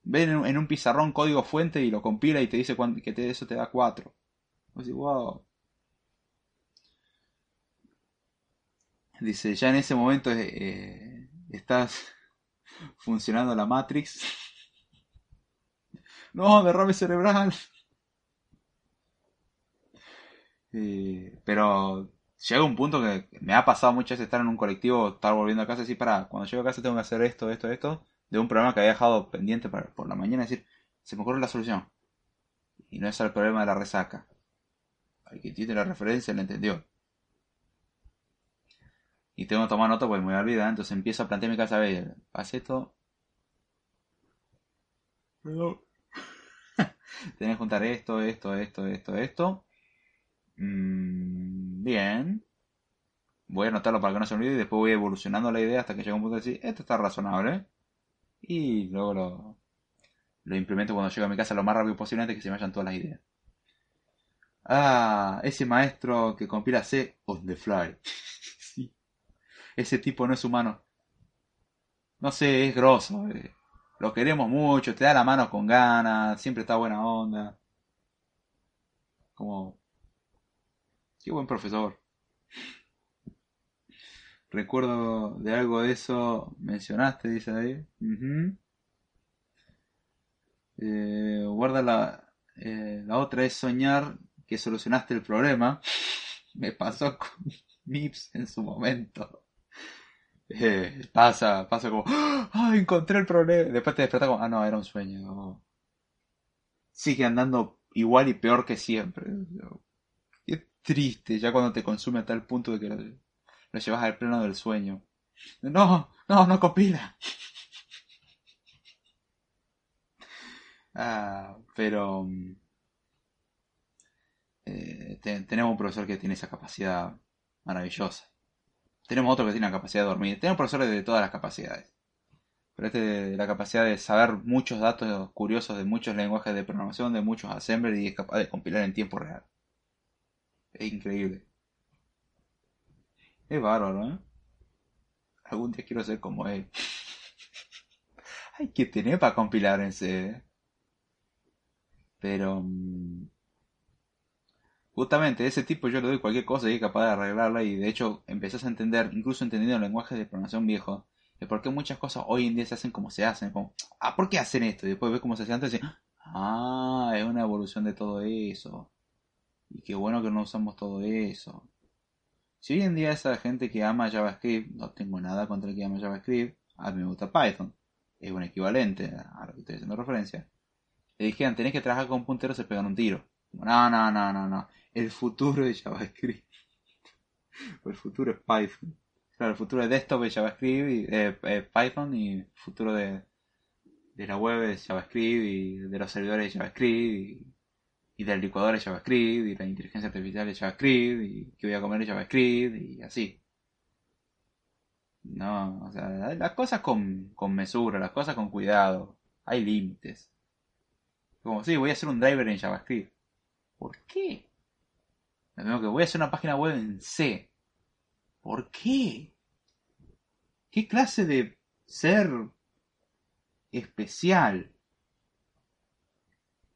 Ven en, un pizarrón código fuente y lo compila y te dice que te, eso te da 4. wow. Dice, ya en ese momento eh, estás funcionando la Matrix. no, derrame cerebral. Eh, pero llega un punto que me ha pasado muchas veces estar en un colectivo, estar volviendo a casa y decir, para, cuando llego a casa tengo que hacer esto, esto, esto, de un problema que había dejado pendiente para, por la mañana, decir, se me ocurre la solución. Y no es el problema de la resaca. Hay que tiene la referencia lo entendió. Y tengo que tomar nota porque me voy a olvidar, entonces empiezo a plantear mi casa, a ver, hace esto. Tenés que juntar esto, esto, esto, esto, esto. Mm, bien. Voy a anotarlo para que no se olvide y después voy evolucionando la idea hasta que llegue un punto de decir, esto está razonable. Y luego lo, lo implemento cuando llegue a mi casa lo más rápido posible antes que se me vayan todas las ideas. Ah, ese maestro que compila C on the fly. Ese tipo no es humano. No sé, es grosso. Eh. Lo queremos mucho, te da la mano con ganas, siempre está buena onda. Como Qué buen profesor. Recuerdo de algo de eso, mencionaste, dice ahí. Eh, guarda la, eh, la otra es soñar que solucionaste el problema. Me pasó con Mips en su momento. Eh, pasa, pasa como, ¡ah! Encontré el problema. Después te despertas como, ah, no, era un sueño. Sigue andando igual y peor que siempre triste ya cuando te consume a tal punto de que lo, llevas al pleno del sueño. No, no, no copila. ah, pero eh, tenemos un profesor que tiene esa capacidad maravillosa. Tenemos otro que tiene la capacidad de dormir. Tenemos profesores de todas las capacidades. Pero este la capacidad de saber muchos datos curiosos de muchos lenguajes de programación, de muchos assemblers y es capaz de compilar en tiempo real. Es increíble. Es bárbaro, ¿eh? Algún día quiero ser como él. Hay que tener para compilar en C. Pero... Mm, justamente, ese tipo yo le doy cualquier cosa y es capaz de arreglarla y de hecho empezás a entender, incluso entendiendo el lenguaje de programación viejo, de por qué muchas cosas hoy en día se hacen como se hacen. Como, ah, ¿por qué hacen esto? Y después ves cómo se hacía antes y ah, es una evolución de todo eso. Y qué bueno que no usamos todo eso. Si hoy en día esa gente que ama JavaScript, no tengo nada contra el que ama JavaScript, a mí me gusta Python, es un equivalente a lo que estoy haciendo referencia. Le dijeron, tenés que trabajar con punteros, se pegan un tiro. No, no, no, no, no. El futuro de JavaScript. el futuro es Python. Claro, el futuro de desktop es JavaScript y eh, Python y el futuro de, de la web es JavaScript y de los servidores es JavaScript y y del licuador es JavaScript, y la inteligencia artificial es JavaScript, y que voy a comer es JavaScript, y así. No, o sea, las cosas con, con mesura, las cosas con cuidado. Hay límites. Como, sí, voy a hacer un driver en JavaScript. ¿Por qué? que voy a hacer una página web en C. ¿Por qué? ¿Qué clase de ser especial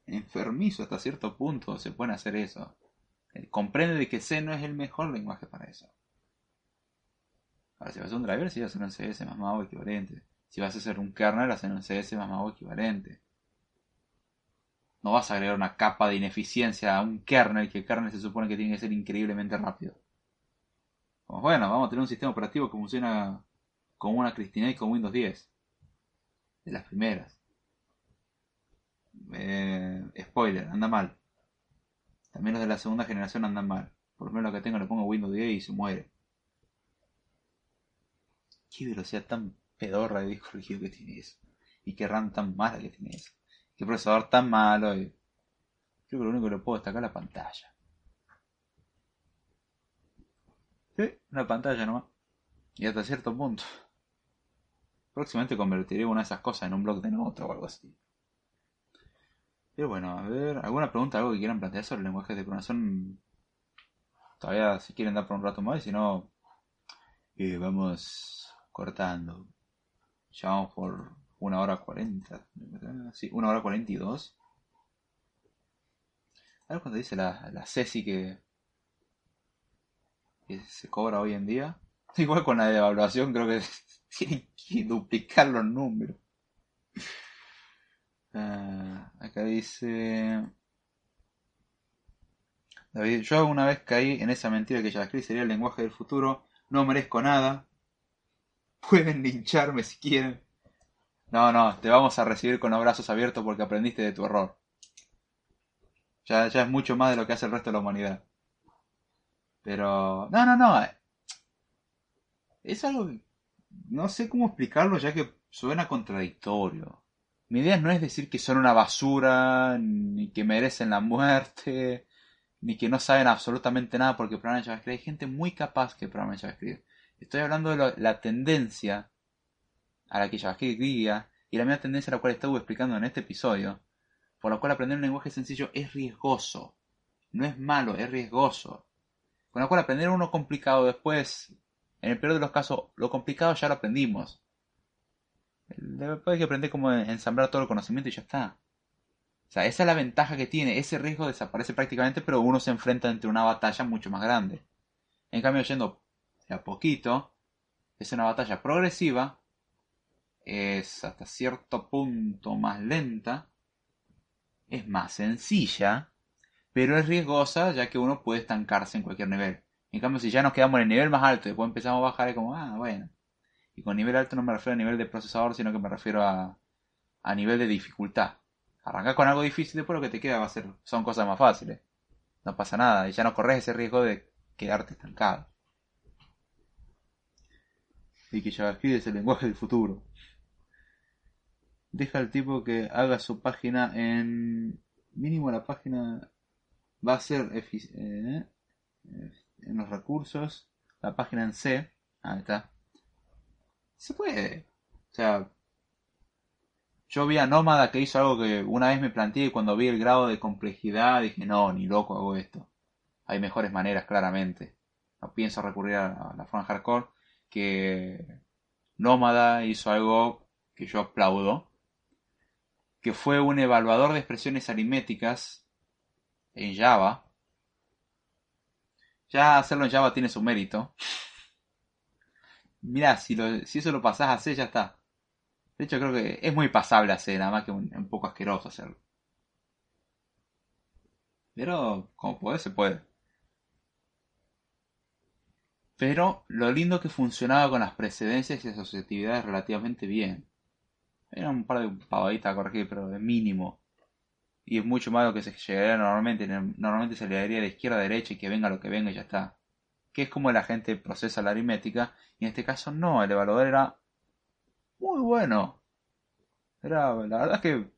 enfermizo hasta cierto punto se puede hacer eso. Eh, comprende de que C no es el mejor lenguaje para eso. Ahora, si vas a hacer un driver, si vas a hacer un CS más mago equivalente. Si vas a hacer un kernel, hacer un CS más mago equivalente. No vas a agregar una capa de ineficiencia a un kernel, que el kernel se supone que tiene que ser increíblemente rápido. Como, bueno, vamos a tener un sistema operativo que funciona como una Cristina y con Windows 10. De las primeras. Eh, spoiler, anda mal. También los de la segunda generación andan mal. Por lo menos lo que tengo le pongo Windows 10 y se muere. Qué velocidad tan pedorra de disco rígido que tiene eso. Y qué RAM tan mala que tiene eso. Qué procesador tan malo. Creo que lo único que lo puedo destacar es la pantalla. Sí, una pantalla nomás. Y hasta cierto punto. Próximamente convertiré una de esas cosas en un blog de nota o algo así. Pero bueno, a ver, ¿alguna pregunta, algo que quieran plantear sobre el lenguaje de programación? todavía si quieren dar por un rato más, y si no, eh, vamos cortando. Ya vamos por una hora cuarenta. Sí, una hora cuarenta y dos. A ver cuando dice la, la Ceci que, que se cobra hoy en día. Igual con la devaluación creo que tienen que duplicar los números. Ah, acá dice... David, yo alguna vez caí en esa mentira que JavaScript sería el lenguaje del futuro. No merezco nada. Pueden lincharme si quieren. No, no, te vamos a recibir con los brazos abiertos porque aprendiste de tu error. Ya, ya es mucho más de lo que hace el resto de la humanidad. Pero... No, no, no. Es algo... No sé cómo explicarlo ya que suena contradictorio. Mi idea no es decir que son una basura, ni que merecen la muerte, ni que no saben absolutamente nada porque programan JavaScript. Hay gente muy capaz que programa JavaScript. Estoy hablando de la tendencia a la que JavaScript guía y la misma tendencia a la cual estuve explicando en este episodio, por la cual aprender un lenguaje sencillo es riesgoso. No es malo, es riesgoso. Con la cual aprender uno complicado después, en el peor de los casos, lo complicado ya lo aprendimos. Después hay que aprender cómo ensamblar todo el conocimiento y ya está. O sea, esa es la ventaja que tiene. Ese riesgo desaparece prácticamente, pero uno se enfrenta ante una batalla mucho más grande. En cambio, yendo de a poquito, es una batalla progresiva, es hasta cierto punto más lenta, es más sencilla, pero es riesgosa ya que uno puede estancarse en cualquier nivel. En cambio, si ya nos quedamos en el nivel más alto y después empezamos a bajar, es como, ah, bueno. Y con nivel alto no me refiero a nivel de procesador, sino que me refiero a, a nivel de dificultad. Arrancar con algo difícil, después lo que te queda va a ser, son cosas más fáciles. No pasa nada, y ya no corres ese riesgo de quedarte estancado. Y que JavaScript es el lenguaje del futuro. Deja al tipo que haga su página en... Mínimo la página va a ser eh, en los recursos. La página en C. Ahí está. Se puede. O sea, yo vi a Nómada que hizo algo que una vez me planteé y cuando vi el grado de complejidad dije, no, ni loco hago esto. Hay mejores maneras, claramente. No pienso recurrir a la forma hardcore. Que Nómada hizo algo que yo aplaudo. Que fue un evaluador de expresiones aritméticas en Java. Ya hacerlo en Java tiene su mérito. Mira, si, lo- si eso lo pasás a C, ya está. De hecho, creo que es muy pasable hacer, nada más que un, un poco asqueroso hacerlo. Pero, como puede, se puede. Pero lo lindo que funcionaba con las precedencias y asociatividades relativamente bien. Era un par de pavaditas a corregir, pero de mínimo. Y es mucho más lo que se llegaría normalmente. Normalmente se le daría de izquierda a derecha y que venga lo que venga y ya está. Que es como la gente procesa la aritmética. Y en este caso no, el evaluador era muy bueno. Era, la verdad es que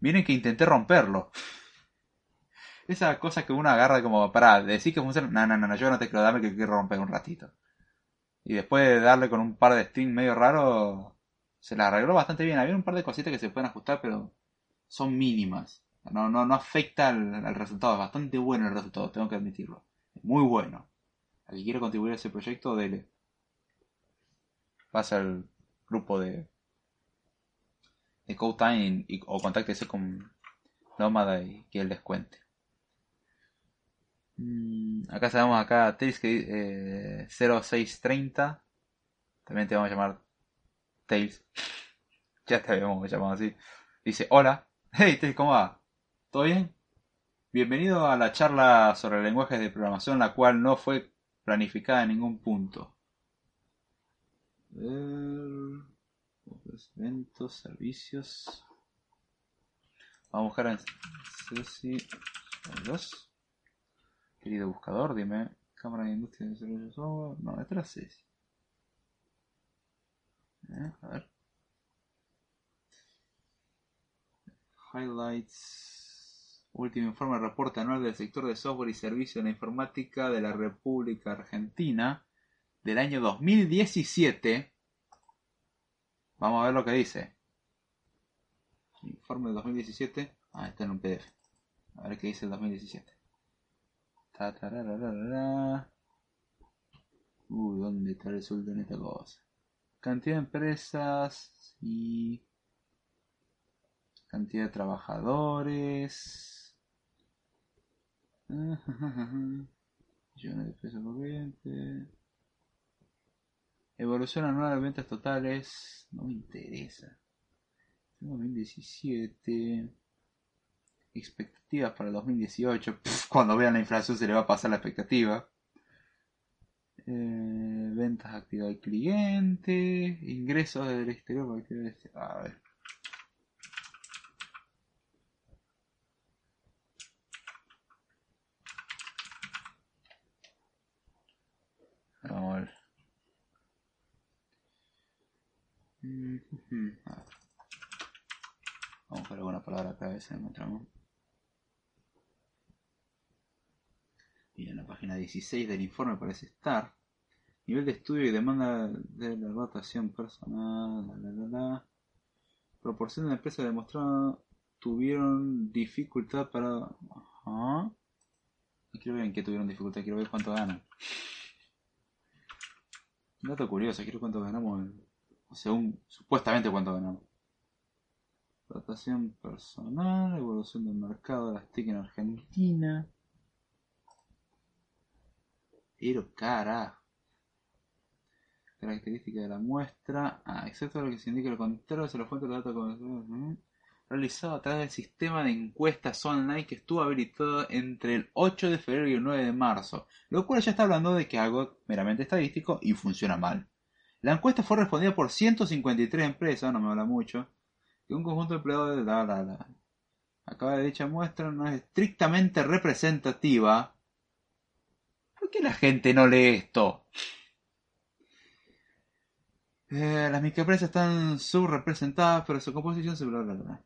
miren que intenté romperlo. Esa cosa que uno agarra como para decir que funciona. No, no, no, yo no te quiero darme que quiero romper un ratito. Y después de darle con un par de strings medio raro, se la arregló bastante bien. Había un par de cositas que se pueden ajustar, pero son mínimas. No, no, no afecta al, al resultado. Es bastante bueno el resultado, tengo que admitirlo. Muy bueno. Al que quiera contribuir a ese proyecto, dele. Pasa al grupo de, de CodeTime y, o contáctese con Nómada y que él les cuente. Mm, acá sabemos acá Tails que eh, 0630. También te vamos a llamar Tails. ya te habíamos llamado así. Dice, hola. Hey, Tails, ¿cómo va? ¿Todo bien? Bienvenido a la charla sobre lenguajes de programación, la cual no fue planificada en ningún punto. Eventos, servicios. Vamos a buscar en Ceci 2. Querido buscador, dime. Cámara de Industria de Desarrollo de Software. No, era Ceci. A ver. Highlights. Último informe reporte anual del sector de software y servicios de la informática de la República Argentina del año 2017. Vamos a ver lo que dice. Informe del 2017. Ah, está en un PDF. A ver qué dice el 2017. Ta, tarararara. Uy, ¿dónde está el sueldo en esta cosa? Cantidad de empresas y cantidad de trabajadores. Millones de pesos corrientes. Evolución anual de ventas totales. No me interesa. 2017. Expectativas para el 2018. Pff, cuando vean la inflación se le va a pasar la expectativa. Eh, ventas activas del cliente. Ingresos del exterior. del exterior. A ver. Vamos a ver. Mm. Vamos a alguna palabra acá, a si encontramos. Y en la página 16 del informe parece estar. Nivel de estudio y demanda de la rotación personal. La, la, la. Proporción de la empresa demostrada tuvieron dificultad para. Ajá. No quiero ver en qué tuvieron dificultad, quiero ver cuánto ganan. Un dato curioso, quiero cuánto ganamos. O según supuestamente cuánto ganamos. Rotación personal, evolución del mercado de las TIC en Argentina. Pero carajo. Características de la muestra. Ah, excepto lo que se indica lo contrario, se lo fuente de datos realizado a través del sistema de encuestas online que estuvo habilitado entre el 8 de febrero y el 9 de marzo, lo cual ya está hablando de que algo meramente estadístico y funciona mal. La encuesta fue respondida por 153 empresas, no me habla mucho, que un conjunto de empleados de la, la, la. Acaba de dicha muestra no es estrictamente representativa. ¿Por qué la gente no lee esto? Eh, las microempresas están subrepresentadas, pero su composición se bla bla bla.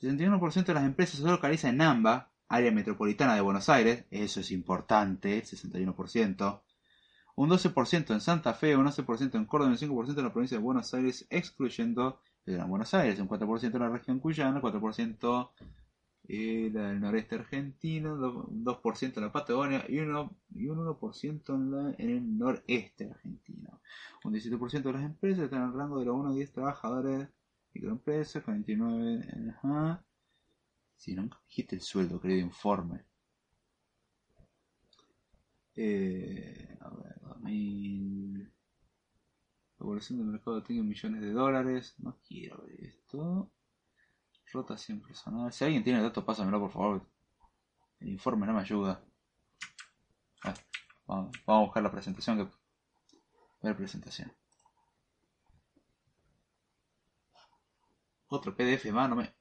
61% de las empresas se localiza en AMBA, área metropolitana de Buenos Aires, eso es importante, 61%. Un 12% en Santa Fe, un 11% en Córdoba un 5% en la provincia de Buenos Aires, excluyendo el Gran Buenos Aires, un 4% en la región cuyana, 4% en la del noreste argentino, do- un 2% en la Patagonia y, uno, y un 1% en, la- en el noreste argentino. Un 17% de las empresas están en el rango de los 1 a 10 trabajadores, microempresas, 49, ajá. Si nunca dijiste el sueldo, querido informe. Eh, a ver, 2000. Evolución del mercado tengo millones de dólares. No quiero ver esto. Rotación personal. Si alguien tiene el dato, pásamelo por favor. El informe no me ayuda. Ah, vamos, a buscar la presentación. Que... Ver presentación. Otro PDF más, no me.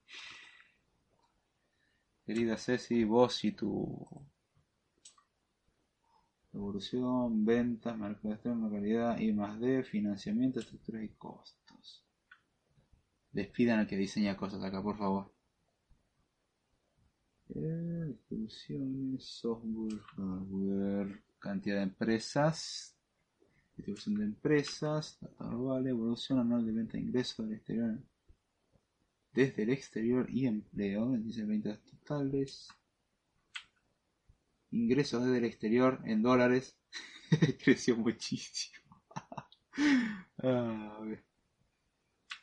Querida Ceci, vos y tu evolución, ventas, mercado externo, calidad, I más D, financiamiento, estructuras y costos. Despidan al que diseña cosas acá, por favor. Eh, distribuciones, software, hardware, cantidad de empresas, distribución de empresas, data global, evolución anual de venta de ingresos del exterior desde el exterior y empleo, dice ventas totales, ingresos desde el exterior en dólares, creció muchísimo. Ah, a ver.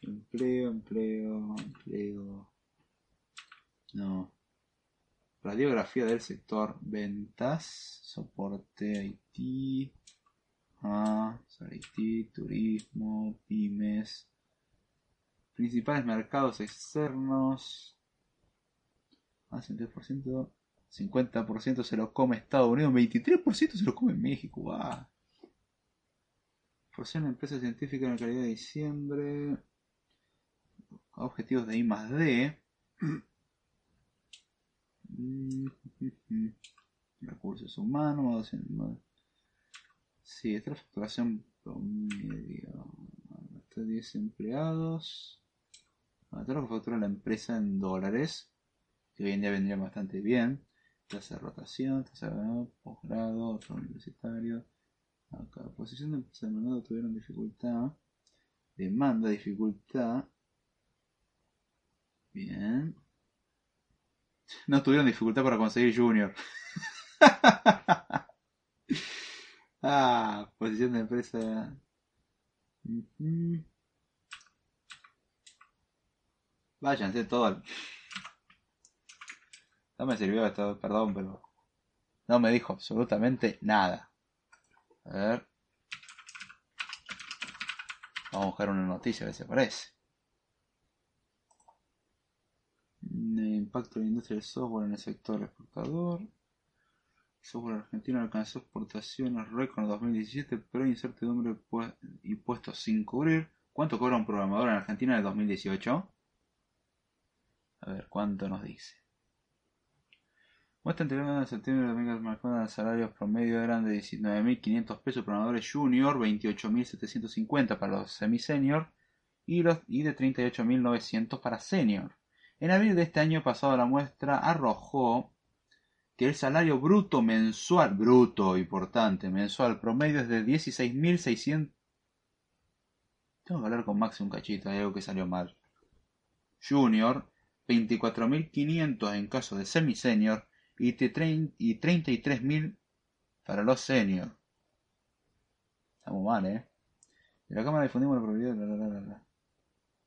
Empleo, empleo, empleo. No. Radiografía del sector. Ventas, soporte IT, ah, IT, turismo, pymes, principales mercados externos, más del 10%, 50% se lo come Estados Unidos, 23% se lo come México, wow. Porción de empresa científica en la calidad de diciembre, objetivos de I más D, recursos humanos, sí, esta es la facturación promedio, hasta 10 empleados, Ahora lo que factura la empresa en dólares, que hoy en día vendría bastante bien. Tasa de rotación, tasa de posgrado, otro universitario. Acá, posición de empresa de mercado tuvieron dificultad. Demanda, dificultad. Bien. No tuvieron dificultad para conseguir junior. ah, posición de empresa. Váyanse todo al... No me sirvió esto, perdón, pero... No me dijo absolutamente nada. A ver. Vamos a buscar una noticia a ver si aparece. Mm, Impacto de la industria del software en el sector exportador. El software argentino alcanzó exportaciones récord en 2017, pero incertidumbre pu- y puestos sin cubrir. ¿Cuánto cobra un programador en Argentina en el 2018? A ver, ¿cuánto nos dice? Muestra anterior de septiembre de 2014 los salarios promedio eran de 19.500 pesos programadores junior, 28.750 para los semi-senior y, y de 38.900 para senior. En abril de este año pasado la muestra arrojó que el salario bruto mensual, bruto, importante, mensual promedio es de 16.600... Tengo que hablar con Maxi un cachito, hay algo que salió mal. Junior, 24.500 en caso de semi-senior y, y 33.000 para los senior. Estamos mal, ¿eh? De la cámara difundimos la bla.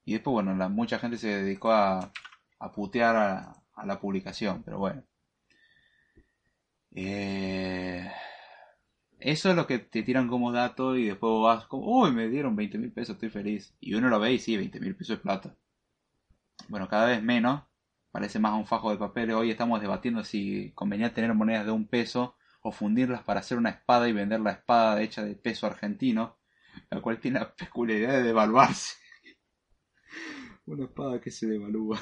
Y después, bueno, la, mucha gente se dedicó a, a putear a, la publicación, pero bueno. Eh, eso es lo que te tiran como dato y después vas como, uy, me dieron 20 mil pesos, estoy feliz. Y uno lo ve y sí, 20 mil pesos es plata. Bueno, cada vez menos, parece más un fajo de papel. Hoy estamos debatiendo si convenía tener monedas de un peso o fundirlas para hacer una espada y vender la espada hecha de peso argentino, la cual tiene la peculiaridad de devaluarse. Una espada que se devalúa.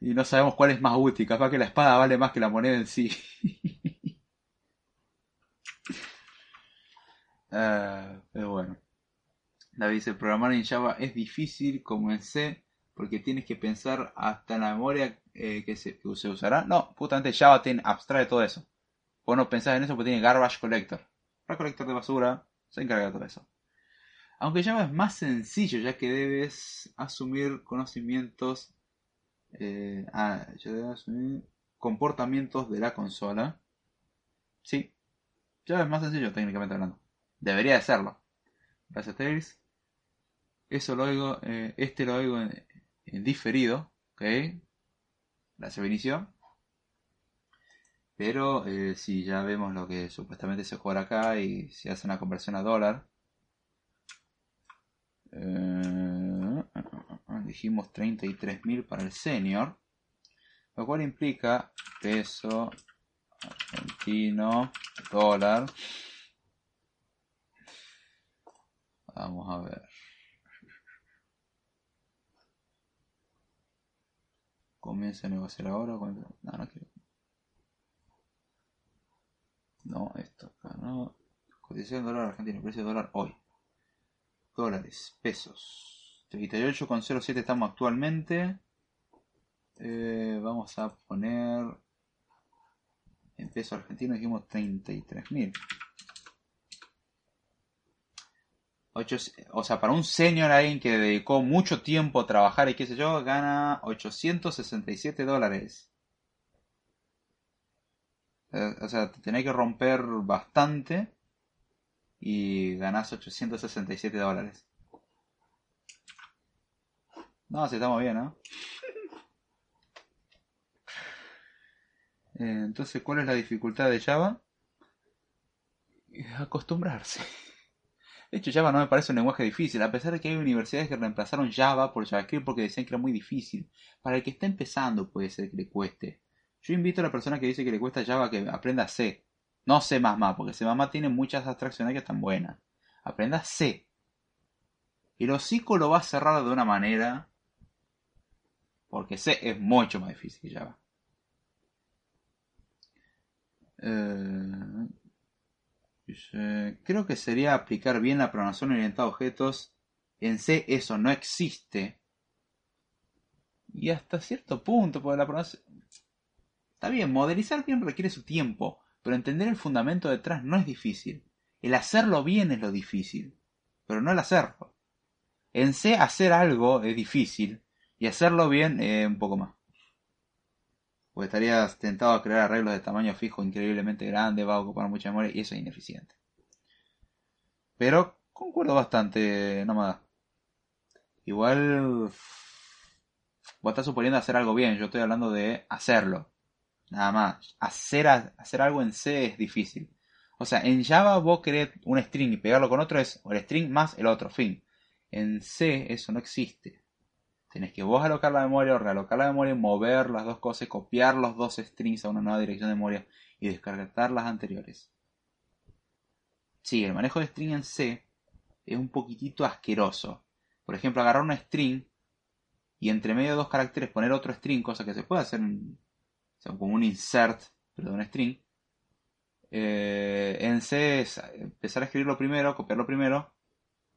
Y no sabemos cuál es más útil. Capaz que la espada vale más que la moneda en sí. Ah, pero bueno. David dice, programar en Java es difícil como en C porque tienes que pensar hasta la memoria eh, que, se, que se usará. No, justamente Java tiene, abstrae todo eso. Vos no pensás en eso porque tiene garbage collector. Recolector de basura se encarga de todo eso. Aunque Java es más sencillo ya que debes asumir conocimientos eh, ah, ya comportamientos de la consola. Sí, Java es más sencillo técnicamente hablando. Debería de serlo. Gracias Tails. Eso lo oigo, eh, este lo oigo en, diferido, ¿ok? Gracias Vinicio. Pero eh, si ya vemos lo que supuestamente se cobra acá y se hace una conversión a dólar. Dijimos 33.000 para el senior. Lo cual implica peso argentino, dólar. Vamos a ver. Comienza a negociar ahora. No, no quiero. No, esto acá no. Cotización dólar argentino, precio dólar hoy. Dólares, pesos. 38,07 estamos actualmente. Eh, vamos a poner en peso argentino dijimos 33.000. Ocho- O sea, para un senior, alguien que dedicó mucho tiempo a trabajar y qué sé yo, gana 867 dólares. Eh, O sea, te tenés que romper bastante y ganás 867 dólares. No, si estamos bien, ¿no? Eh, Entonces, ¿cuál es la dificultad de Java? Acostumbrarse. De hecho, Java no me parece un lenguaje difícil, a pesar de que hay universidades que reemplazaron Java por JavaScript porque decían que era muy difícil. Para el que está empezando puede ser que le cueste. Yo invito a la persona que dice que le cuesta Java que aprenda C. No C++, porque C++ tiene muchas abstracciones que están buenas. Aprenda C. El hocico lo va a cerrar de una manera porque C es mucho más difícil que Java. Eh, creo que sería aplicar bien la programación orientada a objetos. En C eso no existe. Y hasta cierto punto, porque la programación... Está bien, modelizar bien requiere su tiempo, pero entender el fundamento detrás no es difícil. El hacerlo bien es lo difícil, pero no el hacerlo. En C hacer algo es difícil y hacerlo bien es un poco más. Porque estarías tentado a crear arreglos de tamaño fijo increíblemente grande, va a ocupar mucha memoria y eso es ineficiente. Pero concuerdo bastante, nómada. Igual vos estás suponiendo hacer algo bien, yo estoy hablando de hacerlo. Nada más. Hacer, hacer algo en C es difícil. O sea, en Java vos querés un string y pegarlo con otro es el string más el otro, fin. En C eso no existe. Tenés que vos alocar la memoria o realocar la memoria, mover las dos cosas, copiar los dos strings a una nueva dirección de memoria y descargar las anteriores. Sí, el manejo de string en C es un poquitito asqueroso. Por ejemplo, agarrar una string y entre medio de dos caracteres poner otro string, cosa que se puede hacer como un insert, pero de un string. Eh, en C es empezar a escribirlo primero, copiarlo primero,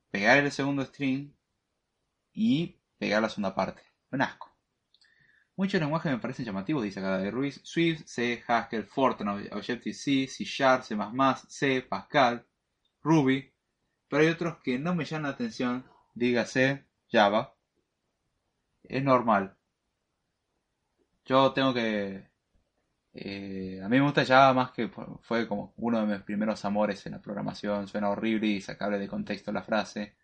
pegar el segundo string y pegar la segunda parte. Un asco. Muchos lenguajes me parecen llamativos, dice acá de Ruiz. Swift, C, Haskell, Fortran, Objective-C, C Sharp, C++, C, Pascal, Ruby. Pero hay otros que no me llaman la atención, dígase Java. Es normal. Yo tengo que... Eh, a mí me gusta Java más que fue como uno de mis primeros amores en la programación. Suena horrible y sacable de contexto la frase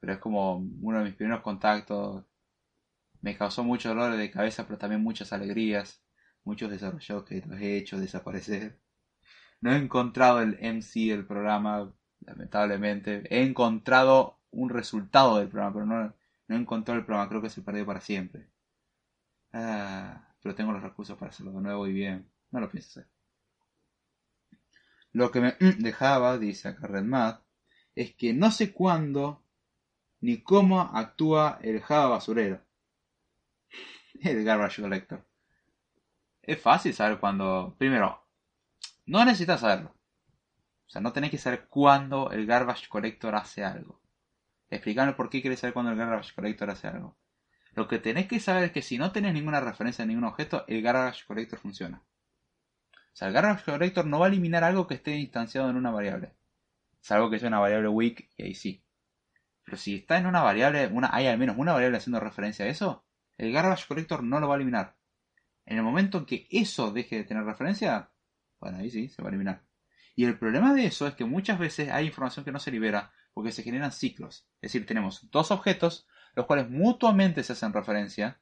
pero es como uno de mis primeros contactos. Me causó mucho dolor de cabeza, pero también muchas alegrías, muchos desarrollos que los he hecho desaparecer. No he encontrado el MC del programa, lamentablemente. He encontrado un resultado del programa, pero no, no he encontrado el programa, creo que se perdió para siempre. Ah, pero tengo los recursos para hacerlo de nuevo y bien. No lo pienso hacer. Lo que me dejaba, dice acá Redmad, es que no sé cuándo ni cómo actúa el Java basurero. El Garbage Collector. Es fácil saber cuando. Primero, no necesitas saberlo. O sea, no tenés que saber cuándo el Garbage Collector hace algo. Explicarme por qué quieres saber cuándo el Garbage Collector hace algo. Lo que tenés que saber es que si no tenés ninguna referencia a ningún objeto, el Garbage Collector funciona. O sea, el Garbage Collector no va a eliminar algo que esté instanciado en una variable. Salvo que sea una variable weak, y ahí sí. Pero si está en una variable, una, hay al menos una variable haciendo referencia a eso, el garbage collector no lo va a eliminar. En el momento en que eso deje de tener referencia, bueno, ahí sí, se va a eliminar. Y el problema de eso es que muchas veces hay información que no se libera porque se generan ciclos. Es decir, tenemos dos objetos, los cuales mutuamente se hacen referencia.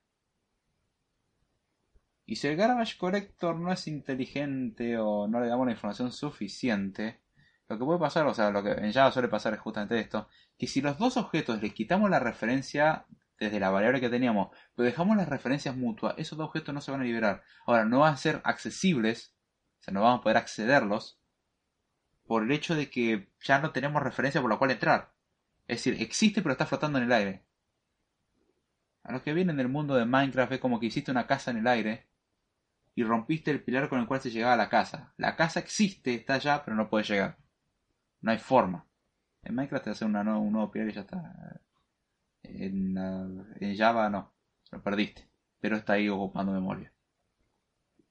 Y si el garbage collector no es inteligente o no le damos la información suficiente, lo que puede pasar, o sea, lo que en Java suele pasar es justamente esto, que si los dos objetos les quitamos la referencia desde la variable que teníamos, pero dejamos las referencias mutuas, esos dos objetos no se van a liberar. Ahora, no van a ser accesibles, o sea, no vamos a poder accederlos, por el hecho de que ya no tenemos referencia por la cual entrar. Es decir, existe pero está flotando en el aire. A los que vienen del mundo de Minecraft es como que hiciste una casa en el aire y rompiste el pilar con el cual se llegaba a la casa. La casa existe, está allá, pero no puede llegar. No hay forma. En Minecraft te hace una un nuevo pilar y ya está. En, en Java no. Lo perdiste. Pero está ahí ocupando memoria.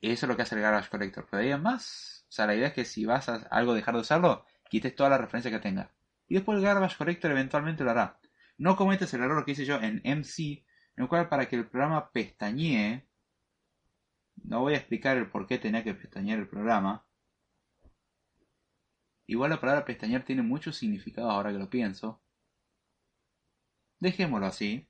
Eso es lo que hace el Garbage Collector. Pero ahí más. O sea, la idea es que si vas a algo dejar de usarlo, quites toda la referencia que tenga. Y después el Garbage Collector eventualmente lo hará. No cometes el error que hice yo en MC, en el cual para que el programa pestañee, no voy a explicar el por qué tenía que pestañear el programa, Igual la palabra pestañear tiene muchos significados ahora que lo pienso. Dejémoslo así.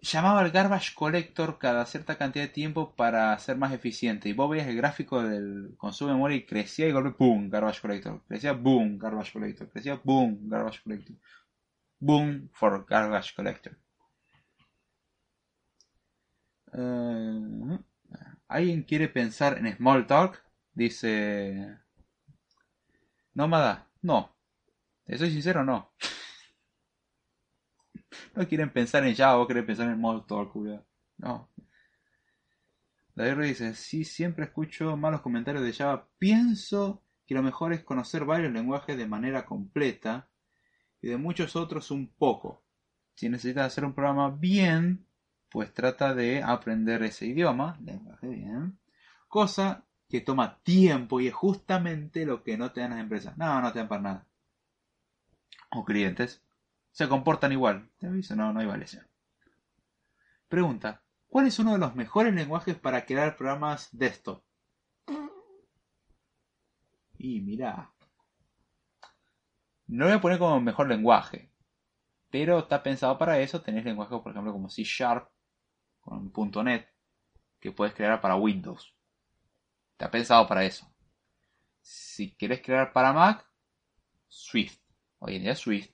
Llamaba al garbage collector cada cierta cantidad de tiempo para ser más eficiente. Y vos veías el gráfico del consumo de memoria y crecía y golpe, boom, garbage collector. Crecía, boom, garbage collector. Crecía, boom, garbage collector. Boom for garbage collector. Eh, ¿Alguien quiere pensar en small talk? Dice Nómada, no. Te soy sincero, no. no quieren pensar en Java, quieren pensar en Molotov, cuidado. No. David dice, sí, siempre escucho malos comentarios de Java. Pienso que lo mejor es conocer varios lenguajes de manera completa y de muchos otros un poco. Si necesitas hacer un programa bien, pues trata de aprender ese idioma, lenguaje bien, cosa que toma tiempo y es justamente lo que no te dan las empresas. No, no te dan para nada. O clientes. Se comportan igual. Te aviso, no, no hay valencia. Pregunta. ¿Cuál es uno de los mejores lenguajes para crear programas desktop? Y mira, no lo voy a poner como mejor lenguaje, pero está pensado para eso. Tenés lenguajes, por ejemplo, como C Sharp, con .NET, que puedes crear para Windows. Está pensado para eso. Si quieres crear para Mac, Swift. Hoy en día Swift.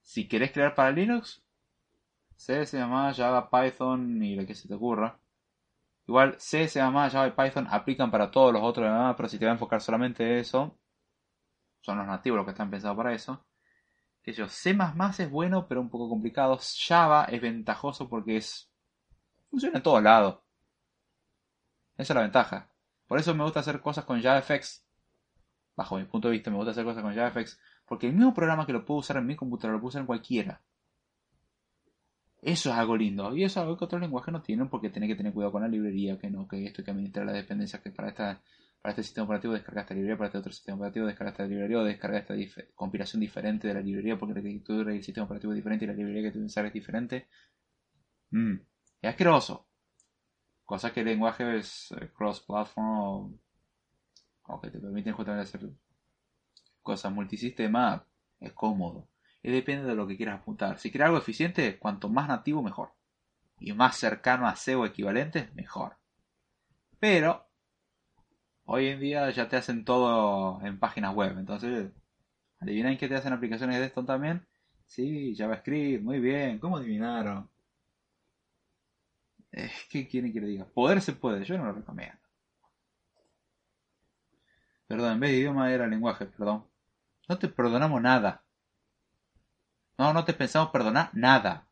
Si quieres crear para Linux, C, C++, Java, Python y lo que se te ocurra. Igual C, C++, Java y Python aplican para todos los otros demás, pero si te va a enfocar solamente eso, son los nativos los que están pensados para eso. Que yo, C++ es bueno, pero un poco complicado. Java es ventajoso porque es funciona en todos lados. Esa es la ventaja. Por eso me gusta hacer cosas con JavaFX. Bajo mi punto de vista, me gusta hacer cosas con JavaFX. Porque el mismo programa que lo puedo usar en mi computadora lo puedo usar en cualquiera. Eso es algo lindo. Y eso es algo que otros lenguajes no tienen porque tiene que tener cuidado con la librería, que no, que esto que administrar las dependencias que para esta para este sistema operativo descarga esta librería, para este otro sistema operativo descarga esta librería o descarga esta compilación diferente de la librería porque el sistema operativo es diferente y la librería que tú usar es diferente. Mm, es asqueroso. Cosa que el lenguaje es eh, cross-platform o, que te permiten justamente hacer cosas multisistema, es cómodo. Y depende de lo que quieras apuntar. Si quieres algo eficiente, cuanto más nativo, mejor. Y más cercano a SEO equivalente, mejor. Pero hoy en día ya te hacen todo en páginas web. Entonces, ¿adivinan que te hacen aplicaciones de esto también? Sí, JavaScript, muy bien. ¿Cómo adivinaron? ¿Qué quieren que le diga? Poder se puede, yo no lo recomiendo. Perdón, en vez de idioma era lenguaje, perdón. No te perdonamos nada. No, no te pensamos perdonar nada.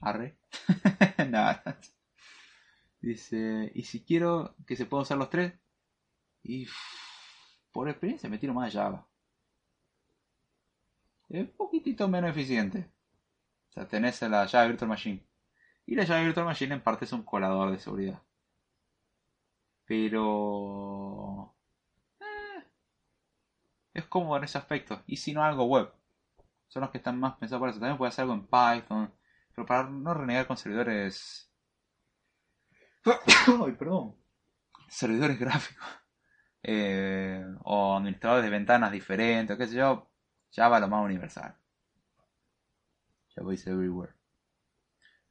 Arre. nada. Dice, ¿y si quiero que se puedan usar los tres? Y por experiencia me tiro más Java. Es un poquitito menos eficiente. O sea, tenés la Java Virtual Machine. Y la Java Virtual Machine en parte es un colador de seguridad. Pero... Eh, es cómodo en ese aspecto. Y si no algo web. Son los que están más pensados para eso. También puede hacer algo en Python. Pero para no renegar con servidores... Ay, perdón. Servidores gráficos. Eh, o administradores de ventanas diferentes, o qué sé yo, Java lo más universal. Java is everywhere.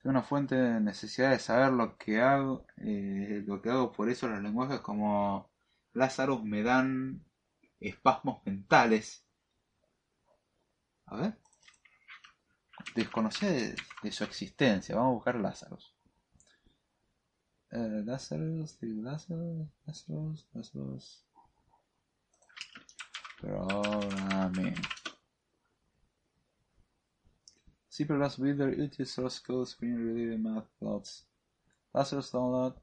Tengo una fuente de necesidad de saber lo que hago, eh, lo que hago por eso los lenguajes como Lazarus me dan espasmos mentales. A ver. Desconocía de, su existencia. Vamos a buscar Lazarus. Uh, Lazarus, Lazarus, Lazarus, Lazarus. Programming. C++ Builder util source code screen related math plots. Lazarus download.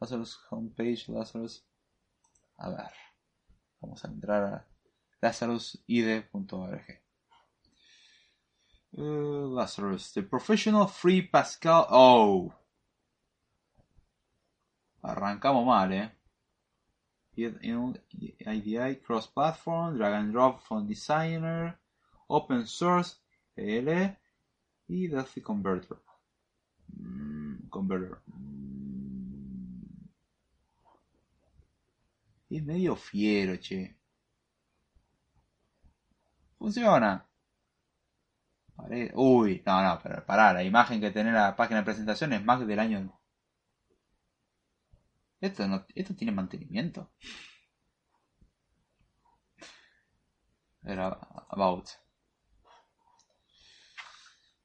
Lazarus homepage. Lazarus. A ver. Vamos a entrar a lazaruside.org. Uh, Lazarus, the professional free Pascal. Oh, Arrancamos mal, ¿eh? IDI, cross-platform, drag and drop from designer, open source, PL y Delphi Converter. Mm, converter. Mm. Es medio fiero, che. Funciona. Uy, no, no, pero pará, la imagen que tiene la página de presentación es más del año esto, no, esto tiene mantenimiento. Era about.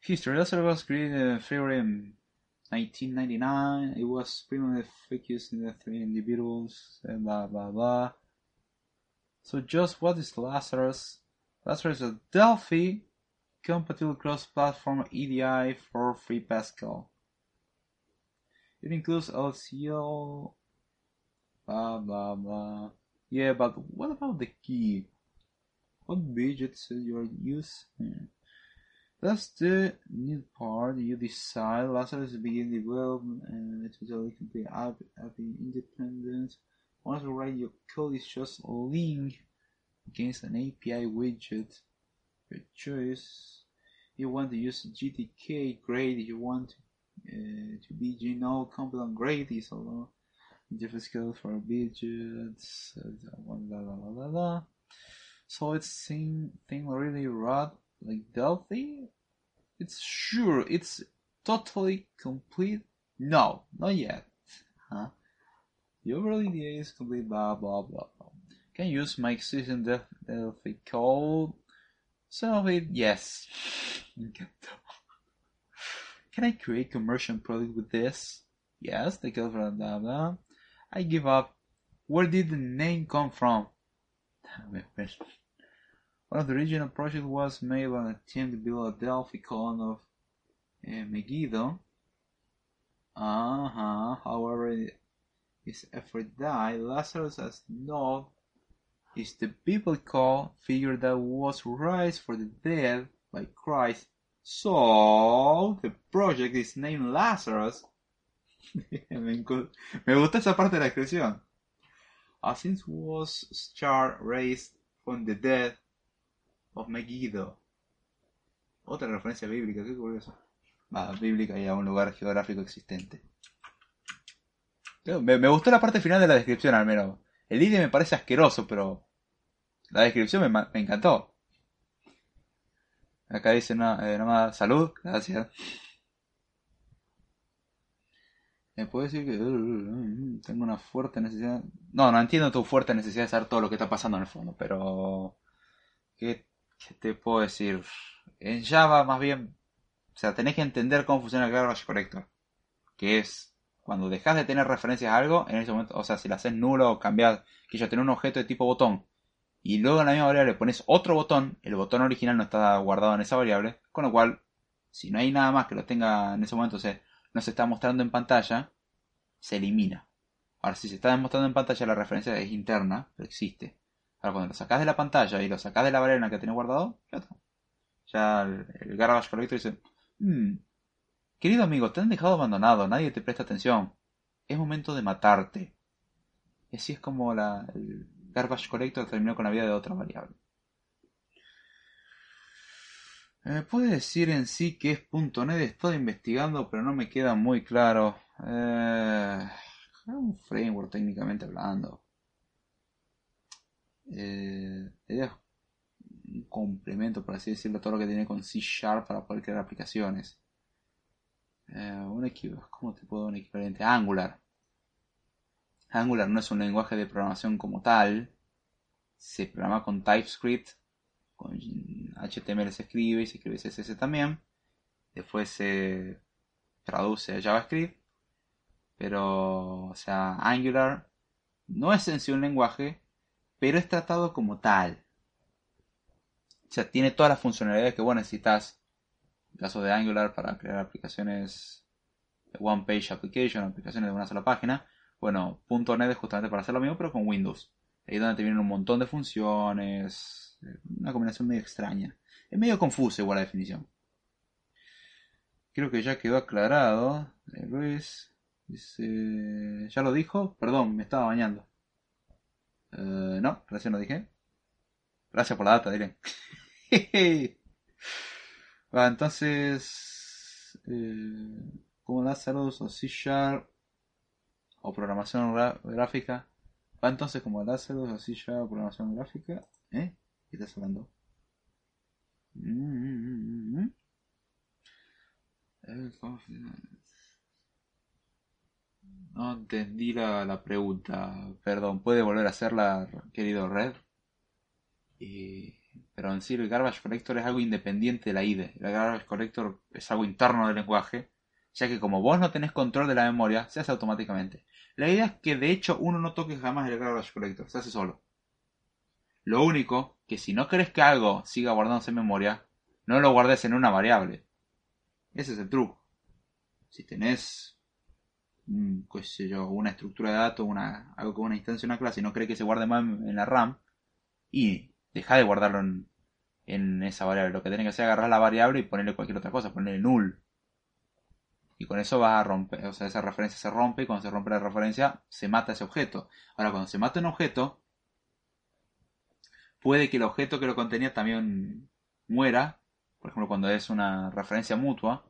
History. Lazarus was created in February 1999. It was primarily focused in the three individuals and blah blah blah. So just what is Lazarus? Lazarus is a Delphi compatible cross-platform EDI for Free Pascal. It includes LCL Blah blah blah. Yeah, but what about the key? What widgets you using? Hmm. That's the new part. You decide. Lazarus begin development and it's totally complete app, app independent. Once you write your code, it's just a link against an API widget. Your choice. You want to use GTK, great. You want to Uh, to be Gino competent grade is a different skill for widgets. Uh. So it's thing thing really rad like Delphi. It's sure it's totally complete. No, not yet. Huh? The overall EDA is complete. Blah blah blah. blah. Can you use my existing Delphi, code? Some of it, yes. Can I create commercial product with this? Yes, the code for blah blah. I give up. Where did the name come from? One of the original projects was made by a team to build a Delphi of uh, Megiddo. Uh-huh. However, his effort died. Lazarus as node is the biblical figure that was raised for the dead by Christ. So, the project is named Lazarus. me, gusta esa parte de la descripción. As was star raised from the dead of Megiddo. Otra referencia bíblica, qué curioso. Va, bíblica y a un lugar geográfico existente. Me, gustó la parte final de la descripción al menos. El IDE me parece asqueroso, pero la descripción me, encantó. Acá dice nada, eh, más salud, gracias. ¿Me puedo decir que uh, tengo una fuerte necesidad? No, no entiendo tu fuerte necesidad de saber todo lo que está pasando en el fondo, pero ¿qué, qué te puedo decir? En Java más bien, o sea, tenés que entender cómo funciona el garbage collector, que es cuando dejas de tener referencias a algo, en ese momento, o sea, si la haces nulo o cambiar, que yo tengo un objeto de tipo botón y luego en la misma variable pones otro botón, el botón original no está guardado en esa variable, con lo cual, si no hay nada más que lo tenga en ese momento, o sea, no se está mostrando en pantalla, se elimina. Ahora, si se está mostrando en pantalla, la referencia es interna, pero existe. Ahora, cuando lo sacas de la pantalla y lo sacas de la variable en la que tenés guardado, ya está. Ya el, garbage collector dice, hmm, querido amigo, te han dejado abandonado, nadie te presta atención. Es momento de matarte. Y así es como la, el garbage collector terminó con la vida de otra variable. ¿Me puede decir en sí qué es .NET? Estoy investigando, pero no me queda muy claro. Eh, un framework técnicamente hablando. Eh, un complemento, por así decirlo, todo lo que tiene con C Sharp para poder crear aplicaciones. Eh, un ¿Cómo te puedo dar un equivalente? Angular. Angular no es un lenguaje de programación como tal. Se programa con TypeScript. Con HTML se escribe y se escribe CSS también. Después se traduce a JavaScript. Pero, o sea, Angular no es en sí un lenguaje, pero es tratado como tal. O sea, tiene todas las funcionalidades que vos necesitas. En caso de Angular para crear aplicaciones One Page Application, aplicaciones de una sola página. Bueno, .NET es justamente para hacer lo mismo, pero con Windows. Ahí es donde te vienen un montón de funciones. Una combinación medio extraña. Es medio confuso igual la definición. Creo que ya quedó aclarado. Eh, Luis dice... ¿Ya lo dijo? Perdón, me estaba bañando. Eh, no, recién lo dije. Gracias por la data, diré. Va, entonces... Eh, ¿Cómo da saludos o C Sharp o programación gráfica? Va entonces como Lázaros o C Sharp o programación gráfica. ¿Eh? ¿Qué estás hablando? Mm, mm, mm, no entendí la, la, pregunta. Perdón, ¿puede volver a hacerla, querido Red? pero en sí el Garbage Collector es algo independiente de la IDE. El Garbage Collector es algo interno del lenguaje, ya que como vos no tenés control de la memoria, se hace automáticamente. La idea es que de hecho uno no toque jamás el Garbage Collector, se hace solo. Lo único que si no querés que algo siga guardándose en memoria, no lo guardes en una variable. Ese es el truco. Si tenés, qué sé yo, una estructura de datos, una, algo como una instancia una clase y no querés que se guarde más en la RAM, y deja de guardarlo en, en esa variable. Lo que tenés que hacer es agarrar la variable y ponerle cualquier otra cosa, ponerle null. Y con eso va a romper, o sea, esa referencia se rompe y cuando se rompe la referencia se mata ese objeto. Ahora, cuando se mata un objeto, puede que el objeto que lo contenía también muera. Por ejemplo, cuando es una referencia mutua,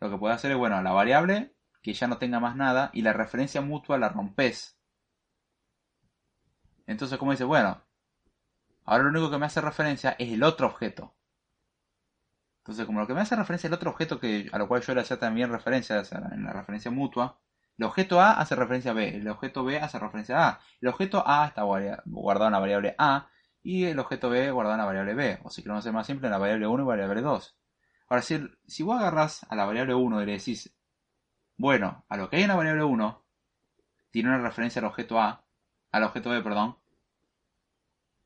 lo que puede hacer es, bueno, la variable que ya no tenga más nada y la referencia mutua la rompes. Entonces, como dice, bueno, ahora lo único que me hace referencia es el otro objeto. Entonces, como lo que me hace referencia es el otro objeto que, a lo cual yo le hacía también referencia en la referencia mutua, el objeto A hace referencia a B, el objeto B hace referencia a A. El objeto A está guardado en la variable A y el objeto B guardado en la variable B. O si queremos ser más simple, en la variable 1 y variable 2. Ahora, si, si vos agarras a la variable 1 y le decís, bueno, a lo que hay en la variable 1, tiene una referencia al objeto A, al objeto B, perdón,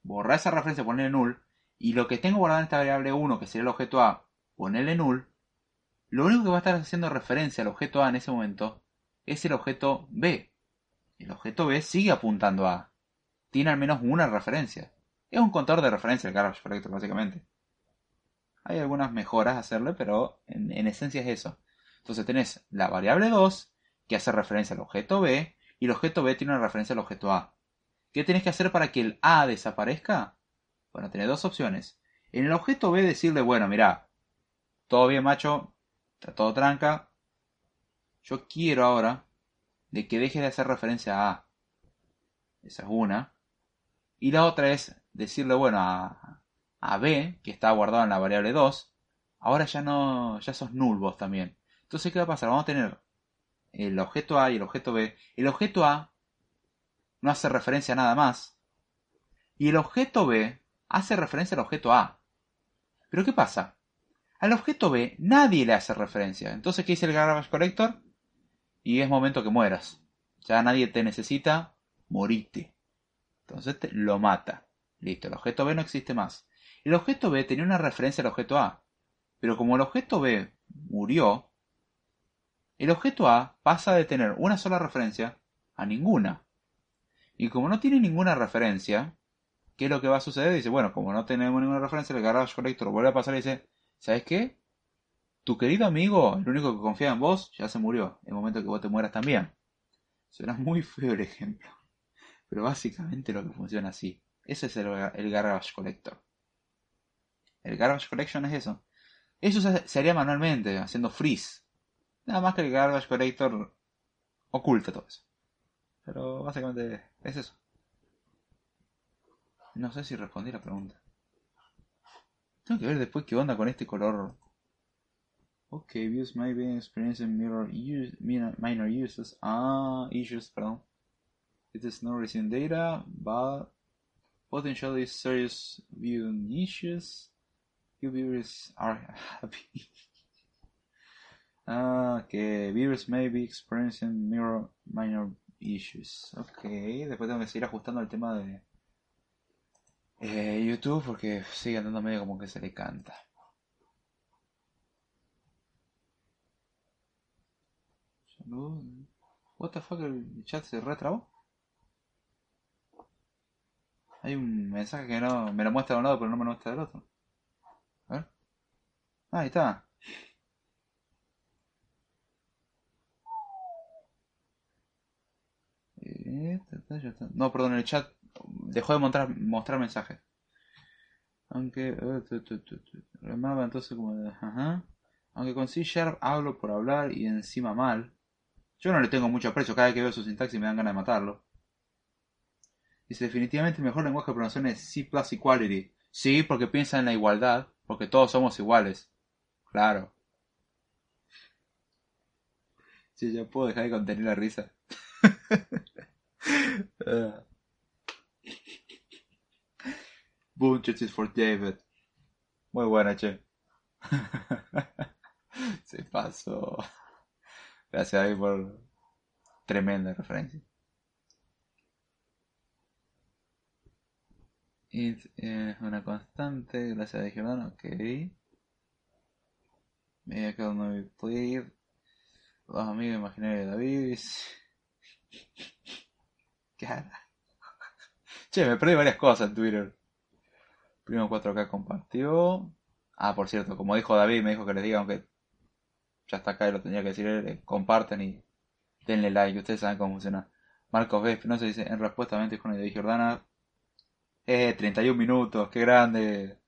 borrar esa referencia, ponerle null, y lo que tengo guardado en esta variable 1, que sería el objeto A, ponerle null, lo único que va a estar haciendo referencia al objeto A en ese momento es el objeto B. El objeto B sigue apuntando a. Tiene al menos una referencia. Es un contador de referencia el garbage collector, básicamente. Hay algunas mejoras a hacerle, pero en, esencia es eso. Entonces tenés la variable 2, que hace referencia al objeto B, y el objeto B tiene una referencia al objeto A. ¿Qué tenés que hacer para que el A desaparezca? Bueno, tenés dos opciones. En el objeto B decirle, bueno, mira, todo bien macho, está todo tranca, yo quiero ahora de que deje de hacer referencia a A. Esa es una. Y la otra es decirle, bueno, a, a B, que está guardado en la variable 2, ahora ya no, ya sos null vos también. Entonces, ¿qué va a pasar? Vamos a tener el objeto A y el objeto B. El objeto A no hace referencia a nada más. Y el objeto B hace referencia al objeto A. Pero ¿qué pasa? Al objeto B nadie le hace referencia. Entonces, ¿qué dice el garbage collector? y es momento que mueras. Ya nadie te necesita, morite. Entonces te, lo mata. Listo, el objeto B no existe más. El objeto B tenía una referencia al objeto A. Pero como el objeto B murió, el objeto A pasa de tener una sola referencia a ninguna. Y como no tiene ninguna referencia, ¿qué es lo que va a suceder? Dice, bueno, como no tenemos ninguna referencia, el garage collector vuelve a pasar y dice, ¿sabes qué? Tu querido amigo, el único que confía en vos, ya se murió. El momento que vos te mueras también. Suena muy feo el ejemplo. Pero básicamente lo que funciona así. Ese es el, el garbage collector. El garbage collection es eso. Eso se, haría manualmente, haciendo freeze. Nada más que el garbage collector oculta todo eso. Pero básicamente es eso. No sé si respondí la pregunta. Tengo que ver después qué onda con este color Okay, views may be experiencing mirror use, minor uses. Ah, issues, pardon. It is not receiving data, but potentially serious viewing issues. Few viewers are happy. Ah, okay, viewers may be experiencing mirror minor issues. Ok, después tengo que seguir ajustando el tema de eh, YouTube porque sigue andando medio como que se le canta. What the fuck, el chat se retrabó. Hay un mensaje que no me lo muestra de un lado, pero no me lo muestra del otro. A ver. Ah, ahí está. No, perdón, el chat dejó de mostrar, mostrar mensajes. Aunque. Uh, entonces como. Aunque con C Sharp hablo por hablar y encima mal. Yo no le tengo mucho aprecio, cada vez que veo su sintaxis me dan ganas de matarlo. Dice, definitivamente el mejor lenguaje de programación es C plus Equality. Sí, porque piensa en la igualdad, porque todos somos iguales. Claro. Sí, ya puedo dejar de contener la risa. Boom, is for David. Muy buena, che. Se pasó. Gracias David por tremenda referencia. Es una constante, gracias a Giordano, ok. Me acabo de player. Los amigos imaginarios de David. Che, me perdí varias cosas en Twitter. Primo 4K compartió. Ah, por cierto, como dijo David, me dijo que les diga, aunque ya está acá y lo tenía que decir eh, comparten y denle like, ustedes saben cómo funciona. Marcos B. se dice, en respuesta a mente con de Jordana, eh, 31 minutos, qué grande.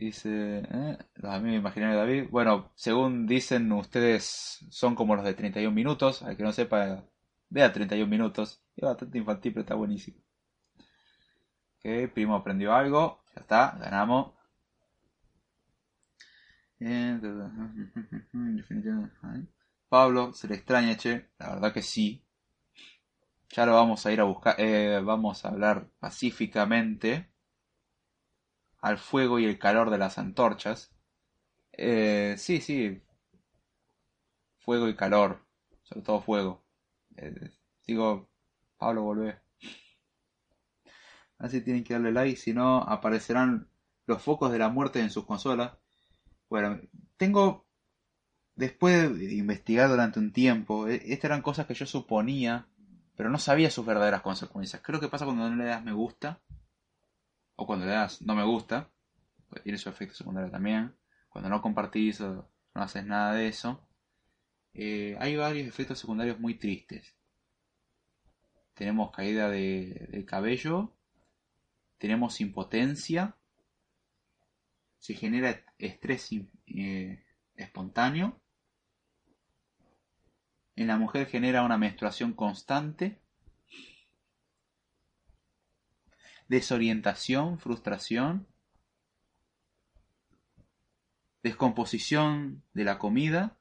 Dice, ¿eh? los amigos imaginarios de David. Bueno, según dicen, ustedes son como los de 31 minutos. Al que no sepa, vea 31 minutos. Es bastante infantil, pero está buenísimo. Ok, primo aprendió algo. Ya está, ganamos. Eh, Pablo, se le extraña, che. La verdad que sí. Ya lo vamos a ir a buscar. Eh, vamos a hablar pacíficamente al fuego y el calor de las antorchas. Eh, sí, sí. Fuego y calor. Sobre todo fuego. Eh, digo, Pablo, volvé. Así tienen que darle like, si no aparecerán los focos de la muerte en sus consolas. Bueno, tengo, después de investigar durante un tiempo, e, estas eran cosas que yo suponía, pero no sabía sus verdaderas consecuencias. Creo que pasa cuando no le das me gusta o cuando le das no me gusta, pues tiene su efecto secundario también, cuando no compartís o no haces nada de eso, eh, hay varios efectos secundarios muy tristes. Tenemos caída de, del cabello, tenemos impotencia, se genera estrés eh, espontáneo, en la mujer genera una menstruación constante, desorientación, frustración, descomposición de la comida,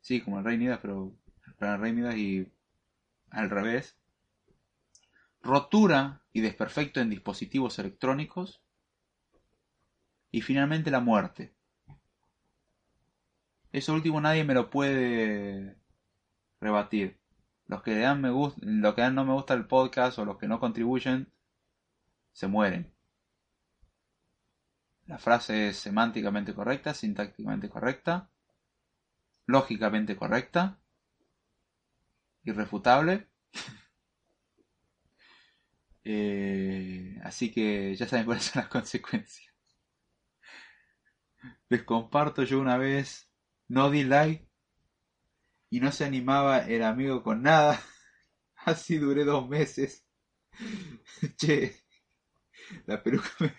sí, como el Rey Midas, pero para el Rey Midas y al revés, rotura y desperfecto en dispositivos electrónicos, y finalmente la muerte. Eso último nadie me lo puede rebatir. Los que dan me gusta, los que dan no me gusta el podcast o los que no contribuyen se mueren. La frase es semánticamente correcta, sintácticamente correcta, lógicamente correcta, irrefutable. Eh, así que ya saben cuáles son las consecuencias. Les comparto yo una vez, no di like y no se animaba el amigo con nada. Así duré dos meses. che, la peluca me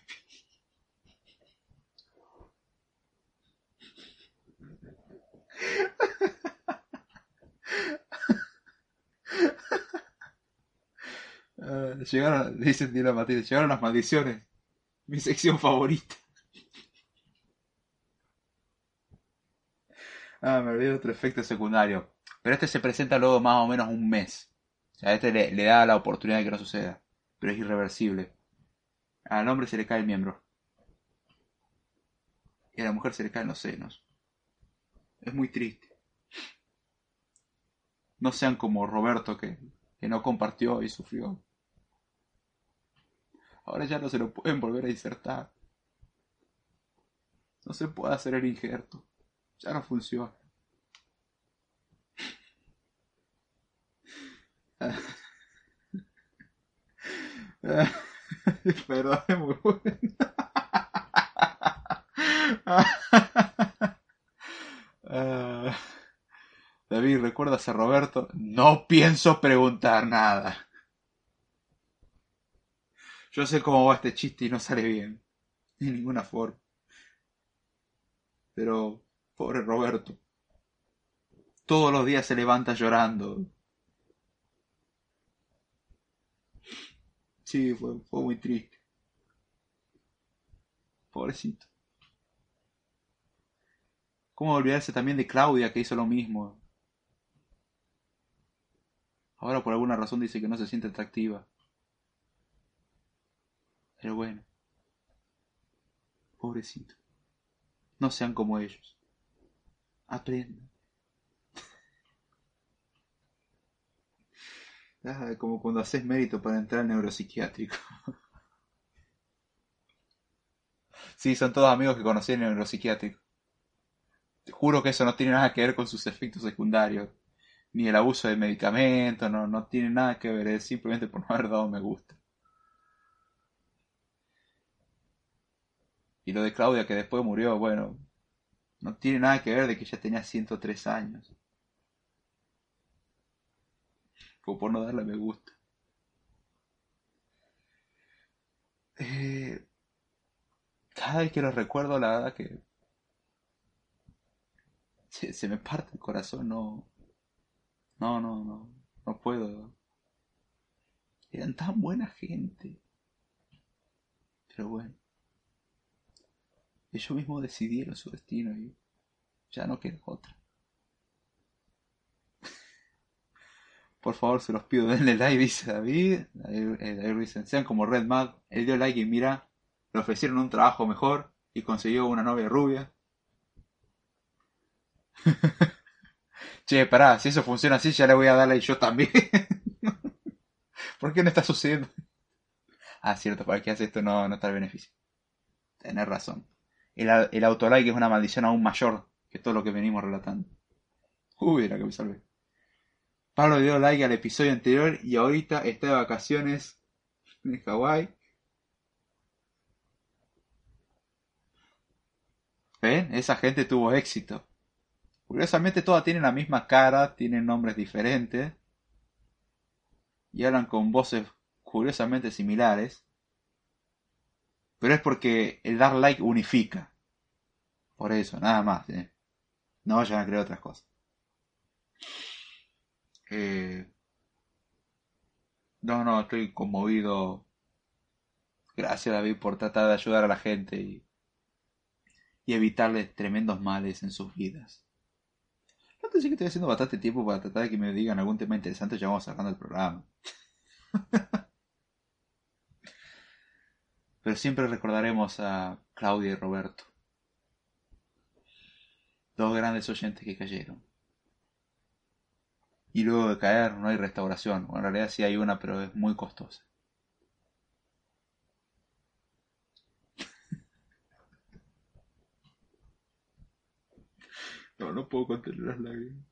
uh, llegaron, dicen Dina Matilde, llegaron las maldiciones. Mi sección favorita. Ah, me olvidé otro efecto secundario. Pero este se presenta luego más o menos un mes. O sea, este le, le da la oportunidad de que no suceda. Pero es irreversible. Al hombre se le cae el miembro. Y a la mujer se le caen los senos. Es muy triste. No sean como Roberto que, que no compartió y sufrió. Ahora ya no se lo pueden volver a insertar. No se puede hacer el injerto. Ya no funciona. Perdón, es muy bueno. Ah, David, ¿recuerdas a Roberto? No pienso preguntar nada. Yo sé cómo va este chiste y no sale bien. De ninguna forma. Pero, pobre Roberto. Todos los días se levanta llorando. Sí, fue, fue muy triste. Pobrecito. ¿Cómo olvidarse también de Claudia que hizo lo mismo? Ahora por alguna razón dice que no se siente atractiva. Pero bueno. Pobrecito. No sean como ellos. Aprendan. Ah, como cuando haces mérito para entrar al neuropsiquiátrico. sí, son todos amigos que conocí en el neuropsiquiátrico. Te juro que eso no tiene nada que ver con sus efectos secundarios. Ni el abuso de medicamentos, no, no tiene nada que ver, es simplemente por no haber dado me gusta. Y lo de Claudia que después murió, bueno, no tiene nada que ver de que ya tenía 103 años. Por no darle me gusta. Eh... cada vez que lo recuerdo, la verdad que se, se me parte el corazón, no, no, no, no, no puedo. Eran tan buena gente. Pero bueno, ellos mismos decidieron su destino y ya no queda otra. Por favor, se los pido, denle like, dice David. David, eh, dice, sean como Red Mad. Él dio like y mira, le ofrecieron un trabajo mejor y consiguió una novia rubia. che, pará, si eso funciona así, ya le voy a dar like yo también. ¿Por qué no está sucediendo? Ah, cierto, para el que hace esto no, no está el beneficio. Tenés razón. El, el autolike es una maldición aún mayor que todo lo que venimos relatando. Uy, era que me salvé. Pablo dio like al episodio anterior y ahorita está de vacaciones en Hawái. ¿Ven? Esa gente tuvo éxito. Curiosamente todas tienen la misma cara, tienen nombres diferentes y hablan con voces curiosamente similares. Pero es porque el dar like unifica. Por eso, nada más. ¿eh? No vayan a creer otras cosas. Eh, no, no, estoy conmovido. Gracias David por tratar de ayudar a la gente y, y evitarles tremendos males en sus vidas. No te sé que estoy haciendo bastante tiempo para tratar de que me digan algún tema interesante, ya vamos sacando el programa. Pero siempre recordaremos a Claudia y Roberto. Dos grandes oyentes que cayeron. Y luego de caer no hay restauración. Bueno, en realidad sí hay una, pero es muy costosa. No, no puedo contener las lágrimas.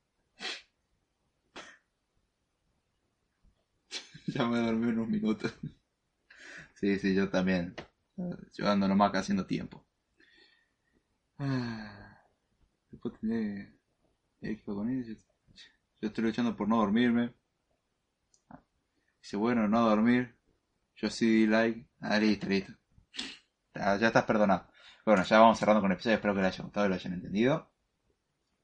ya me dormí unos minutos. sí, sí, yo también. Yo ando nomás acá haciendo tiempo. Ah, después tener equipo con ellos. Yo estoy luchando por no dormirme. Dice, bueno, no dormir. Yo sí di like. Ah, listo, listo. Ya, estás perdonado. Bueno, ya vamos cerrando con el episodio. Espero que les haya gustado y lo hayan entendido.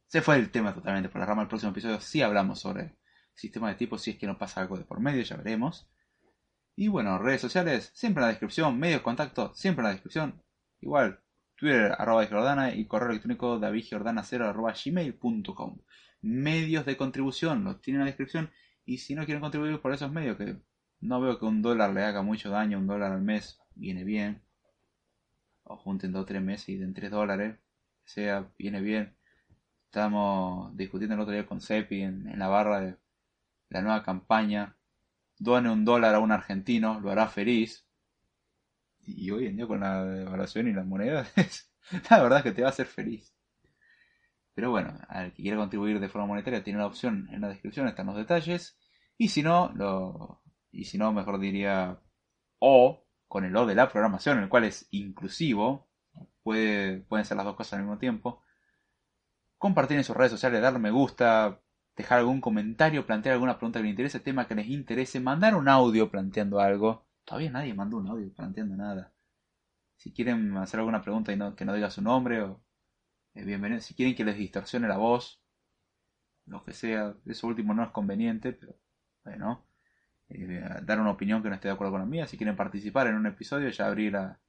Se fue el tema totalmente por la rama. El próximo episodio sí hablamos sobre sistema de tipos. Si es que no pasa algo de por medio, ya veremos. Y bueno, redes sociales, siempre en la descripción. Medios de contacto, siempre en la descripción. Igual, Twitter, arroba Jordana y correo electrónico davidjordana0 arroba gmail.com medios de contribución, los tienen en la descripción. Y si no quieren contribuir por esos medios, que no veo que un dólar le haga mucho daño, un dólar al mes viene bien. O junten dos o tres meses y den tres dólares, sea, viene bien. Estamos discutiendo el otro día con Sepi en, la barra de la nueva campaña. Done un dólar a un argentino, lo hará feliz. Y hoy en día con la devaluación y las monedas, la verdad es que te va a hacer feliz. Pero bueno, al que quiera contribuir de forma monetaria tiene la opción en la descripción, están los detalles. Y si no, lo, y si no, mejor diría o con el o de la programación, el cual es inclusivo, puede, pueden ser las dos cosas al mismo tiempo. Compartir en sus redes sociales, dar me gusta, dejar algún comentario, plantear alguna pregunta que les interese, tema que les interese, mandar un audio planteando algo. Todavía nadie mandó un audio planteando nada. Si quieren hacer alguna pregunta y no, que no diga su nombre o eh, bienvenido. Si quieren que les distorsione la voz, lo que sea, eso último no es conveniente, pero bueno, eh, dar una opinión que no esté de acuerdo con la mía. Si quieren participar en un episodio, ya abrí la,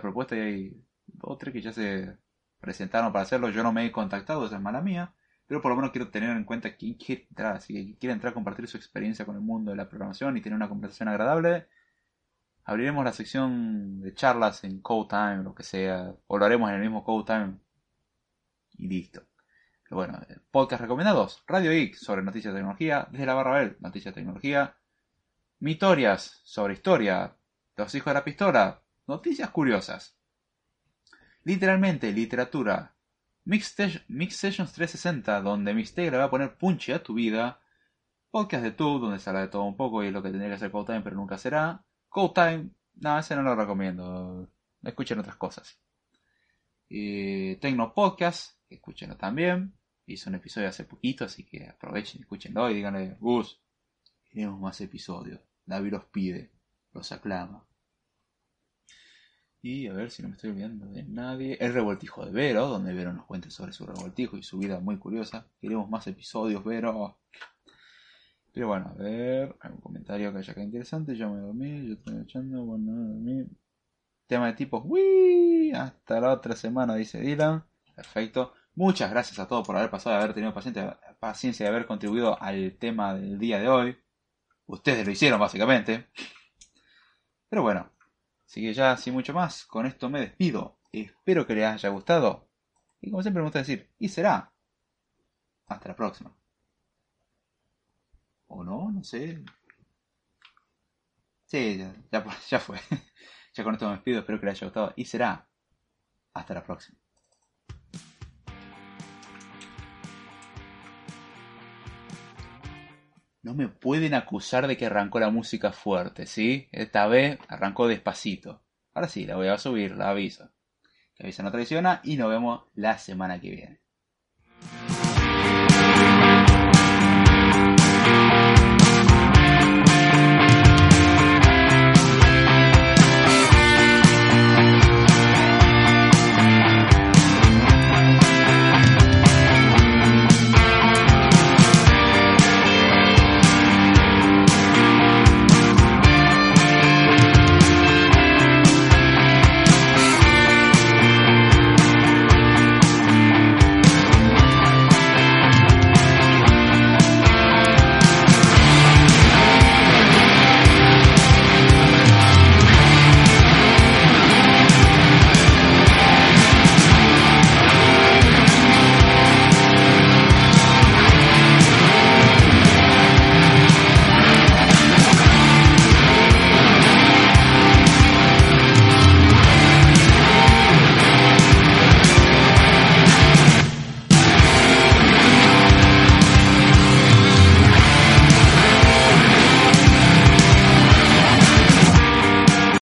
propuesta y hay dos tres que ya se presentaron para hacerlo. Yo no me he contactado, esa es mala mía, pero por lo menos quiero tener en cuenta quién quiere entrar. Si quiere entrar compartir su experiencia con el mundo de la programación y tener una conversación agradable, abriremos la sección de charlas en Code Time, lo que sea, o lo haremos en el mismo Code Time y listo. Pero bueno, eh, podcast recomendados. Radio Geek sobre noticias de tecnología. Desde la barra Bell, noticias de tecnología. Mitorias sobre historia. Los hijos de la pistola. Noticias curiosas. Literalmente, literatura. Mix, Sessions 360, donde le va a poner punche a tu vida. Podcast de tú, donde se habla de todo un poco y es lo que tendría que hacer Code Time, pero nunca será. Code Time, no, ese no lo recomiendo. Escuchen otras cosas. Eh, Tecno Podcast, escúchenlo también. Hizo un episodio hace poquito, así que aprovechen, escúchenlo y díganle, Gus, queremos más episodios. David los pide, los aclama. Y a ver si no me estoy olvidando de nadie. El revoltijo de Vero, donde Vero nos cuenta sobre su revoltijo y su vida muy curiosa. Queremos más episodios, Vero. Pero bueno, a ver. Algún comentario que haya que interesante. Yo me dormí, yo estoy echando, bueno, no dormí. Tema de tipos. ¡Wii! Hasta la otra semana, dice Dylan. Perfecto. Muchas gracias a todos por haber pasado, haber tenido paciencia, paciencia de haber contribuido al tema del día de hoy. Ustedes lo hicieron, básicamente. Pero bueno, así que ya sin mucho más, con esto me despido. Espero que les haya gustado. Y como siempre me gusta decir, y será. Hasta la próxima. O no, no sé. Sí, ya, ya fue. ya con esto me despido, espero que les haya gustado. Y será. Hasta la próxima. No me pueden acusar de que arrancó la música fuerte, ¿sí? Esta vez arrancó despacito. Ahora sí, la voy a subir, la aviso. Que avisa no traiciona y nos vemos la semana que viene.